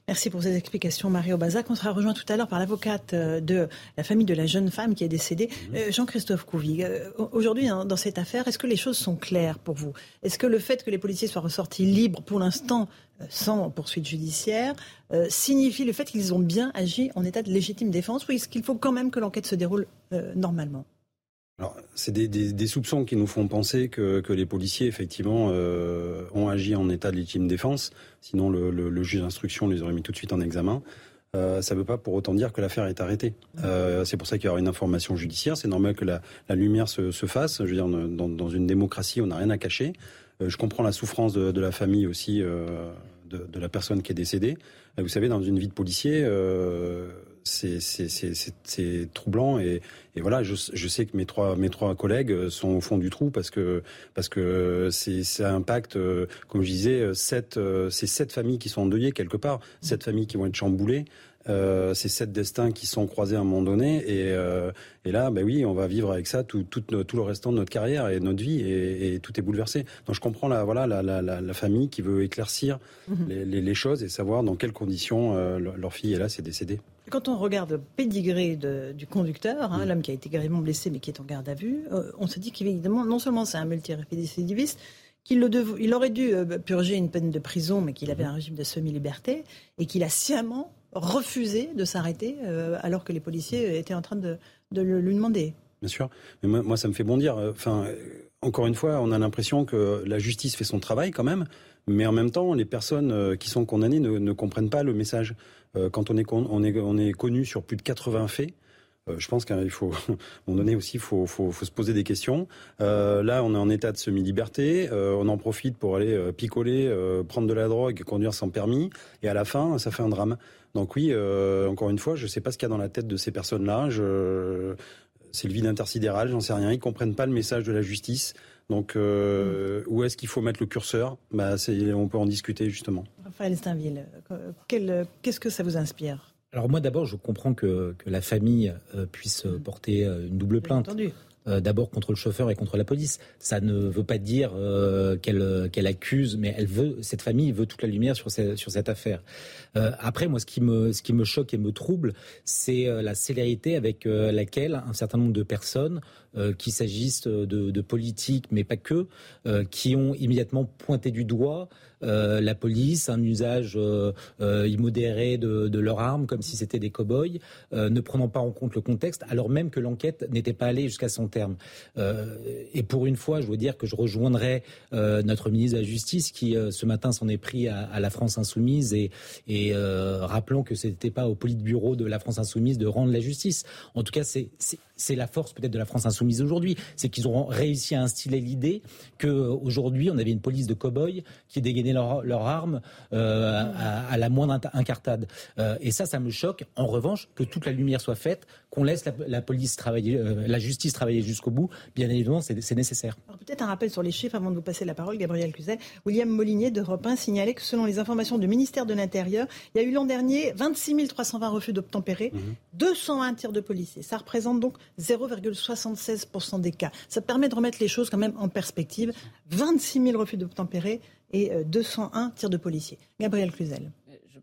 Merci pour ces explications, Mario Bazac. On sera rejoint tout à l'heure par l'avocate euh, de la famille de la jeune femme qui est décédée, euh, Jean-Christophe Couvi. Euh, aujourd'hui, hein, dans cette affaire, est-ce que les choses sont claires pour vous? Est-ce que le fait que les policiers soient ressortis libres pour l'instant, sans poursuite judiciaire, signifie le fait qu'ils ont bien agi en état de légitime défense ou est-ce qu'il faut quand même que l'enquête se déroule normalement? Alors, c'est des, soupçons qui nous font penser que, les policiers, effectivement, euh, ont agi en état de légitime défense. Sinon, le, juge d'instruction les aurait mis tout de suite en examen. Euh, ça ne veut pas pour autant dire que l'affaire est arrêtée. Euh, c'est pour ça qu'il y aura une information judiciaire. C'est normal que la, lumière se, fasse. Je veux dire, dans, une démocratie, on n'a rien à cacher. je comprends la souffrance de, la famille aussi, de, la personne qui est décédée. vous savez, dans une vie de policier, c'est troublant et, et voilà, je, je, sais que mes trois mes trois collègues sont au fond du trou parce que parce que c'est ça impacte, euh, comme je disais, sept euh, c'est sept familles qui sont endeuillées quelque part, sept familles qui vont être chamboulées. Euh, c'est sept destins qui sont croisés à un moment donné et, euh, et là, ben oui, on va vivre avec ça tout, tout, tout, le restant de notre carrière et de notre vie et, et, tout est bouleversé. Donc je comprends la voilà la, la, la, la famille qui veut éclaircir mhm. les, les, les, choses et savoir dans quelles conditions leur fille est là, c'est décédé. Quand on regarde le pédigré du conducteur, hein, mm. l'homme qui a été gravement blessé mais qui est en garde à vue, euh, on se dit qu'évidemment, non seulement c'est un multirécidiviste, qu'il il aurait dû euh, purger une peine de prison, mais qu'il avait mm-hmm. un régime de semi-liberté, et qu'il a sciemment refusé de s'arrêter euh, alors que les policiers étaient en train de, lui demander. Bien sûr, mais moi, ça me fait bondir. Enfin, encore une fois, on a l'impression que la justice fait son travail quand même, mais en même temps, les personnes qui sont condamnées ne comprennent pas le message. Euh, quand on est, on, est, on est connu sur plus de 80 faits, euh, je pense qu'il faut, à un moment donné aussi, il faut, se poser des questions. Euh, là, on est en état de semi-liberté. On en profite pour aller picoler, prendre de la drogue, conduire sans permis. Et à la fin, ça fait un drame. Donc oui, encore une fois, je ne sais pas ce qu'il y a dans la tête de ces personnes-là. C'est le vide intersidéral, j'en sais rien. Ils comprennent pas le message de la justice. Donc, euh, où est-ce qu'il faut mettre le curseur? Bah, On peut en discuter justement. Raphaël Steinville, qu'est-ce que ça vous inspire? Alors moi d'abord, je comprends que, que la famille euh, puisse mm. porter euh, une double plainte. Euh, d'abord contre le chauffeur et contre la police. Ça ne veut pas dire euh, qu'elle qu'elle accuse, mais elle veut cette famille veut toute la lumière sur cette, sur cette affaire. Euh, après, moi, ce qui me ce qui me choque et me trouble, c'est la célérité avec laquelle un certain nombre de personnes, qu'il s'agisse de, de politiques, mais pas que, qui ont immédiatement pointé du doigt euh, la police, un usage euh, euh, immodéré de, de leurs armes, comme si c'était des cow-boys, ne prenant pas en compte le contexte, alors même que l'enquête n'était pas allée jusqu'à son terme. et pour une fois, je veux dire que je rejoindrai notre ministre de la Justice qui, ce matin, s'en est pris à, la France insoumise et, et rappelons que ce n'était pas au Politburo de la France insoumise de rendre la justice. En tout cas, c'est la force peut-être de la France insoumise aujourd'hui, c'est qu'ils auront réussi à instiller l'idée qu'aujourd'hui on avait une police de cow-boys qui dégainait leurs leur armes euh, à, la moindre incartade. Euh, et ça, ça me choque. En revanche, que toute la lumière soit faite, qu'on laisse la, police travailler, euh, la justice travailler jusqu'au bout, bien évidemment, c'est nécessaire. Peut-être un rappel sur les chiffres avant de vous passer la parole, Gabriel Cluzel. William Molinier d'Europe 1 signalait que selon les informations du ministère de l'Intérieur, il y a eu l'an dernier 26 320 refus d'obtempérer, 201 mhm. tirs de policiers. Ça représente donc 0,76% des cas. Ça permet de remettre les choses quand même en perspective. 26 000 refus d'obtempérer et 201 euh, tirs de policiers. Gabriel Cluzel.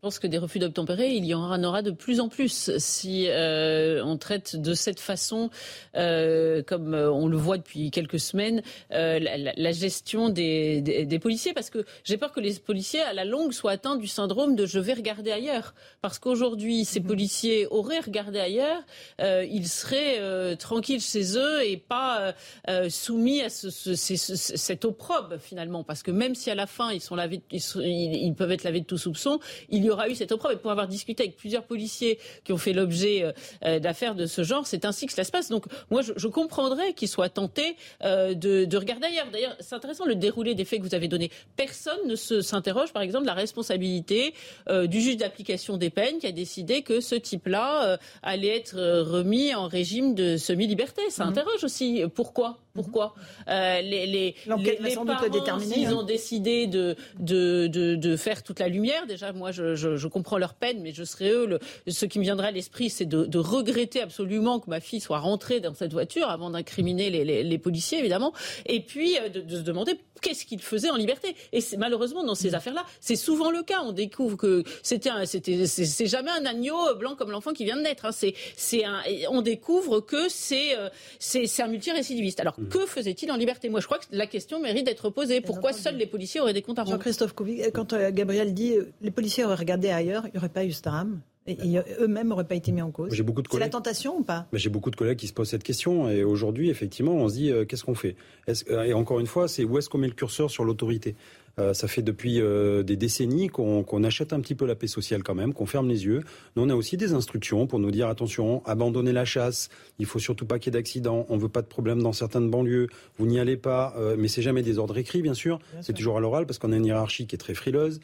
Je pense que des refus d'obtempérer, il y en aura de plus en plus si euh, on traite de cette façon, euh, comme euh, on le voit depuis quelques semaines, la, gestion des, des, policiers. Parce que j'ai peur que les policiers, à la longue, soient atteints du syndrome de je vais regarder ailleurs. Parce qu'aujourd'hui, ces mhm. policiers auraient regardé ailleurs, ils seraient tranquilles chez eux et pas soumis à ce, cet opprobre finalement. Parce que même si à la fin ils sont lavés, ils, ils peuvent être lavés de tout soupçon, il y aura eu cette opprobre. Et pour avoir discuté avec plusieurs policiers qui ont fait l'objet euh, euh, d'affaires de ce genre, c'est ainsi que cela se passe. Donc moi, je, comprendrais qu'ils soient tentés euh, de, regarder ailleurs. D'ailleurs, c'est intéressant le déroulé des faits que vous avez donnés. Personne ne s'interroge, par exemple, de la responsabilité du juge d'application des peines qui a décidé que ce type-là allait être remis en régime de semi-liberté. Ça mhm. interroge aussi. Pourquoi? Pourquoi? Euh, Les, les, les, les parents, s'ils hein. ont décidé de, de, de, de, faire toute la lumière, déjà, moi, je, je, comprends leur peine, mais je serais eux. Ce qui me viendrait à l'esprit, c'est de, regretter absolument que ma fille soit rentrée dans cette voiture avant d'incriminer les, les, policiers, évidemment, et puis euh, de, se demander qu'est-ce qu'ils faisaient en liberté. Et c'est malheureusement dans ces mm. affaires-là, c'est souvent le cas. On découvre que c'était, c'était, c'est jamais un agneau blanc comme l'enfant qui vient de naître. Hein. C'est, c'est un, on découvre que c'est, euh, c'est, c'est un multirécidiviste. Alors Mm. Que faisait-il en liberté? Moi, je crois que la question mérite d'être posée. Pourquoi seuls les policiers auraient des comptes à rendre? Jean-Christophe Couvi, quand euh, Gabriel dit euh, les policiers auraient regardé ailleurs, il n'y aurait pas eu ce drame? Et, eux-mêmes n'auraient pas été mis en cause. J'ai beaucoup de C'est la tentation ou pas? J'ai beaucoup de collègues qui se posent cette question. Et aujourd'hui, effectivement, on se dit euh, qu'est-ce qu'on fait? Et encore une fois, c'est où est-ce qu'on met le curseur sur l'autorité? Euh, ça fait depuis euh, des décennies qu'on achète un petit peu la paix sociale quand même, qu'on ferme les yeux. Nous, on a aussi des instructions pour nous dire attention, abandonnez la chasse. Il faut surtout pas qu'il y ait d'accidents. On veut pas de problème dans certaines banlieues. Vous n'y allez pas. Euh, mais c'est jamais des ordres écrits, bien sûr. C'est toujours à l'oral parce qu'on a une hiérarchie qui est très frileuse,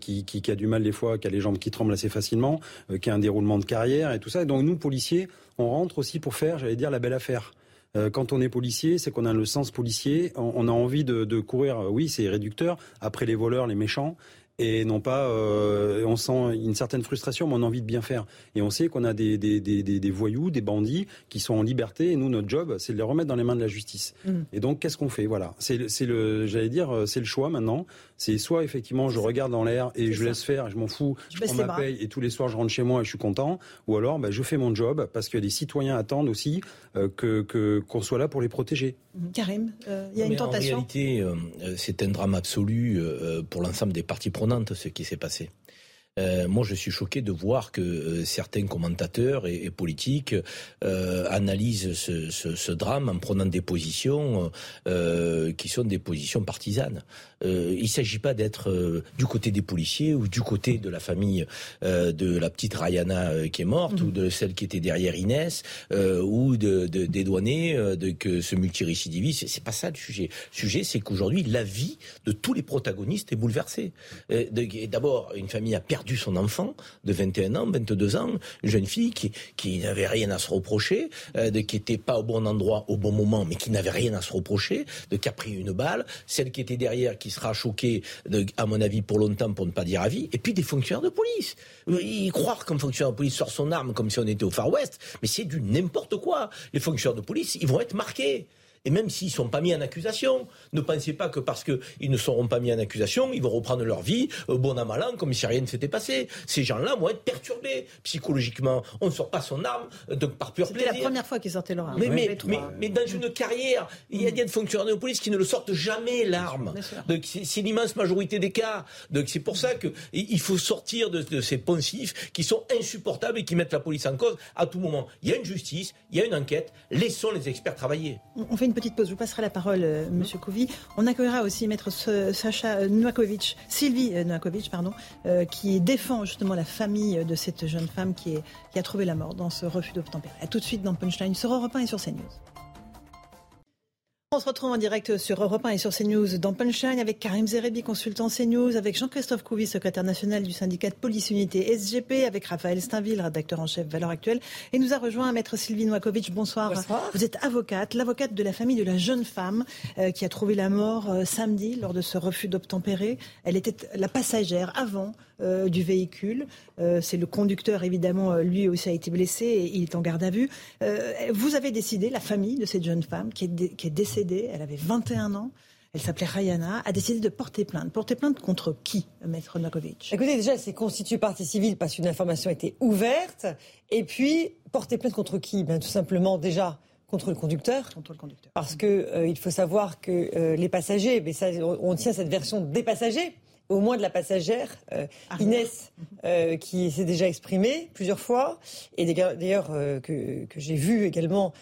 qui, qui, qui, a du mal des fois, qui a les jambes qui tremblent assez facilement, qui a un déroulement de carrière et tout ça. Et donc nous, policiers, on rentre aussi pour faire, j'allais dire, la belle affaire. Euh, quand on est policier, c'est qu'on a le sens policier. On, a envie de, de courir, oui, c'est réducteur, après les voleurs, les méchants et non pas euh, on sent une certaine frustration mais on a envie de bien faire. Et on sait qu'on a des, des, des, des, voyous des bandits qui sont en liberté et nous notre job c'est de les remettre dans les mains de la justice. Mmh. et donc qu'est-ce qu'on fait? Voilà. C'est le j'allais dire euh, c'est le choix maintenant c'est soit effectivement je regarde dans l'air et je laisse faire, je m'en fous, je, prends ma paye et tous les soirs je rentre chez moi et je suis content, ou alors bah, je fais mon job parce que les citoyens attendent aussi euh, que qu'on soit là pour les protéger. Mhm. Karim, euh, il y a une tentation. En réalité, euh, c'est un drame absolu pour l'ensemble des parties prenantes ce qui s'est passé. Euh, moi, je suis choqué de voir que euh, certains commentateurs et, politiques euh, analysent ce, drame en prenant des positions qui sont des positions partisanes. Il ne s'agit pas d'être du côté des policiers ou du côté de la famille de la petite Rayana qui est morte ou mhm. de celle qui était derrière Inès ou de, des douaniers de que ce multirécidiviste. C'est pas ça le sujet. Le sujet, c'est qu'aujourd'hui, la vie de tous les protagonistes est bouleversée. D'abord, une famille a perdu son enfant de 21 ans, 22 ans, une jeune fille qui, qui n'avait rien à se reprocher, euh, de, qui n'était pas au bon endroit au bon moment, mais qui n'avait rien à se reprocher, de qui a pris une balle, celle qui était derrière qui sera choquée, de, à mon avis, pour longtemps, pour ne pas dire à vie, et puis des fonctionnaires de police. Ils croire qu'un fonctionnaire de police sort son arme comme si on était au Far West, mais c'est du n'importe quoi. Les fonctionnaires de police, ils vont être marqués. Et même s'ils ne sont pas mis en accusation, ne pensez pas que parce qu'ils ne seront pas mis en accusation, ils vont reprendre leur vie euh, bon à mal comme si rien ne s'était passé. Ces gens-là vont être perturbés psychologiquement. On ne sort pas son arme euh, donc par pur plaisir. C'était la première fois qu'ils sortaient leur arme. Mais, mais, dans une carrière, il y a des fonctionnaires de police qui ne le sortent jamais l'arme. C'est l'immense majorité des cas. Donc c'est pour ça qu'il faut sortir de, de ces poncifs qui sont insupportables et qui mettent la police en cause à tout moment. Il y a une justice, il y a une enquête. Laissons les experts travailler. On fait une petite pause. Je vous passerai la parole, euh, Monsieur Couvi. On accueillera aussi Maître Sacha Noakovic, Sylvie euh, Noakovic, pardon, euh, qui défend justement la famille de cette jeune femme qui, est, qui a trouvé la mort dans ce refus d'obtempérer. A tout de suite dans Punchline sur Europe 1 et sur CNews. On se retrouve en direct sur Europe 1 et sur CNews dans Punchline avec Karim Zerebi, consultant CNews, avec Jean-Christophe Couvi, secrétaire national du syndicat de police unité SGP, avec Raphaël Steinville, rédacteur en chef Valeurs Actuelles. Et nous a rejoint Maître Sylvie Noakovic. Bonsoir. Bonsoir. Vous êtes avocate, l'avocate de la famille de la jeune femme euh, qui a trouvé la mort euh, samedi lors de ce refus d'obtempérer. Elle était la passagère avant euh, du véhicule. Euh, c'est le conducteur, évidemment, euh, lui aussi a été blessé et il est en garde à vue. vous avez décidé, la famille de cette jeune femme qui est, qui est décédée, elle avait 21 ans, elle s'appelait Rayana, a décidé de porter plainte. Porter plainte contre qui, Maître Nokovic Écoutez, déjà, elle s'est constituée partie civile parce qu'une information a été ouverte. Et puis, porter plainte contre qui? Ben, Tout simplement, déjà, contre le conducteur. Contre le conducteur. Parce que il faut savoir que les passagers, mais ça, on, tient cette version des passagers au moins de la passagère, euh, Inès, euh, qui s'est déjà exprimée plusieurs fois, et d'ailleurs euh, que, j'ai vu également,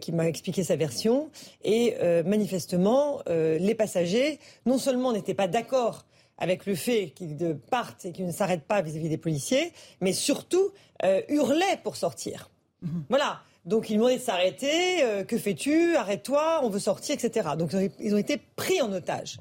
qui m'a expliqué sa version. Et manifestement, les passagers, non seulement n'étaient pas d'accord avec le fait qu'ils partent et qu'ils ne s'arrêtent pas vis-à-vis des policiers, mais surtout hurlaient pour sortir. Mhm. Voilà. Donc ils demandaient de s'arrêter. que fais-tu? Arrête-toi. On veut sortir, etc. Donc ils ont été pris en otage.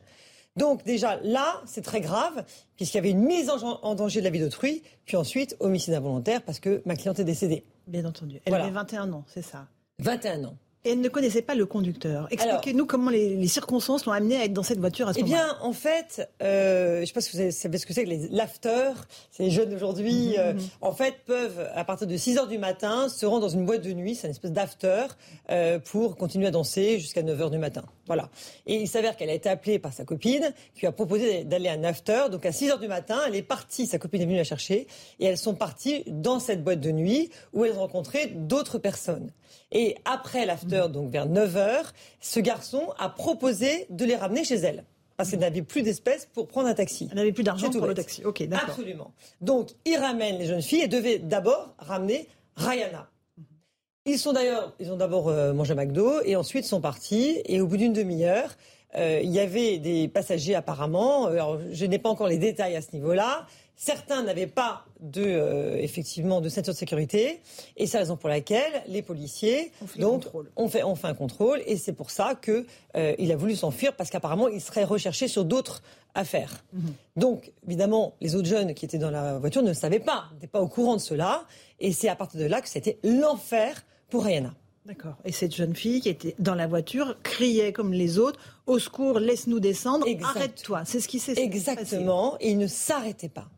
Donc déjà là, c'est très grave, puisqu'il y avait une mise en, danger de la vie d'autrui, puis ensuite homicide involontaire parce que ma cliente est décédée. Bien entendu. Elle avait 21 ans, c'est ça? 21 ans. Et elle ne connaissait pas le conducteur. Expliquez-nous comment les, circonstances l'ont amenée à être dans cette voiture à ce moment-là. Eh bien, en fait, euh, je ne sais pas si vous savez ce que c'est que les l'after. Ces jeunes d'aujourd'hui, mhm, euh, mhm. en fait, peuvent, à partir de 6 heures du matin, se rendre dans une boîte de nuit, c'est une espèce d'after, euh, pour continuer à danser jusqu'à 9 heures du matin. Voilà. Et il s'avère qu'elle a été appelée par sa copine, qui lui a proposé d'aller à un after. Donc à 6 heures du matin, elle est partie, sa copine est venue la chercher, et elles sont parties dans cette boîte de nuit où elles ont rencontré d'autres personnes. Et après l'after, donc vers 9h, ce garçon a proposé de les ramener chez elle. parce qu'elle n'avait plus d'espèces pour prendre un taxi. Elle n'avait plus d'argent pour le taxi. Ok, d'accord. Absolument. Donc, ils ramènent les jeunes filles et devaient d'abord ramener Rayana. Ils sont d'ailleurs, ils ont d'abord euh, mangé McDo et ensuite sont partis. Et au bout d'une demi-heure, euh, il y avait des passagers apparemment. Alors, je n'ai pas encore les détails à ce niveau-là. Certains n'avaient pas de, euh, effectivement, de ceinture de sécurité, et c'est la raison pour laquelle les policiers donc, ont, fait, fait un contrôle, et c'est pour ça qu'il euh, a voulu s'enfuir, parce qu'apparemment, il serait recherché sur d'autres affaires. Mhm. Donc, évidemment, les autres jeunes qui étaient dans la voiture ne savaient pas, n'étaient pas au courant de cela, et c'est à partir de là que c'était l'enfer pour Rihanna. D'accord. Et cette jeune fille qui était dans la voiture criait comme les autres Au secours, laisse-nous descendre, arrête-toi. C'est ce qui s'est passé. Exactement. Et il ne s'arrêtait pas.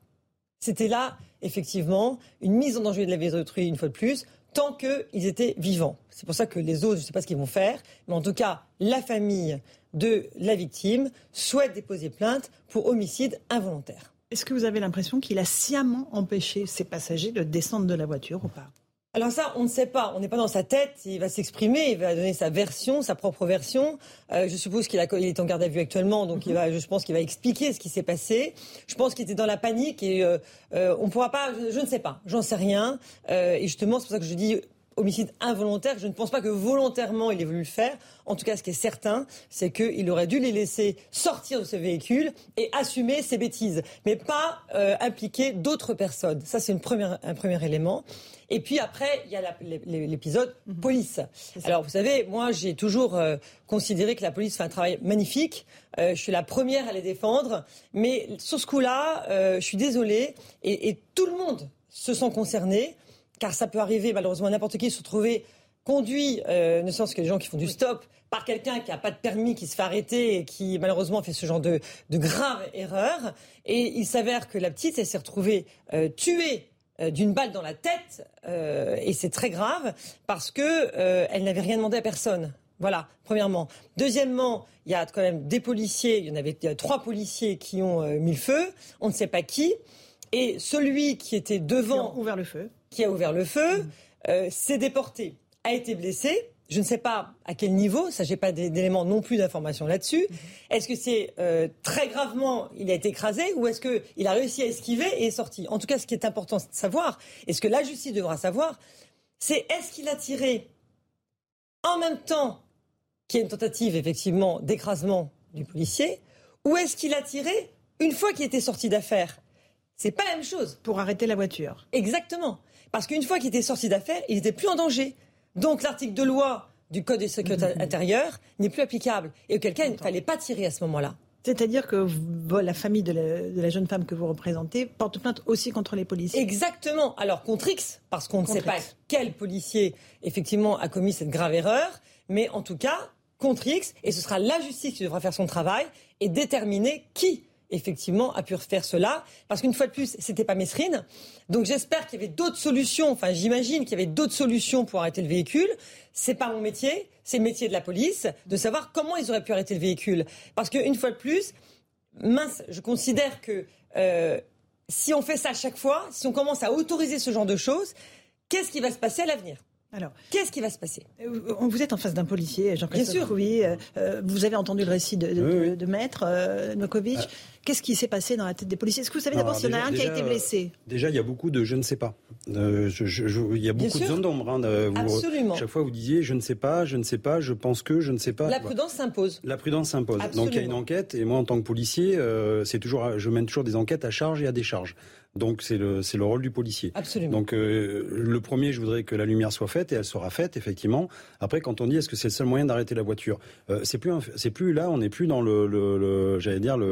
C'était là, effectivement, une mise en danger de la vie d'autrui, une fois de plus, tant qu'ils étaient vivants. C'est pour ça que les autres, je ne sais pas ce qu'ils vont faire, mais en tout cas, la famille de la victime souhaite déposer plainte pour homicide involontaire. Est-ce que vous avez l'impression qu'il a sciemment empêché ses passagers de descendre de la voiture ou pas? Alors ça, on ne sait pas. On n'est pas dans sa tête. Il va s'exprimer, il va donner sa version, sa propre version. Euh, je suppose qu'il est en garde à vue actuellement, donc il va, je pense qu'il va expliquer ce qui s'est passé. Je pense qu'il était dans la panique et euh, euh, on ne pourra pas. Je, ne sais pas. J'en sais rien. et justement, c'est pour ça que je dis homicide involontaire. Je ne pense pas que volontairement il ait voulu le faire. En tout cas, ce qui est certain, c'est qu'il aurait dû les laisser sortir de ce véhicule et assumer ses bêtises, mais pas euh, impliquer d'autres personnes. Ça, c'est un premier élément. Et puis après, il y a l'épisode mhm. police. Alors, vous savez, moi, j'ai toujours euh, considéré que la police fait un travail magnifique. Euh, je suis la première à les défendre. Mais sur ce coup-là, je suis désolée. Et, et tout le monde se sent concerné car ça peut arriver malheureusement à n'importe qui se retrouver conduit, euh, ne serait-ce que les gens qui font du stop, par quelqu'un qui n'a pas de permis, qui se fait arrêter et qui malheureusement fait ce genre de, de grave erreur. Et il s'avère que la petite, elle s'est retrouvée euh, tuée euh, d'une balle dans la tête, et c'est très grave parce que elle n'avait rien demandé à personne. Voilà, premièrement. Deuxièmement, il y a quand même des policiers, il y en avait il y a trois policiers qui ont mis le feu, on ne sait pas qui. Et celui qui était devant. Qui a ouvert le feu. Qui a ouvert le feu, euh, s'est déporté, a été blessé. Je ne sais pas à quel niveau, ça j'ai pas d'éléments non plus d'informations là-dessus. Mm. Est-ce que c'est euh, très gravement, il a été écrasé ou est-ce qu'il a réussi à esquiver et est sorti? En tout cas, ce qui est important de savoir, et ce que la justice devra savoir, c'est est-ce qu'il a tiré en même temps qu'il y a une tentative effectivement d'écrasement du policier, ou est-ce qu'il a tiré une fois qu'il était sorti d'affaire? C'est pas la même chose. Pour arrêter la voiture. Exactement. Parce qu'une fois qu'il était sorti d'affaires, il n'était plus en danger. Donc l'article de loi du Code de sécurité mmh. intérieure n'est plus applicable. Et auquel cas, il ne fallait pas tirer à ce moment-là. C'est-à-dire que la famille de la, jeune femme que vous représentez porte plainte aussi contre les policiers. Exactement. Alors contre X, parce qu'on ne sait pas quel policier effectivement a commis cette grave erreur, mais en tout cas contre X, et ce sera la justice qui devra faire son travail et déterminer qui effectivement, a pu faire cela. Parce qu'une fois de plus, c'était pas Mesrine. Donc j'espère qu'il y avait d'autres solutions. Enfin, j'imagine qu'il y avait d'autres solutions pour arrêter le véhicule. C'est pas mon métier. C'est le métier de la police de savoir comment ils auraient pu arrêter le véhicule. Parce qu'une fois de plus, mince, je considère que euh, si on fait ça à chaque fois, si on commence à autoriser ce genre de choses, qu'est-ce qui va se passer à l'avenir? Alors, qu'est-ce qui va se passer? euh, Vous êtes en face d'un policier, Jean-Christophe Bien sûr. Oui, euh, euh, vous avez entendu le récit de, Maître Nokovic. Ah. Qu'est-ce qui s'est passé dans la tête des policiers? Est-ce que vous savez d'abord s'il y en a un qui a été blessé? Déjà, il y a beaucoup de je ne sais pas. il y a beaucoup de zones d'ombre. Hein, Absolument. Chaque fois, vous disiez je ne sais pas, je ne sais pas, je pense que, je ne sais pas. La prudence s'impose. La prudence s'impose. Donc il y a une enquête, et moi, en tant que policier, c'est toujours, je mène toujours des enquêtes à charge et à décharge. Donc c'est le c'est le rôle du policier. Absolument. Donc euh, le premier, je voudrais que la lumière soit faite et elle sera faite effectivement. Après, quand on dit est-ce que c'est le seul moyen d'arrêter la voiture, euh, c'est plus c'est plus là, on n'est plus dans le, le, j'allais dire le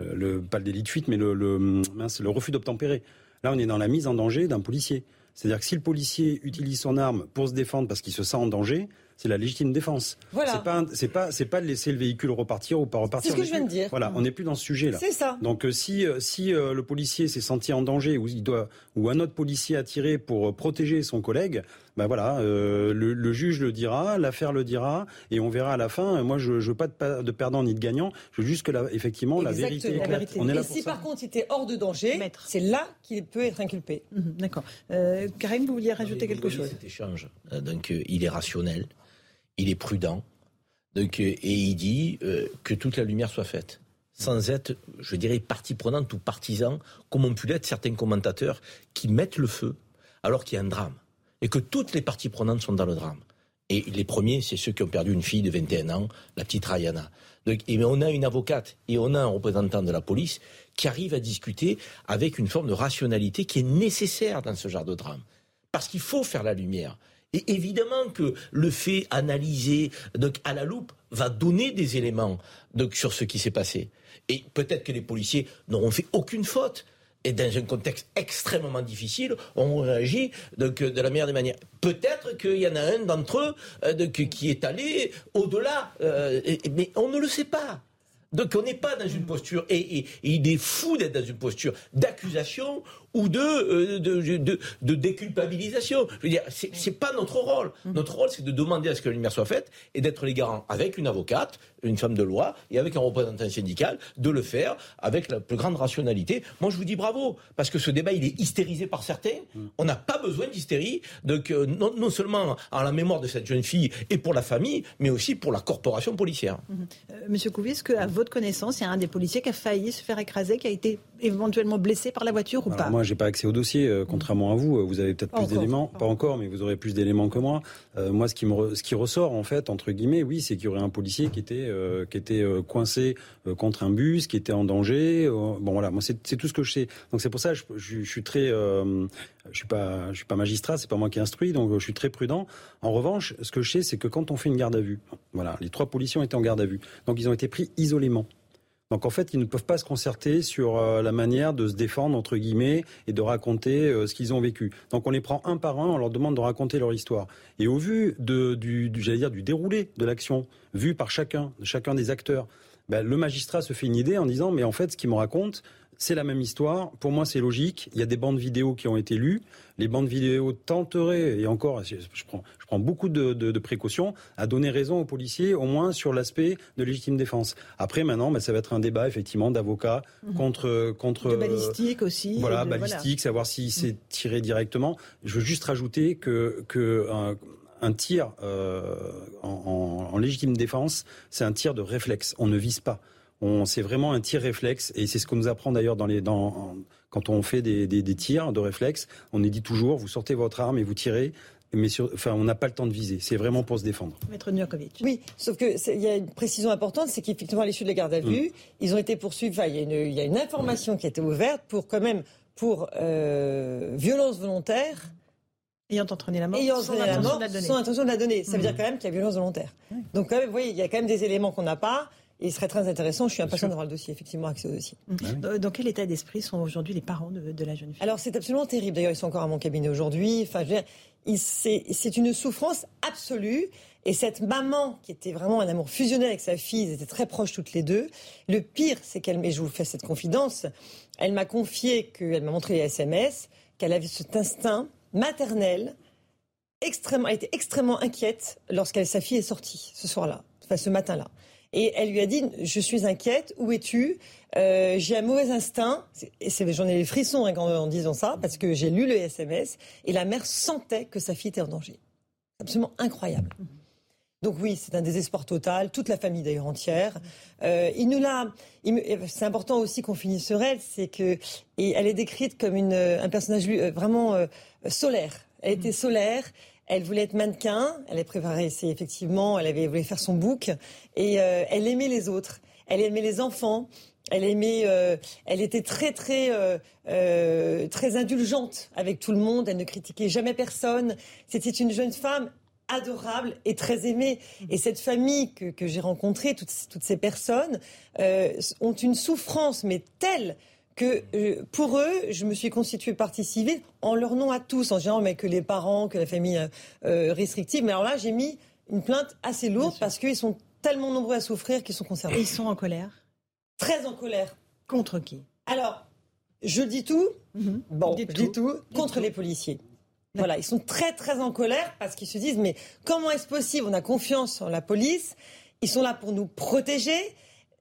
euh, le pas le délit de fuite, mais le le, mince, le refus d'obtempérer. Là, on est dans la mise en danger d'un policier. C'est-à-dire que si le policier utilise son arme pour se défendre parce qu'il se sent en danger, c'est la légitime défense. Voilà. C'est pas c'est pas c'est pas de laisser le véhicule repartir ou pas repartir. C'est ce que je viens de dire. Voilà, on n'est plus dans ce sujet là. C'est ça. Donc euh, si euh, si euh, le policier s'est senti en danger ou il doit ou un autre policier a tiré pour protéger son collègue, ben voilà, le, juge le dira, l'affaire le dira, et on verra à la fin. Moi, je, ne veux pas de, perdant ni de gagnant. Je veux juste que la, effectivement la vérité, la vérité. On est là et si par contre il était hors de danger, c'est là qu'il peut être inculpé. Mhm, d'accord. Karim, vous vouliez rajouter quelque chose? Cet échange, donc il est rationnel il est prudent. Donc, et il dit que toute la lumière soit faite sans être, je dirais, partie prenante ou partisan, comme ont pu l'être certains commentateurs qui mettent le feu alors qu'il y a un drame. Et que toutes les parties prenantes sont dans le drame. Et les premiers, c'est ceux qui ont perdu une fille de 21 ans, la petite Rayana. Donc, et on a une avocate et on a un représentant de la police qui arrive à discuter avec une forme de rationalité qui est nécessaire dans ce genre de drame. Parce qu'il faut faire la lumière. Et évidemment que le fait analysé à la loupe va donner des éléments sur ce qui s'est passé. Et peut-être que les policiers n'auront fait aucune faute. Et dans un contexte extrêmement difficile, on réagit de la meilleure des manières. Peut-être qu'il y en a un d'entre eux euh, qui est allé au-delà, euh, mais on ne le sait pas. Donc on n'est pas dans une posture, et, il est fou d'être dans une posture d'accusation ou de, euh, de, de, déculpabilisation. Je veux dire, c'est pas notre rôle. Mmh. Notre rôle, c'est de demander à ce que la lumière soit faite et d'être les garants avec une avocate, une femme de loi et avec un représentant syndical, de le faire avec la plus grande rationalité. Moi, je vous dis bravo, parce que ce débat, il est hystérisé par certains. Mmh. On n'a pas besoin d'hystérie, donc euh, non, non, seulement en la mémoire de cette jeune fille et pour la famille, mais aussi pour la corporation policière. Mmh. Euh, Monsieur Couvis, est-ce qu'à votre connaissance, il y a un des policiers qui a failli se faire écraser, qui a été éventuellement blessé par la voiture ou pas? Moi, j'ai pas accès au dossier, euh, contrairement à vous. Vous avez peut-être plus d'éléments, pas encore, mais vous aurez plus d'éléments que moi. Euh, moi, ce qui me, ce qui ressort en fait, entre guillemets, oui, c'est qu'il y aurait un policier qui était, euh, qui était coincé contre un bus, qui était en danger. bon, voilà, moi, c'est tout ce que je sais. Donc c'est pour ça, je, je, je suis très, je suis pas, je suis pas magistrat, c'est pas moi qui instruis, donc je suis très prudent. En revanche, ce que je sais, c'est que quand on fait une garde à vue, voilà, les trois policiers ont été en garde à vue, donc ils ont été pris isolément. Donc en fait, ils ne peuvent pas se concerter sur euh, la manière de se défendre, entre guillemets, et de raconter euh, ce qu'ils ont vécu. Donc on les prend un par un, on leur demande de raconter leur histoire. Et au vu de, du, dire, du déroulé de l'action, vu par chacun, chacun des acteurs, ben, le magistrat se fait une idée en disant, mais en fait, ce qu'ils me racontent, c'est la même histoire. Pour moi, c'est logique. Il y a des bandes vidéo qui ont été lues. Les bandes vidéo tenteraient, et encore, je prends, je prends beaucoup de, précautions, à donner raison aux policiers, au moins sur l'aspect de légitime défense. Après, maintenant, ben, ça va être un débat, effectivement, d'avocats mhm. contre, contre. De balistique aussi. Voilà, balistique, savoir si c'est tiré directement. Je veux juste rajouter que, que un, tir euh, en, en légitime défense, c'est un tir de réflexe. On ne vise pas c'est vraiment un tir réflexe et c'est ce qu'on nous apprend d'ailleurs dans les, dans, quand on fait des, des, tirs de réflexe. On nous dit toujours, vous sortez votre arme et vous tirez mais enfin, on n'a pas le temps de viser. C'est vraiment pour se défendre. Maître Nurkovic. Oui, sauf que il y a une précision importante, c'est qu'effectivement, à l'issue de la garde à vue, mm. ils ont été poursuivis. Enfin, il y, a une, information qui a été ouverte pour quand même pour euh, violence volontaire. Ayant entraîné la mort, ayant entraîné la mort, sans intention de la donner. Ça veut mm. dire quand même qu'il y a violence volontaire. Donc quand même, vous voyez, il y a quand même des éléments qu'on n'a pas il serait très intéressant, je suis impatient d'avoir le dossier, effectivement, accès au dossier. Bah dans quel état d'esprit sont aujourd'hui les parents de, la jeune fille? Alors c'est absolument terrible. D'ailleurs, ils sont encore à mon cabinet aujourd'hui. Enfin, c'est une souffrance absolue. Et cette maman, qui était vraiment un amour fusionnel avec sa fille, ils étaient très proches toutes les deux. Le pire, c'est qu'elle, et je vous fais cette confidence, elle m'a confié qu'elle m'a montré les SMS, qu'elle avait cet instinct maternel, extrêmement, elle était extrêmement inquiète lorsqu'elle sa fille est sortie ce soir-là, enfin ce matin-là. Et elle lui a dit Je suis inquiète, où es-tu? Euh, J'ai un mauvais instinct. J'en ai les frissons hein, en disant ça, parce que j'ai lu le SMS. Et la mère sentait que sa fille était en danger. Absolument incroyable. Donc oui, c'est un désespoir total, toute la famille d'ailleurs entière. Euh, il nous l'a. C'est important aussi qu'on finisse sur elle, c'est que elle est décrite comme un personnage euh, vraiment solaire. Elle était solaire. Elle voulait être mannequin, elle a préparé, c'est effectivement, elle avait voulu faire son book, et euh, elle aimait les autres, elle aimait les enfants, elle aimait, euh, elle était très très euh, très indulgente avec tout le monde. Elle ne critiquait jamais personne. C'était une jeune femme adorable et très aimée. Et cette famille que, j'ai rencontrée, toutes, ces personnes, ont une souffrance mais telle que euh, pour eux, je me suis constituée partie civile en leur nom à tous, en général, mais que les parents, que la famille euh, euh, restrictive. Mais alors là, j'ai mis une plainte assez lourde parce qu'ils sont tellement nombreux à souffrir qu'ils sont concernés. Et ils sont en colère? Très en colère. Contre qui? Alors, je dis tout. Mhm. Bon, je dis tout contre les policiers. Voilà, ils sont très très en colère parce qu'ils se disent mais comment est-ce possible? On a confiance en la police, ils sont là pour nous protéger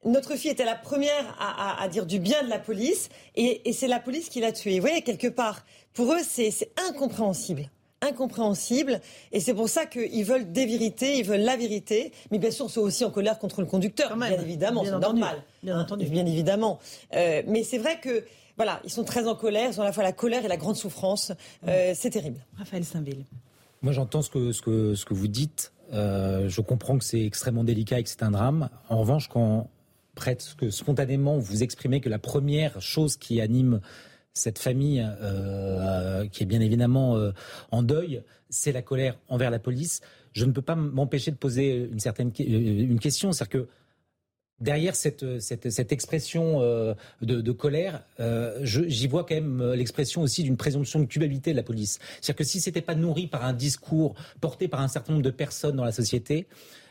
notre fille était la première à, dire du bien de la police et, c'est la police qui l'a tuée. Vous voyez, quelque part, pour eux, c'est incompréhensible. incompréhensible. Et c'est pour ça qu'ils veulent des vérités, ils veulent la vérité. Mais bien sûr, ils sont aussi en colère contre le conducteur, bien évidemment, c'est normal. Bien entendu. Bien évidemment. Euh, mais c'est vrai que voilà, ils sont très en colère, ils ont à la fois la colère et la grande souffrance. Euh, c'est terrible. Raphaël Saint-Ville. Moi, j'entends ce que, ce, que, ce que vous dites. Euh, je comprends que c'est extrêmement délicat et que c'est un drame. En revanche, quand presque spontanément vous exprimez que la première chose qui anime cette famille, euh, qui est bien évidemment euh, en deuil, c'est la colère envers la police. Je ne peux pas m'empêcher de poser une certaine une question, c'est-à-dire que derrière cette, cette, expression euh, de, colère, euh, j'y vois quand même euh, l'expression aussi d'une présomption de culpabilité de la police. C'est-à-dire que si c'était pas nourri par un discours porté par un certain nombre de personnes dans la société,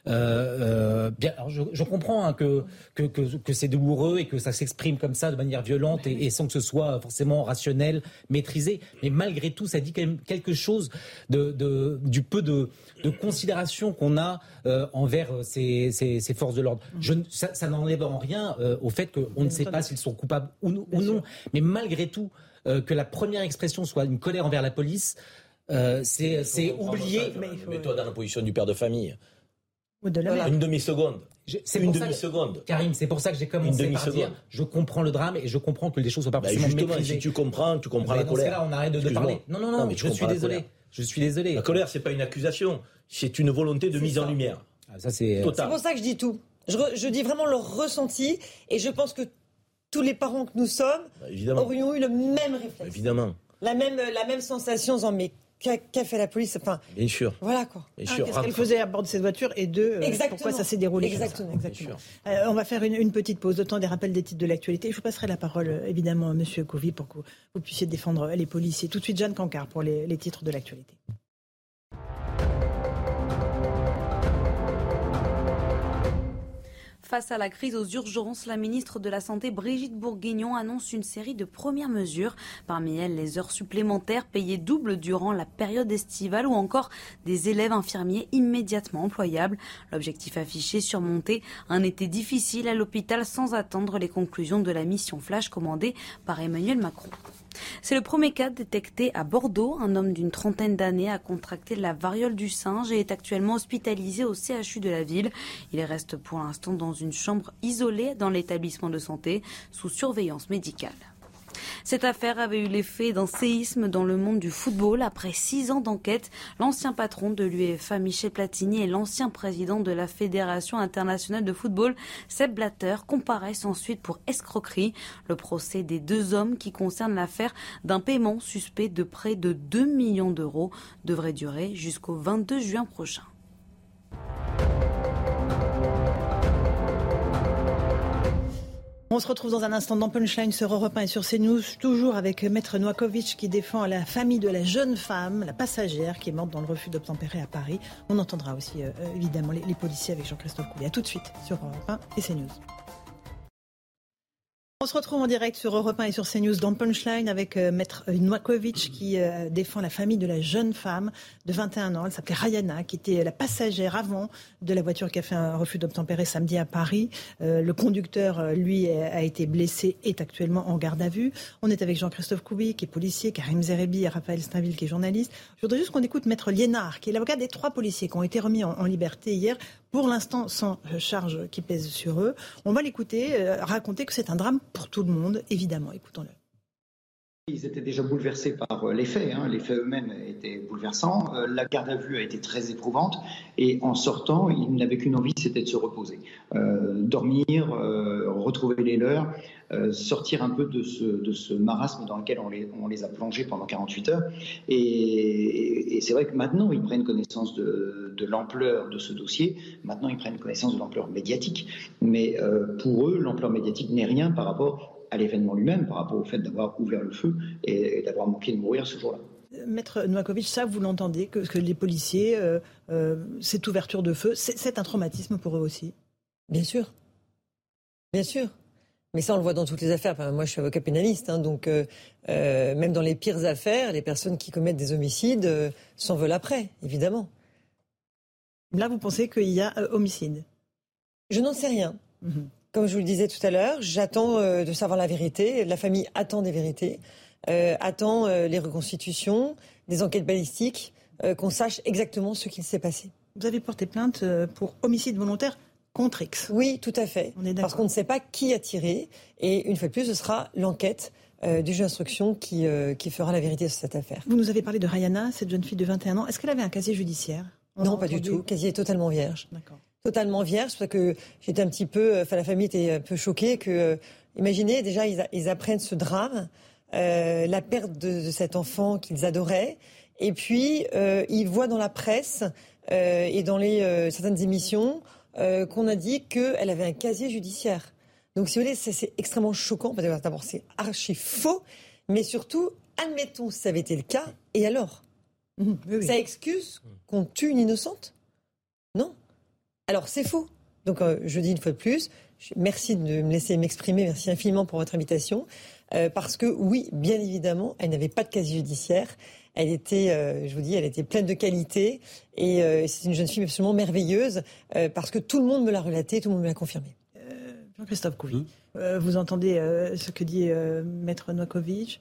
euh, euh, bien, alors je, comprends hein, que, que, que, c'est douloureux et que ça s'exprime comme ça de manière violente et, sans que ce soit forcément rationnel, maîtrisé. Mais malgré tout, ça dit quand même quelque chose de, de du peu de, de considération qu'on a euh, envers ces, ces, ces, forces de l'ordre. Ça, ça n'enlève en rien au fait qu'on ne sait pas s'ils sont coupables ou, ou non. Mais malgré tout, que la première expression soit une colère envers la police, c'est oublier. Mets-toi dans la position du père de famille. Une demi-seconde. C'est une demi-seconde. Karim, c'est pour ça que j'ai commencé une par dire je comprends le drame et je comprends que les choses soient pas bah forcément Si tu comprends, tu comprends la colère. Là, on arrête de, parler. Non, non, non, mais je suis désolé. Je suis désolé. La colère, c'est pas une accusation, c'est une volonté de mise en lumière. Ah, ça, c'est pour ça que je dis tout. Je, je, dis vraiment leur ressenti et je pense que tous les parents que nous sommes bah, aurions eu le même réflexe. Évidemment. La même, la même sensation en mais qu'a fait la police enfin, Bien sûr. Voilà quoi. Qu'est-ce qu'elle faisait à bord de cette voiture et deux, euh, pourquoi ça s'est déroulé Exactement. Exactement. Euh, on va faire une, petite pause, temps des rappels des titres de l'actualité. Je vous passerai la parole euh, évidemment à Monsieur Couvi pour que vous puissiez défendre les policiers. Tout de suite, Jeanne Cancard pour les titres de l'actualité. Face à la crise aux urgences, la ministre de la Santé Brigitte Bourguignon annonce une série de premières mesures. Parmi elles, les heures supplémentaires payées double durant la période estivale ou encore des élèves infirmiers immédiatement employables. L'objectif affiché, surmonter un été difficile à l'hôpital sans attendre les conclusions de la mission flash commandée par Emmanuel Macron. C'est le premier cas détecté à Bordeaux. Un homme d'une trentaine d'années a contracté la variole du singe et est actuellement hospitalisé au CHU de la ville. Il reste pour l'instant dans une chambre isolée dans l'établissement de santé sous surveillance médicale. Cette affaire avait eu l'effet d'un séisme dans le monde du football. Après six ans d'enquête, l'ancien patron de l'UEFA, Michel Platini, et l'ancien président de la Fédération internationale de football, Seb Blatter, comparaissent ensuite pour escroquerie. Le procès des deux hommes qui concerne l'affaire d'un paiement suspect de près de 2 millions d'euros devrait durer jusqu'au 22 juin prochain. On se retrouve dans un instant dans Punchline sur Europe 1 et sur CNews, toujours avec Maître Noakovic qui défend la famille de la jeune femme, la passagère qui est morte dans le refus d'obtempérer à Paris. On entendra aussi euh, évidemment les, policiers avec Jean-Christophe Coulier. Tout de suite sur Europe 1 et CNews. On se retrouve en direct sur Europe 1 et sur CNews dans Punchline avec euh, Maître Noakovic qui euh, défend la famille de la jeune femme de 21 ans. Elle s'appelait Rayana, qui était la passagère avant de la voiture qui a fait un refus d'obtempérer samedi à Paris. Euh, le conducteur, lui, a été blessé, est actuellement en garde à vue. On est avec Jean-Christophe Koubi, qui est policier, Karim Zerebi et Raphaël Stainville, qui est journaliste. Je voudrais juste qu'on écoute Maître Liénard, qui est l'avocat des trois policiers qui ont été remis en liberté hier pour l'instant sans charge qui pèse sur eux. On va l'écouter raconter que c'est un drame pour tout le monde, évidemment. Écoutons-le. Ils étaient déjà bouleversés par euh, les faits. Hein. Les faits eux-mêmes étaient bouleversants. Euh, la garde à vue a été très éprouvante. Et en sortant, ils n'avaient qu'une envie, c'était de se reposer. Euh, dormir, retrouver les leurs, sortir un peu de ce, marasme dans lequel on les, a plongés pendant 48 heures. Et, c'est vrai que maintenant, ils prennent connaissance de, de l'ampleur de ce dossier. Maintenant, ils prennent connaissance de l'ampleur médiatique. Mais pour eux, l'ampleur médiatique n'est rien par rapport à l'événement lui-même par rapport au fait d'avoir ouvert le feu et, d'avoir manqué de mourir ce jour-là. Maître Novakovic, ça vous l'entendez, que, les policiers, euh, euh, cette ouverture de feu, c'est un traumatisme pour eux aussi? Bien sûr. Bien sûr. Mais ça, on le voit dans toutes les affaires. moi, je suis avocat pénaliste, hein, donc euh, même dans les pires affaires, les personnes qui commettent des homicides s'en veulent après, évidemment. Là, vous pensez qu'il y a homicide? Je n'en sais rien. Mhm. Comme je vous le disais tout à l'heure, j'attends euh, de savoir la vérité. La famille attend des vérités, euh, attend euh, les reconstitutions, des enquêtes balistiques. qu'on sache exactement ce qu'il s'est passé. Vous avez porté plainte pour homicide volontaire? Contre X. Oui, tout à fait. Parce qu'on ne sait pas qui a tiré. Et une fois de plus, ce sera l'enquête euh, du juge d'instruction qui, euh, qui fera la vérité sur cette affaire. Vous nous avez parlé de Rayana, cette jeune fille de 21 ans. Est-ce qu'elle avait un casier judiciaire? Non, pas du tout. Casier totalement vierge. D'accord. Totalement vierge, parce que j'étais un petit peu, enfin la famille était un peu choquée que, euh, imaginez déjà ils, apprennent ce drame, la perte de, de cet enfant qu'ils adoraient, et puis ils voient dans la presse et dans les certaines émissions euh, qu'on a dit qu'elle avait un casier judiciaire. Donc, si vous voulez, c'est extrêmement choquant, parce que d'abord, c'est archi faux, mais surtout, admettons si ça avait été le cas, et alors? Mmh, Ça excuse qu'on tue une innocente? Non. Alors, c'est faux. Donc, euh, je dis une fois de plus, merci de me laisser m'exprimer, merci infiniment pour votre invitation, euh, parce que oui, bien évidemment, elle n'avait pas de casier judiciaire. Elle était, euh, je vous dis, elle était pleine de qualité et euh, c'est une jeune fille absolument merveilleuse euh, parce que tout le monde me l'a relaté, tout le monde me l'a confirmé. Jean-Christophe Couvi, vous entendez ce que dit Maître Novakovic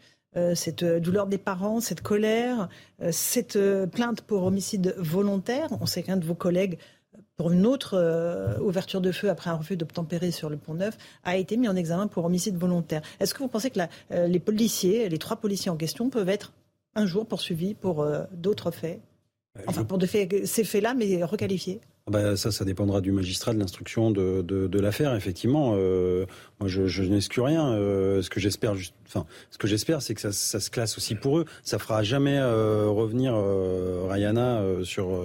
cette douleur des parents, cette colère, cette plainte pour homicide volontaire. On sait qu'un de vos collègues, pour une autre ouverture de feu après un refus d'obtempérer sur le pont Neuf, a été mis en examen pour homicide volontaire. Est-ce que vous pensez que les policiers, les trois policiers en question, peuvent être un jour poursuivi pour euh, d'autres faits euh, Enfin, pour de faits, ces faits-là, mais requalifiés bah, ça, ça dépendra du magistrat de l'instruction de, de, l'affaire. Effectivement, euh, moi, je, je n'exclus rien. ce que j'espère, enfin, ce que j'espère, c'est que ça, ça, se classe aussi pour eux. Ça fera jamais revenir Rayana sur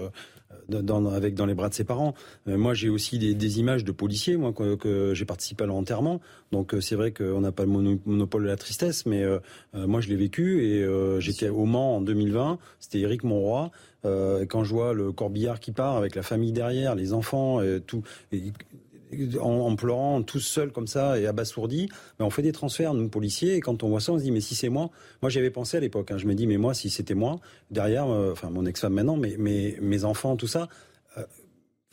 dans, avec dans les bras de ses parents. Euh, moi, j'ai aussi des, images de policiers, moi, que, j'ai participé à l'enterrement. Donc, euh, c'est vrai qu'on n'a pas le monopole de la tristesse, mais euh, moi, je l'ai vécu et j'étais au Mans en 2020. C'était Éric Monroy. quand je vois le corbillard qui part avec la famille derrière, les enfants, et tout, en, pleurant, tous seuls comme ça et abasourdis. Mais on fait des transferts, nous, policiers, et quand on voit ça, on se dit, mais si c'est moi, moi j'avais pensé à l'époque, hein, je me dis, mais moi, si c'était moi, derrière, euh, enfin mon ex-femme maintenant, mais, mes enfants, tout ça,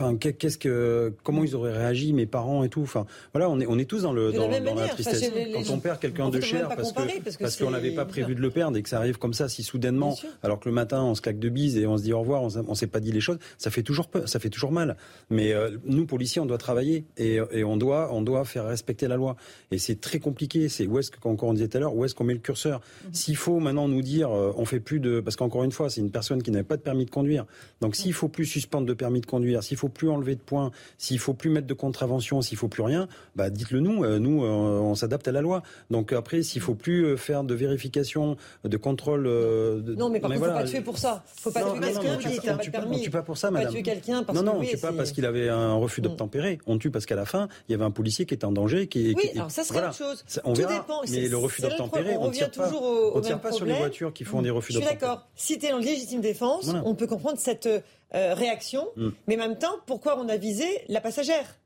euh, qu'est-ce que, comment ils auraient réagi, mes parents et tout. Enfin, voilà, on est, on est tous dans le, dans, la, tristesse. Quand on perd quelqu'un de cher parce que, parce qu'on n'avait pas prévu de le perdre et que ça arrive comme ça, si soudainement, alors que le matin on se claque de bise et on se dit au revoir, on, s'est pas dit les choses, ça fait toujours peur, ça fait toujours mal. Mais euh, nous policiers, on doit travailler et, et, on doit, on doit faire respecter la loi. Et c'est très compliqué. C'est où est-ce on disait tout à l'heure, où est-ce qu'on met le curseur? Mhm. S'il faut maintenant nous dire, euh, on fait plus de, parce qu'encore une fois, c'est une personne qui n'avait pas de permis de conduire. Donc s'il faut plus suspendre de permis de conduire, s'il faut plus enlever de points s'il faut plus mettre de contravention, s'il faut plus rien, bah dites-le nous. Euh, nous, euh, on s'adapte à la loi. Donc après, s'il faut plus euh, faire de vérification, de contrôle. De... Non, mais par contre, il ne faut pas tuer pour ça. Faut pas tuer quelqu'un on tue pas pour ça, madame. tuer quelqu'un parce non, non, on tue pas parce qu'il avait un refus d'obtempérer. On tue parce qu'à la fin, il y avait un policier qui était en danger. Qui, oui, alors ça serait autre chose. On Tout dépend. Mais le refus d'obtempérer, on tire pas. On tire pas sur les voitures qui font des refus d'obtempérer. Je suis d'accord. Si tu es en légitime défense, on peut comprendre cette euh, réaction, mm. mais en même temps, pourquoi on a visé la passagère?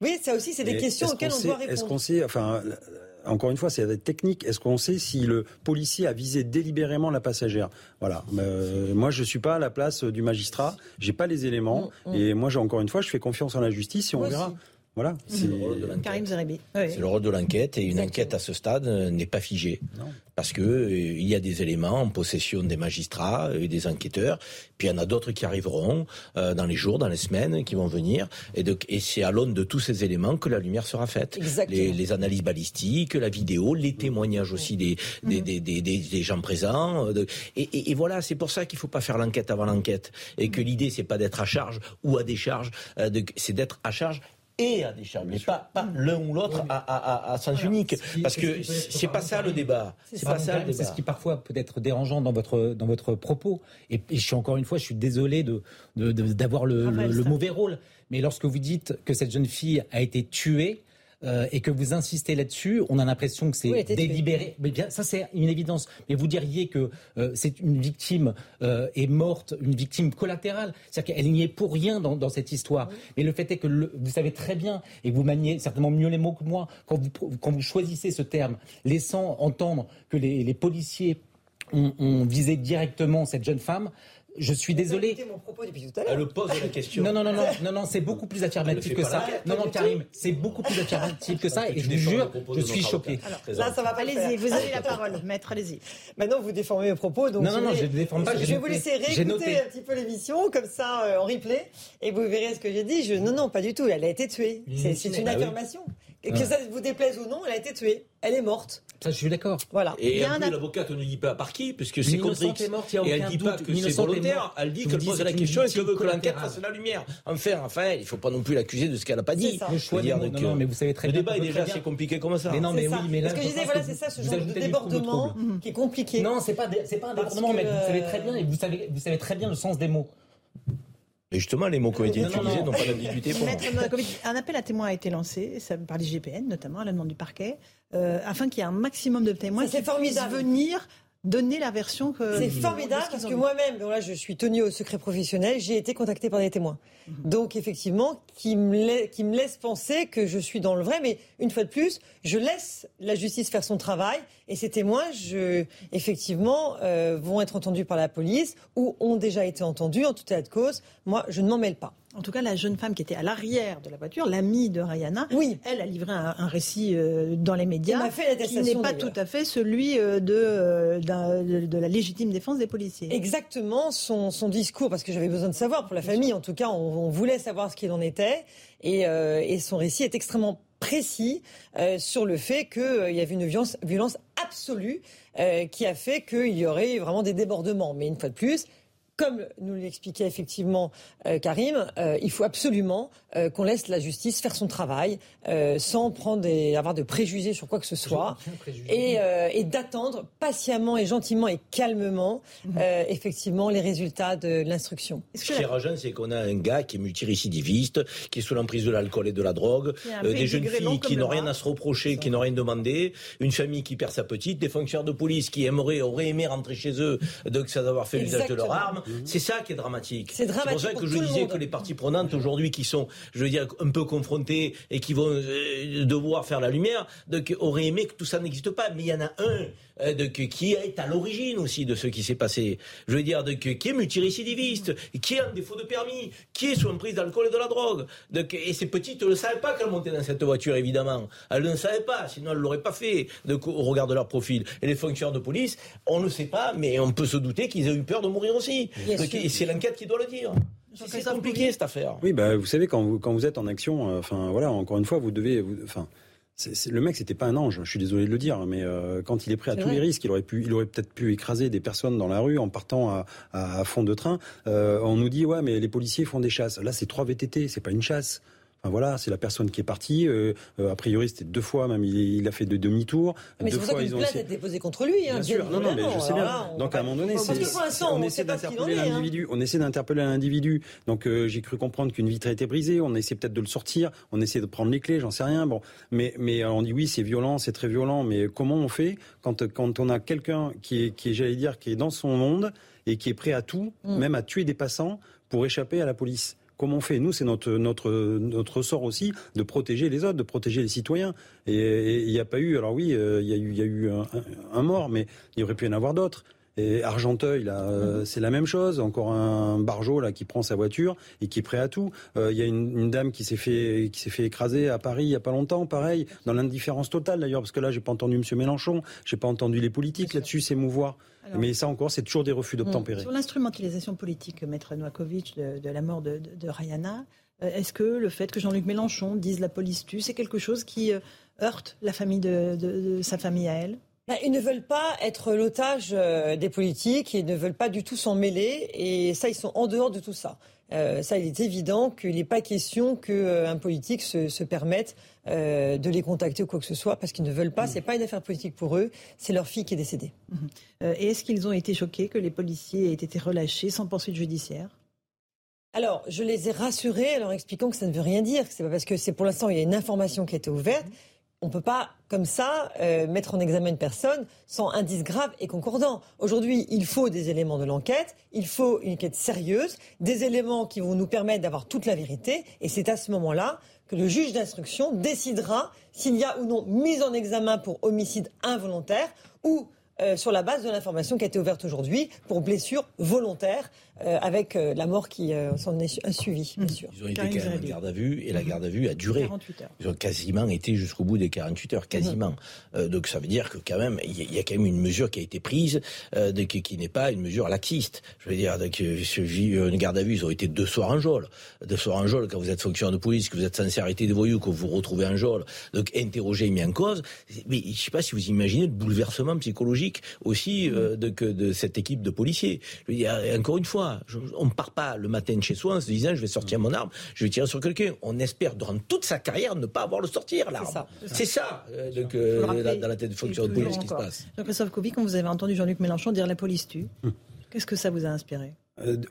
Oui, ça aussi, c'est des questions auxquelles on, doit répondre. Est-ce qu'on sait, enfin, encore une fois, c'est technique. Est-ce qu'on sait si le policier a visé délibérément la passagère? Voilà. Euh, moi, je suis pas à la place du magistrat. J'ai pas les éléments. Mm, mm. Et moi, j'ai encore une fois, je fais confiance en la justice et on verra. Voilà. C'est le rôle de C'est le rôle de l'enquête et une enquête à ce stade euh, n'est pas figée. Parce que euh, il y a des éléments en possession des magistrats et des enquêteurs, puis il y en a d'autres qui arriveront euh, dans les jours, dans les semaines qui vont venir. Et, et c'est à l'aune de tous ces éléments que la lumière sera faite. Les, les, analyses balistiques, la vidéo, les témoignages aussi des, des, des, des, des, gens présents. et, et, voilà, c'est pour ça qu'il faut pas faire l'enquête avant l'enquête. Et que l'idée, c'est pas d'être à charge ou à décharge, c'est d'être à charge et à décharge, mais pas, pas l'un ou l'autre à, à, sens unique. Parce que c'est pas ça le débat. C'est pas ça le débat. C'est ce qui parfois peut être dérangeant dans votre, dans votre propos. Et, je suis encore une fois, je suis désolé de, d'avoir le, le mauvais rôle. Mais lorsque vous dites que cette jeune fille a été tuée, euh, et que vous insistez là-dessus, on a l'impression que c'est délibéré. Mais bien, ça c'est une évidence. Mais vous diriez que euh, c'est une victime euh, est morte, une victime collatérale, c'est-à-dire qu'elle n'y est pour rien dans, dans cette histoire. Mais le fait est que vous savez très bien et vous maniez certainement mieux les mots que moi quand vous quand vous choisissez ce terme, laissant entendre que les, les policiers ont, ont visé directement cette jeune femme je suis désolé. mon propos depuis tout à. Elle pose la question. Non, non, non, non, non, non, c'est beaucoup plus affirmatif que ça. Non, non, Karim, c'est beaucoup plus affirmatif que ça. Et je vous jure, je suis choqué. là, ça va pas. Allez-y, vous avez la parole, maître, allez-y. Maintenant, vous déformez mes propos. Donc non, non, non, je ne déforme pas. Je vais vous laisser réécouter un petit peu l'émission, comme ça, euh, en replay, et vous verrez ce que j'ai dit. Non, non, pas du tout. Elle a été tuée. C'est une bah Que ça vous déplaise ou non, elle a été tuée. Elle est morte. Ça, je suis d'accord. Voilà. Et l'avocate ne dit pas par qui, puisque c'est contre X. et elle ne dit pas que c'est volontaire. Elle dit qu'elle pose la question et qu'elle veut que l'enquête fasse la lumière. Enfin, enfin, il ne faut pas non plus l'accuser de ce qu'elle n'a pas dit. Le choix dire, non, mais vous savez très le bien. débat est déjà assez compliqué comme ça. Mais non, mais oui, mais là. Ce que je disais, voilà, c'est ça, ce genre de débordement qui est compliqué. Non, c'est pas, c'est pas un débordement, mais vous savez très bien, et vous savez, vous savez très bien le sens des mots. Et justement, les mots qui ont été utilisés n'ont pas d'ambiguïté. Un appel à témoins a été lancé par les GPN, notamment à la demande du parquet, euh, afin qu'il y ait un maximum de témoins qui puissent venir donner la version que. C'est formidable parce que moi-même, là, je suis tenue au secret professionnel, j'ai été contactée par des témoins. Mhm. Donc, effectivement, qui me, qui me laisse penser que je suis dans le vrai, mais une fois de plus, je laisse la justice faire son travail et ces témoins, je, effectivement, euh, vont être entendus par la police ou ont déjà été entendus en tout état de cause. Moi, je ne m'en mêle pas. En tout cas, la jeune femme qui était à l'arrière de la voiture, l'amie de Rihanna, oui. elle a livré un, récit euh, dans les médias qui n'est pas tout à fait celui euh, de, de, la légitime défense des policiers. Exactement, son, son discours, parce que j'avais besoin de savoir, pour la famille en tout cas, on, voulait savoir ce qu'il en était, et, et, son récit est extrêmement précis sur le fait qu'il y avait une violence, violence absolue qui a fait qu'il y aurait vraiment des débordements. Mais une fois de plus, comme nous l'expliquait effectivement euh, Karim, euh, il faut absolument euh, qu'on laisse la justice faire son travail sans prendre et avoir de préjugés sur quoi que ce soit et, et d'attendre patiemment et gentiment et calmement mhm. effectivement les résultats de l'instruction. Ce qui est rageant, c'est qu'on a un gars qui est multirécidiviste, qui est sous l'emprise de l'alcool et de la drogue, des jeunes filles qui n'ont rien à se reprocher, qui n'ont rien demandé, une famille qui perd sa petite, des fonctionnaires de police qui aimeraient, auraient aimé rentrer chez eux de ça avoir fait l'usage de leur arme. Mhm. C'est ça qui est dramatique. C'est pour ça que je disais que les parties prenantes aujourd'hui qui sont, je veux dire, un peu confrontées et qui vont euh, devoir faire la lumière, donc, auraient aimé que tout ça n'existe pas. Mais il y en a un euh, de, qui est à l'origine aussi de ce qui s'est passé. Je veux dire, de, qui est multirécidiviste, qui a un défaut de permis, qui est sous emprise d'alcool et de la drogue. Donc, et ces petites ne savaient pas qu'elles montaient dans cette voiture, évidemment. Elles ne savaient pas, sinon elles ne l'auraient pas fait au regard de leur profil. Et les fonctionnaires de police, on ne sait pas, mais on peut se douter qu'ils aient eu peur de mourir aussi. et c'est l'enquête qui doit le dire. C'est compliqué cette affaire. Oui, bah, vous savez, quand vous, quand vous êtes en action, euh, enfin voilà, encore une fois, vous devez. Enfin, le mec, c'était pas un ange. Je suis désolé de le dire, mais euh, quand il est prêt à tous les risques, il aurait pu, il aurait peut-être pu écraser des personnes dans la rue en partant à, à, fond de train. Euh, on nous dit ouais, mais les policiers font des chasses. Là, c'est trois VTT, c'est pas une chasse voilà, c'est la personne qui est partie. Euh, euh, a priori, c'était deux fois, même il, a fait de demi-tour. Mais c'est pour ça qu'une plainte a été déposée contre lui. Hein, bien, sûr, non, non, mais je sais bien. Donc à un moment donné, on, essaie d'interpeller hein. l'individu. On essaie d'interpeller l'individu. Donc euh, j'ai cru comprendre qu'une vitre a été brisée. On essaie peut-être de le sortir. On essaie de prendre les clés. J'en sais rien. Bon, mais mais on dit oui, c'est violent, c'est très violent. Mais comment on fait quand quand on a quelqu'un qui est qui est, j'allais dire, qui est dans son monde et qui est prêt à tout, mm. même à tuer des passants pour échapper à la police? Comment on fait Nous, c'est notre, notre, notre sort aussi de protéger les autres, de protéger les citoyens. Et il n'y a pas eu, alors oui, euh, il y a eu, un, mort, mais il aurait pu y en avoir d'autres. Et Argenteuil, là, euh, mhm. c'est la même chose. Encore un bargeot là qui prend sa voiture et qui est prêt à tout. Euh, il y a une, dame qui s'est fait qui s'est fait écraser à Paris il y a pas longtemps, pareil, dans l'indifférence totale d'ailleurs, parce que là j'ai pas entendu Monsieur Mélenchon, j'ai pas entendu les politiques là-dessus s'émouvoir. Mais ça encore, c'est toujours des refus d'obtempérer. Sur l'instrumentalisation politique, Maître Noakovic, de, la mort de, de, Rihanna, euh, est-ce que le fait que Jean-Luc Mélenchon dise la police tue, c'est quelque chose qui heurte la famille de sa famille à elle? Bah, ils ne veulent pas être l'otage euh, des politiques, ils ne veulent pas du tout s'en mêler, et ça, ils sont en dehors de tout ça. Euh, ça, il est évident qu'il n'est pas question qu'un euh, politique se, permette de les contacter ou quoi que ce soit, parce qu'ils ne veulent pas. Ce n'est pas une affaire politique pour eux. C'est leur fille qui est décédée. Mhm. et est-ce qu'ils ont été choqués que les policiers aient été relâchés sans poursuite judiciaire? Alors, je les ai rassurés en leur expliquant que ça ne veut rien dire. C'est pas parce que c'est pour l'instant il y a une information qui a été ouverte on ne peut pas, comme ça, euh, mettre en examen une personne sans indice grave et concordant. Aujourd'hui, il faut des éléments de l'enquête, il faut une enquête sérieuse, des éléments qui vont nous permettre d'avoir toute la vérité, et c'est à ce moment-là que le juge d'instruction décidera s'il y a ou non mise en examen pour homicide involontaire ou euh, sur la base de l'information qui a été ouverte aujourd'hui pour blessure volontaire euh, avec euh, la mort qui s'en est suivie, bien sûr. Ils ont été quand même en garde à vue et la mhm. garde à vue a duré. 48 heures. Ils ont quasiment été jusqu'au bout des 48 heures, quasiment. Mhm. donc ça veut dire que quand même, il y, a quand même une mesure qui a été prise de, qui, qui n'est pas une mesure laxiste. Je veux dire, que une garde à vue, ils ont été deux soirs en geôle. Deux soirs en geôle, quand vous êtes fonctionnaire de police, que vous êtes censé arrêter des voyous, que vous vous retrouvez en geôle, donc interrogé et mis en cause. Mais je ne sais pas si vous imaginez le bouleversement psychologique aussi euh, de, que de cette équipe de policiers. Je veux dire, encore une fois, on ne part pas le matin de chez soi en se disant je vais sortir mon arme, je vais tirer sur quelqu'un. On espère durant toute sa carrière ne pas avoir le sortir l'arme. C'est ça, euh, donc, euh, dans la tête de fonction de police qui se passe. Jean-Christophe Couvi, quand vous avez entendu Jean-Luc Mélenchon dire la police tue, hum. qu'est-ce que ça vous a inspiré?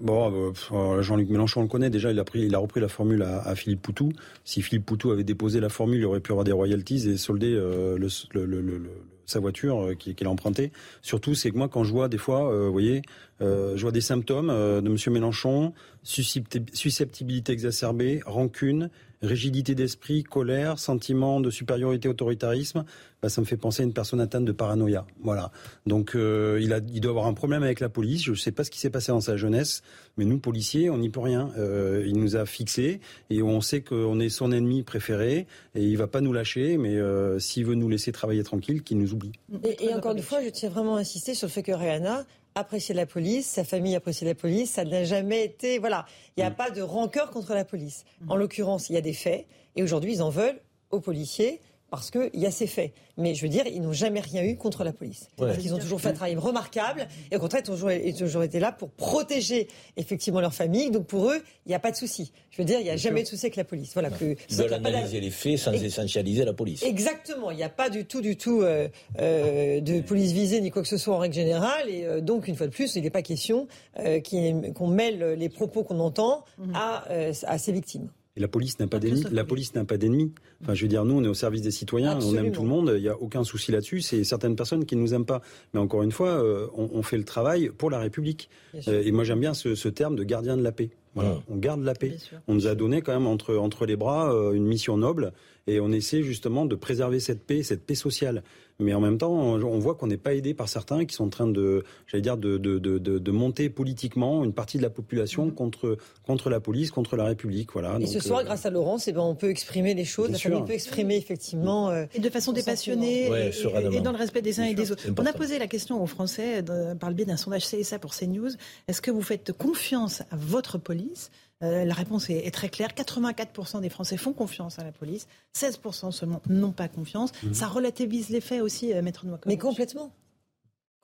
Bon, Jean-Luc Mélenchon on le connaît déjà. Il a pris, il a repris la formule à, Philippe Poutou. Si Philippe Poutou avait déposé la formule, il aurait pu avoir des royalties et solder le, le, sa voiture euh, qu'il a empruntée. Surtout, c'est que moi, quand je vois des fois, euh, vous voyez, euh, je vois des symptômes de M. Mélenchon, susceptibilité exacerbée, rancune, rigidité d'esprit, colère, sentiment de supériorité, autoritarisme, bah, ça me fait penser à une personne atteinte de paranoïa. Voilà. Donc euh, il, a, il doit avoir un problème avec la police. Je ne sais pas ce qui s'est passé dans sa jeunesse, mais nous, policiers, on n'y peut rien. Euh, il nous a fixés et on sait qu'on est son ennemi préféré et il va pas nous lâcher, mais euh, s'il veut nous laisser travailler tranquille, qu'il nous oublie. Et, et encore une fois, je tiens vraiment à insister sur le fait que Rihanna apprécier la police, sa famille apprécie la police, ça n'a jamais été. Voilà, il n'y a mm. pas de rancœur contre la police. En l'occurrence, il y a des faits, et aujourd'hui, ils en veulent aux policiers parce qu'il y a ces faits. Mais je veux dire, ils n'ont jamais rien eu contre la police. Parce qu'ils ont toujours fait un travail remarquable. Et au contraire, ils ont toujours, ils ont toujours été là pour protéger effectivement leur famille. Donc pour eux, il n'y a pas de souci. Je veux dire, il n'y a jamais de souci avec la police. Voilà, que, ils veulent analyser les faits sans essentialiser la police. Exactement. Il n'y a pas du tout, du tout euh, euh, de police visée ni quoi que ce soit en règle générale. Et euh, donc, une fois de plus, il n'est pas question qu'on mêle les propos qu'on entend mhm. à, à ces victimes. Et la police n'a pas d'ennemis. La police n'a pas d'ennemis. Enfin, je veux dire, nous, on est au service des citoyens, on aime tout le monde. Il n'y a aucun souci là-dessus. C'est certaines personnes qui ne nous aiment pas. Mais encore une fois, euh, on, fait le travail pour la République. Euh, et moi, j'aime bien ce, terme de gardien de la paix. Voilà. On garde la paix. On nous a donné quand même entre, entre les bras euh, une mission noble et on essaie justement de préserver cette paix, cette paix sociale. Mais en même temps, on voit qu'on n'est pas aidé par certains qui sont en train de, j'allais dire, de, de, de, de, monter politiquement une partie de la population mm-hmm. contre, contre la police, contre la République. Voilà. Et ce soir, euh, grâce à Laurence, eh ben, on peut exprimer les choses, la famille peut exprimer effectivement. Euh, et de façon dépassionnée et, dans le respect des uns et des autres. On a posé la question aux Français par le biais d'un sondage CSA pour CNews. Est-ce que vous faites confiance à votre police euh, la réponse est, très claire. 84% des Français font confiance à la police. 16% seulement n'ont pas confiance. Mhm. Ça relativise les faits aussi, euh, Maître Noir. Mais complètement.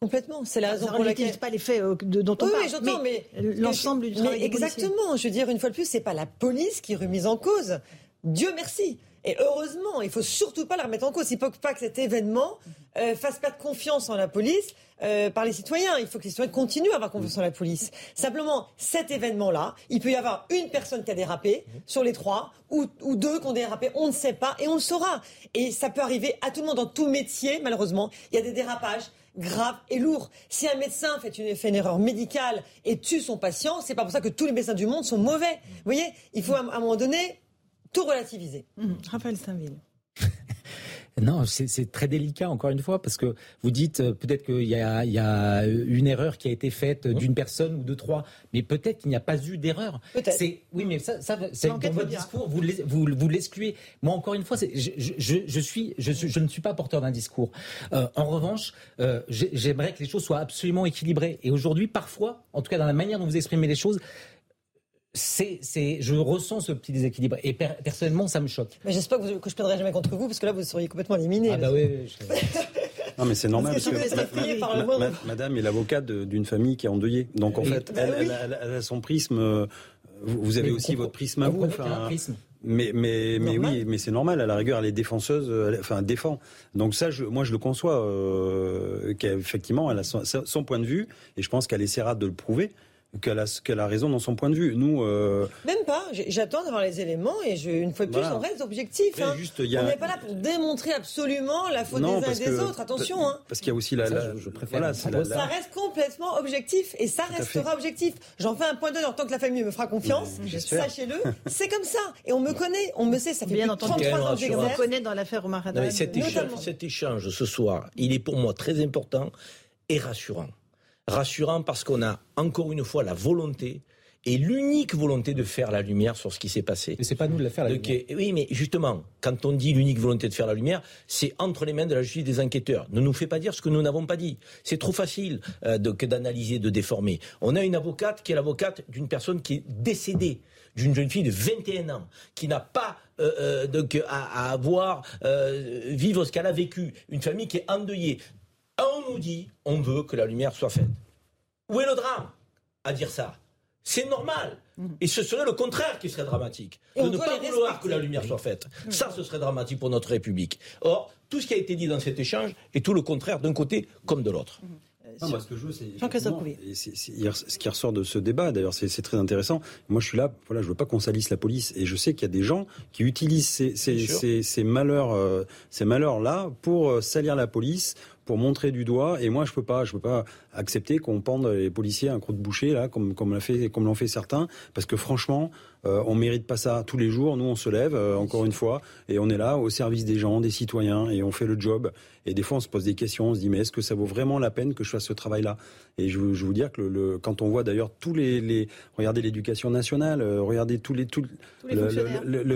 Complètement. C'est la raison ça pour laquelle. pas les faits euh, dont on oui, parle. mais, l'ensemble du travail. Mais exactement. Je veux dire, une fois de plus, c'est pas la police qui est remise en cause. Dieu merci. Et heureusement, il faut surtout pas la remettre en cause. Il ne faut pas que cet événement euh, fasse perdre confiance en la police euh, par les citoyens. Il faut que les citoyens continuent à avoir confiance en la police. Simplement, cet événement-là, il peut y avoir une personne qui a dérapé sur les trois, ou, deux qui ont dérapé, on ne sait pas, et on le saura. Et ça peut arriver à tout le monde dans tout métier, malheureusement. Il y a des dérapages graves et lourds. Si un médecin fait une, fait une erreur médicale et tue son patient, c'est pas pour ça que tous les médecins du monde sont mauvais. Vous voyez, il faut à un moment donné tout relativiser. Mmh. Raphaël Saint-Ville. Non, c'est très délicat, encore une fois, parce que vous dites euh, peut-être qu'il y, a une erreur qui a été faite mmh. d'une personne ou de trois, mais peut-être qu'il n'y a pas eu d'erreur. Peut-être. Oui, mais ça, ça c'est dans votre discours, vous, vous, l'excluez. Moi, encore une fois, je, je, suis, je, ne suis pas porteur d'un discours. Euh, en revanche, euh, j'aimerais que les choses soient absolument équilibrées. Et aujourd'hui, parfois, en tout cas dans la manière dont vous exprimez les choses, c'est, je ressens ce petit déséquilibre et personnellement ça me choque. Mais j'espère que, je ne perdrai jamais contre vous parce que là vous seriez complètement éliminé. Ah bah oui. Non mais c'est normal parce que, madame est l'avocate d'une famille qui est endeuillée. Donc en fait, bah elle, a, son prisme. Euh, vous, avez aussi votre prisme à vous. mais mais mais oui, mais c'est normal. À la rigueur, elle est défenseuse, enfin défend. Donc ça, je, moi, je le conçois euh, qu'effectivement, elle a son, point de vue, et je pense qu'elle essaiera de le prouver qu'elle a, a, raison dans son point de vue. Nous, euh, Même pas. J'attends d'avoir les éléments et je, une fois de plus, on reste objectif. Hein. On n'est pas là pour démontrer absolument la faute des uns et des autres. Attention. Hein. Parce qu'il y a aussi la. je, préfère. ça reste complètement objectif et ça restera objectif. J'en fais un point en tant que la famille me fera confiance. Sachez-le. C'est comme ça. Et on me connaît. On me sait. Ça fait bien entendu 33 ans que On me connaît dans l'affaire Omar Haddad. Cet échange, cet échange ce soir, il est pour moi très important est rassurant. Rassurant parce qu'on a encore une fois la volonté et l'unique volonté de faire la lumière sur ce qui s'est passé. Mais c'est pas nous de la faire la lumière. Oui, mais justement, quand on dit l'unique volonté de faire la lumière, c'est entre les mains de la justice des enquêteurs. Ne nous fait pas dire ce que nous n'avons pas dit. C'est trop facile euh, que d'analyser, de déformer. On a une avocate qui est l'avocate d'une personne qui est décédée d'une jeune fille de 21 ans qui n'a pas euh, euh, à, avoir vivre ce qu'elle a vécu, une famille qui est endeuillée. On nous dit, on veut que la lumière soit faite. Où est le drame à dire ça? C'est normal. Mhm. Et ce serait le contraire qui serait dramatique. de ne pas vouloir que la lumière soit faite. Ça, ce serait dramatique pour notre République. Or, tout ce qui a été dit dans cet échange est tout le contraire d'un côté comme de l'autre. Mhm. ce que je veux, c'est ce qui ressort de ce débat. D'ailleurs, c'est très intéressant. Moi, je suis là. Voilà, je veux pas qu'on salisse la police, et je sais qu'il y a des gens qui utilisent ces, malheurs, euh, ces malheurs là, pour euh, salir la police, pour montrer du doigt. Et moi, je peux pas, je peux pas accepter qu'on pende les policiers à un croc de boucher là, comme comme l'a fait, comme l'ont fait certains, parce que franchement, euh, on mérite pas ça tous les jours. Nous, on se lève euh, encore une fois et on est là au service des gens, des citoyens, et on fait le job. Et des fois, on se pose des questions, on se dit mais est-ce que ça vaut vraiment la peine que je fasse ce travail-là? Et je, je veux vous dire que le, quand on voit d'ailleurs tous les, les regardez l'éducation nationale, euh, regardez tous les tous, les,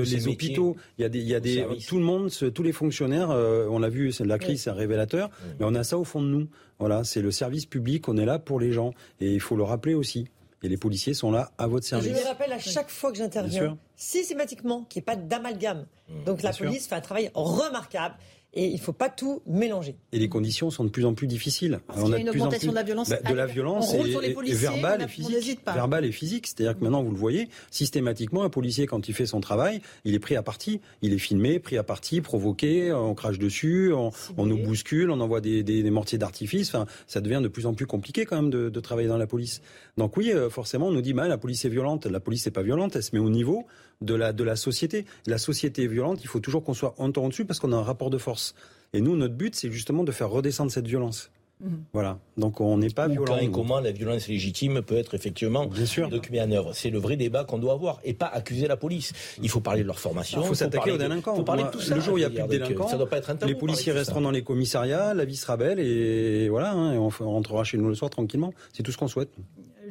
les hôpitaux, il y a des il y a des tout le monde, tous les fonctionnaires, on l'a vu, la crise, c'est un révélateur on a ça au fond de nous. Voilà, c'est le service public, on est là pour les gens. Et il faut le rappeler aussi. Et les policiers sont là à votre service. Je le rappelle à chaque fois que j'interviens, systématiquement, qu'il n'y ait pas d'amalgame. Mmh. Donc la police fait un travail remarquable et il ne faut pas tout mélanger. Et les conditions sont de plus en plus difficiles. on a, une augmentation de, la violence. Bah, de la violence et, verbale et physique. Verbale et physique. C'est-à-dire que maintenant, vous le voyez, systématiquement, un policier, quand il fait son travail, il est pris à partie. Il est filmé, pris à partie, provoqué, on crache dessus, on, nous bouscule, on envoie des, mortiers d'artifice. Enfin, ça devient de plus en plus compliqué quand même de, travailler dans la police. Donc oui, euh, forcément, on nous dit, bah, la police est violente. La police n'est pas violente, elle se met au niveau de la, de la société. La société est violente, il faut toujours qu'on soit en temps dessus parce qu'on a un rapport de force. Et nous, notre but, c'est justement de faire redescendre cette violence. Mhm. Voilà. Donc on n'est pas violent. et comment la violence légitime peut être effectivement Bien sûr. en œuvre? C'est le vrai débat qu'on doit avoir et pas accuser la police. Il faut parler de leur formation. Il faut s'attaquer aux délinquants. Il faut parler de tout ça. Le jour où il n'y a plus de délinquants, ça doit pas être un les policiers resteront dans les commissariats, la vie sera belle et voilà, hein, on rentrera chez nous le soir tranquillement. C'est tout ce qu'on souhaite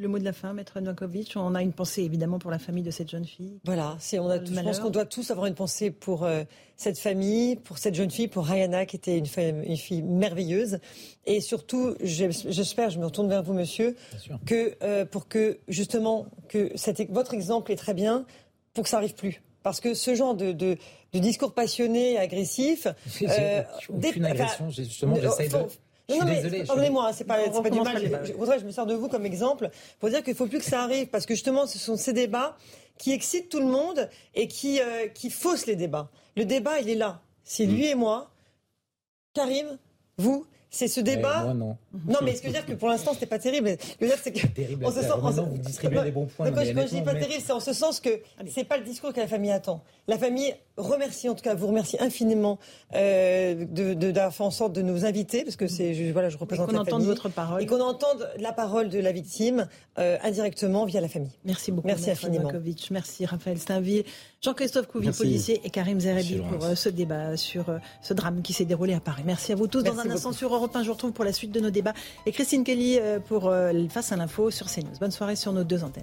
le mot de la fin, Maître Novakovic? On a une pensée évidemment pour la famille de cette jeune fille. Voilà, c'est, on a, je pense qu'on doit tous avoir une pensée pour euh, cette famille, pour cette jeune fille, pour Rayana qui était une, une fille merveilleuse. Et surtout, j'espère, je me retourne vers vous, monsieur, que euh, pour que justement que votre exemple est très bien pour que ça arrive plus. Parce que ce genre de, de, discours passionné, agressif, euh, aucune agression, justement, j'essaie de non, mais pardonnez-moi, c'est pas, pas du mal. Je, voudrais, je me sers de vous comme exemple pour dire qu'il faut plus que ça arrive parce que justement, ce sont ces débats qui excitent tout le monde et qui, euh, qui faussent les débats. Le débat, il est là. C'est lui et moi, Karim, vous, c'est ce débat. moi, non. Non, mais ce que je veux dire que pour l'instant, c'était pas terrible? Je veux dire, c'est que. Terrible. On se sent. vous distribuez des bons points. quand, je, dis pas terrible, c'est en ce sens que c'est pas le discours que la famille attend. La famille remercie, en tout cas, vous remercie infiniment euh, d'avoir fait en sorte de nous inviter, parce que c'est, voilà, je représente et la famille. Qu'on entende votre parole. Et qu'on entende la parole de la victime euh, indirectement via la famille. Merci beaucoup. Merci infiniment. Merci Raphaël Stainville, Jean-Christophe Couvi, policier, et Karim Zerebi pour euh, ce débat sur euh, ce drame qui s'est déroulé à Paris. Merci à vous tous. Dans un instant sur Europe 1, je vous retrouve pour la suite de nos débats. Et Christine Kelly pour Face à l'info sur CNews. Bonne soirée sur nos deux antennes.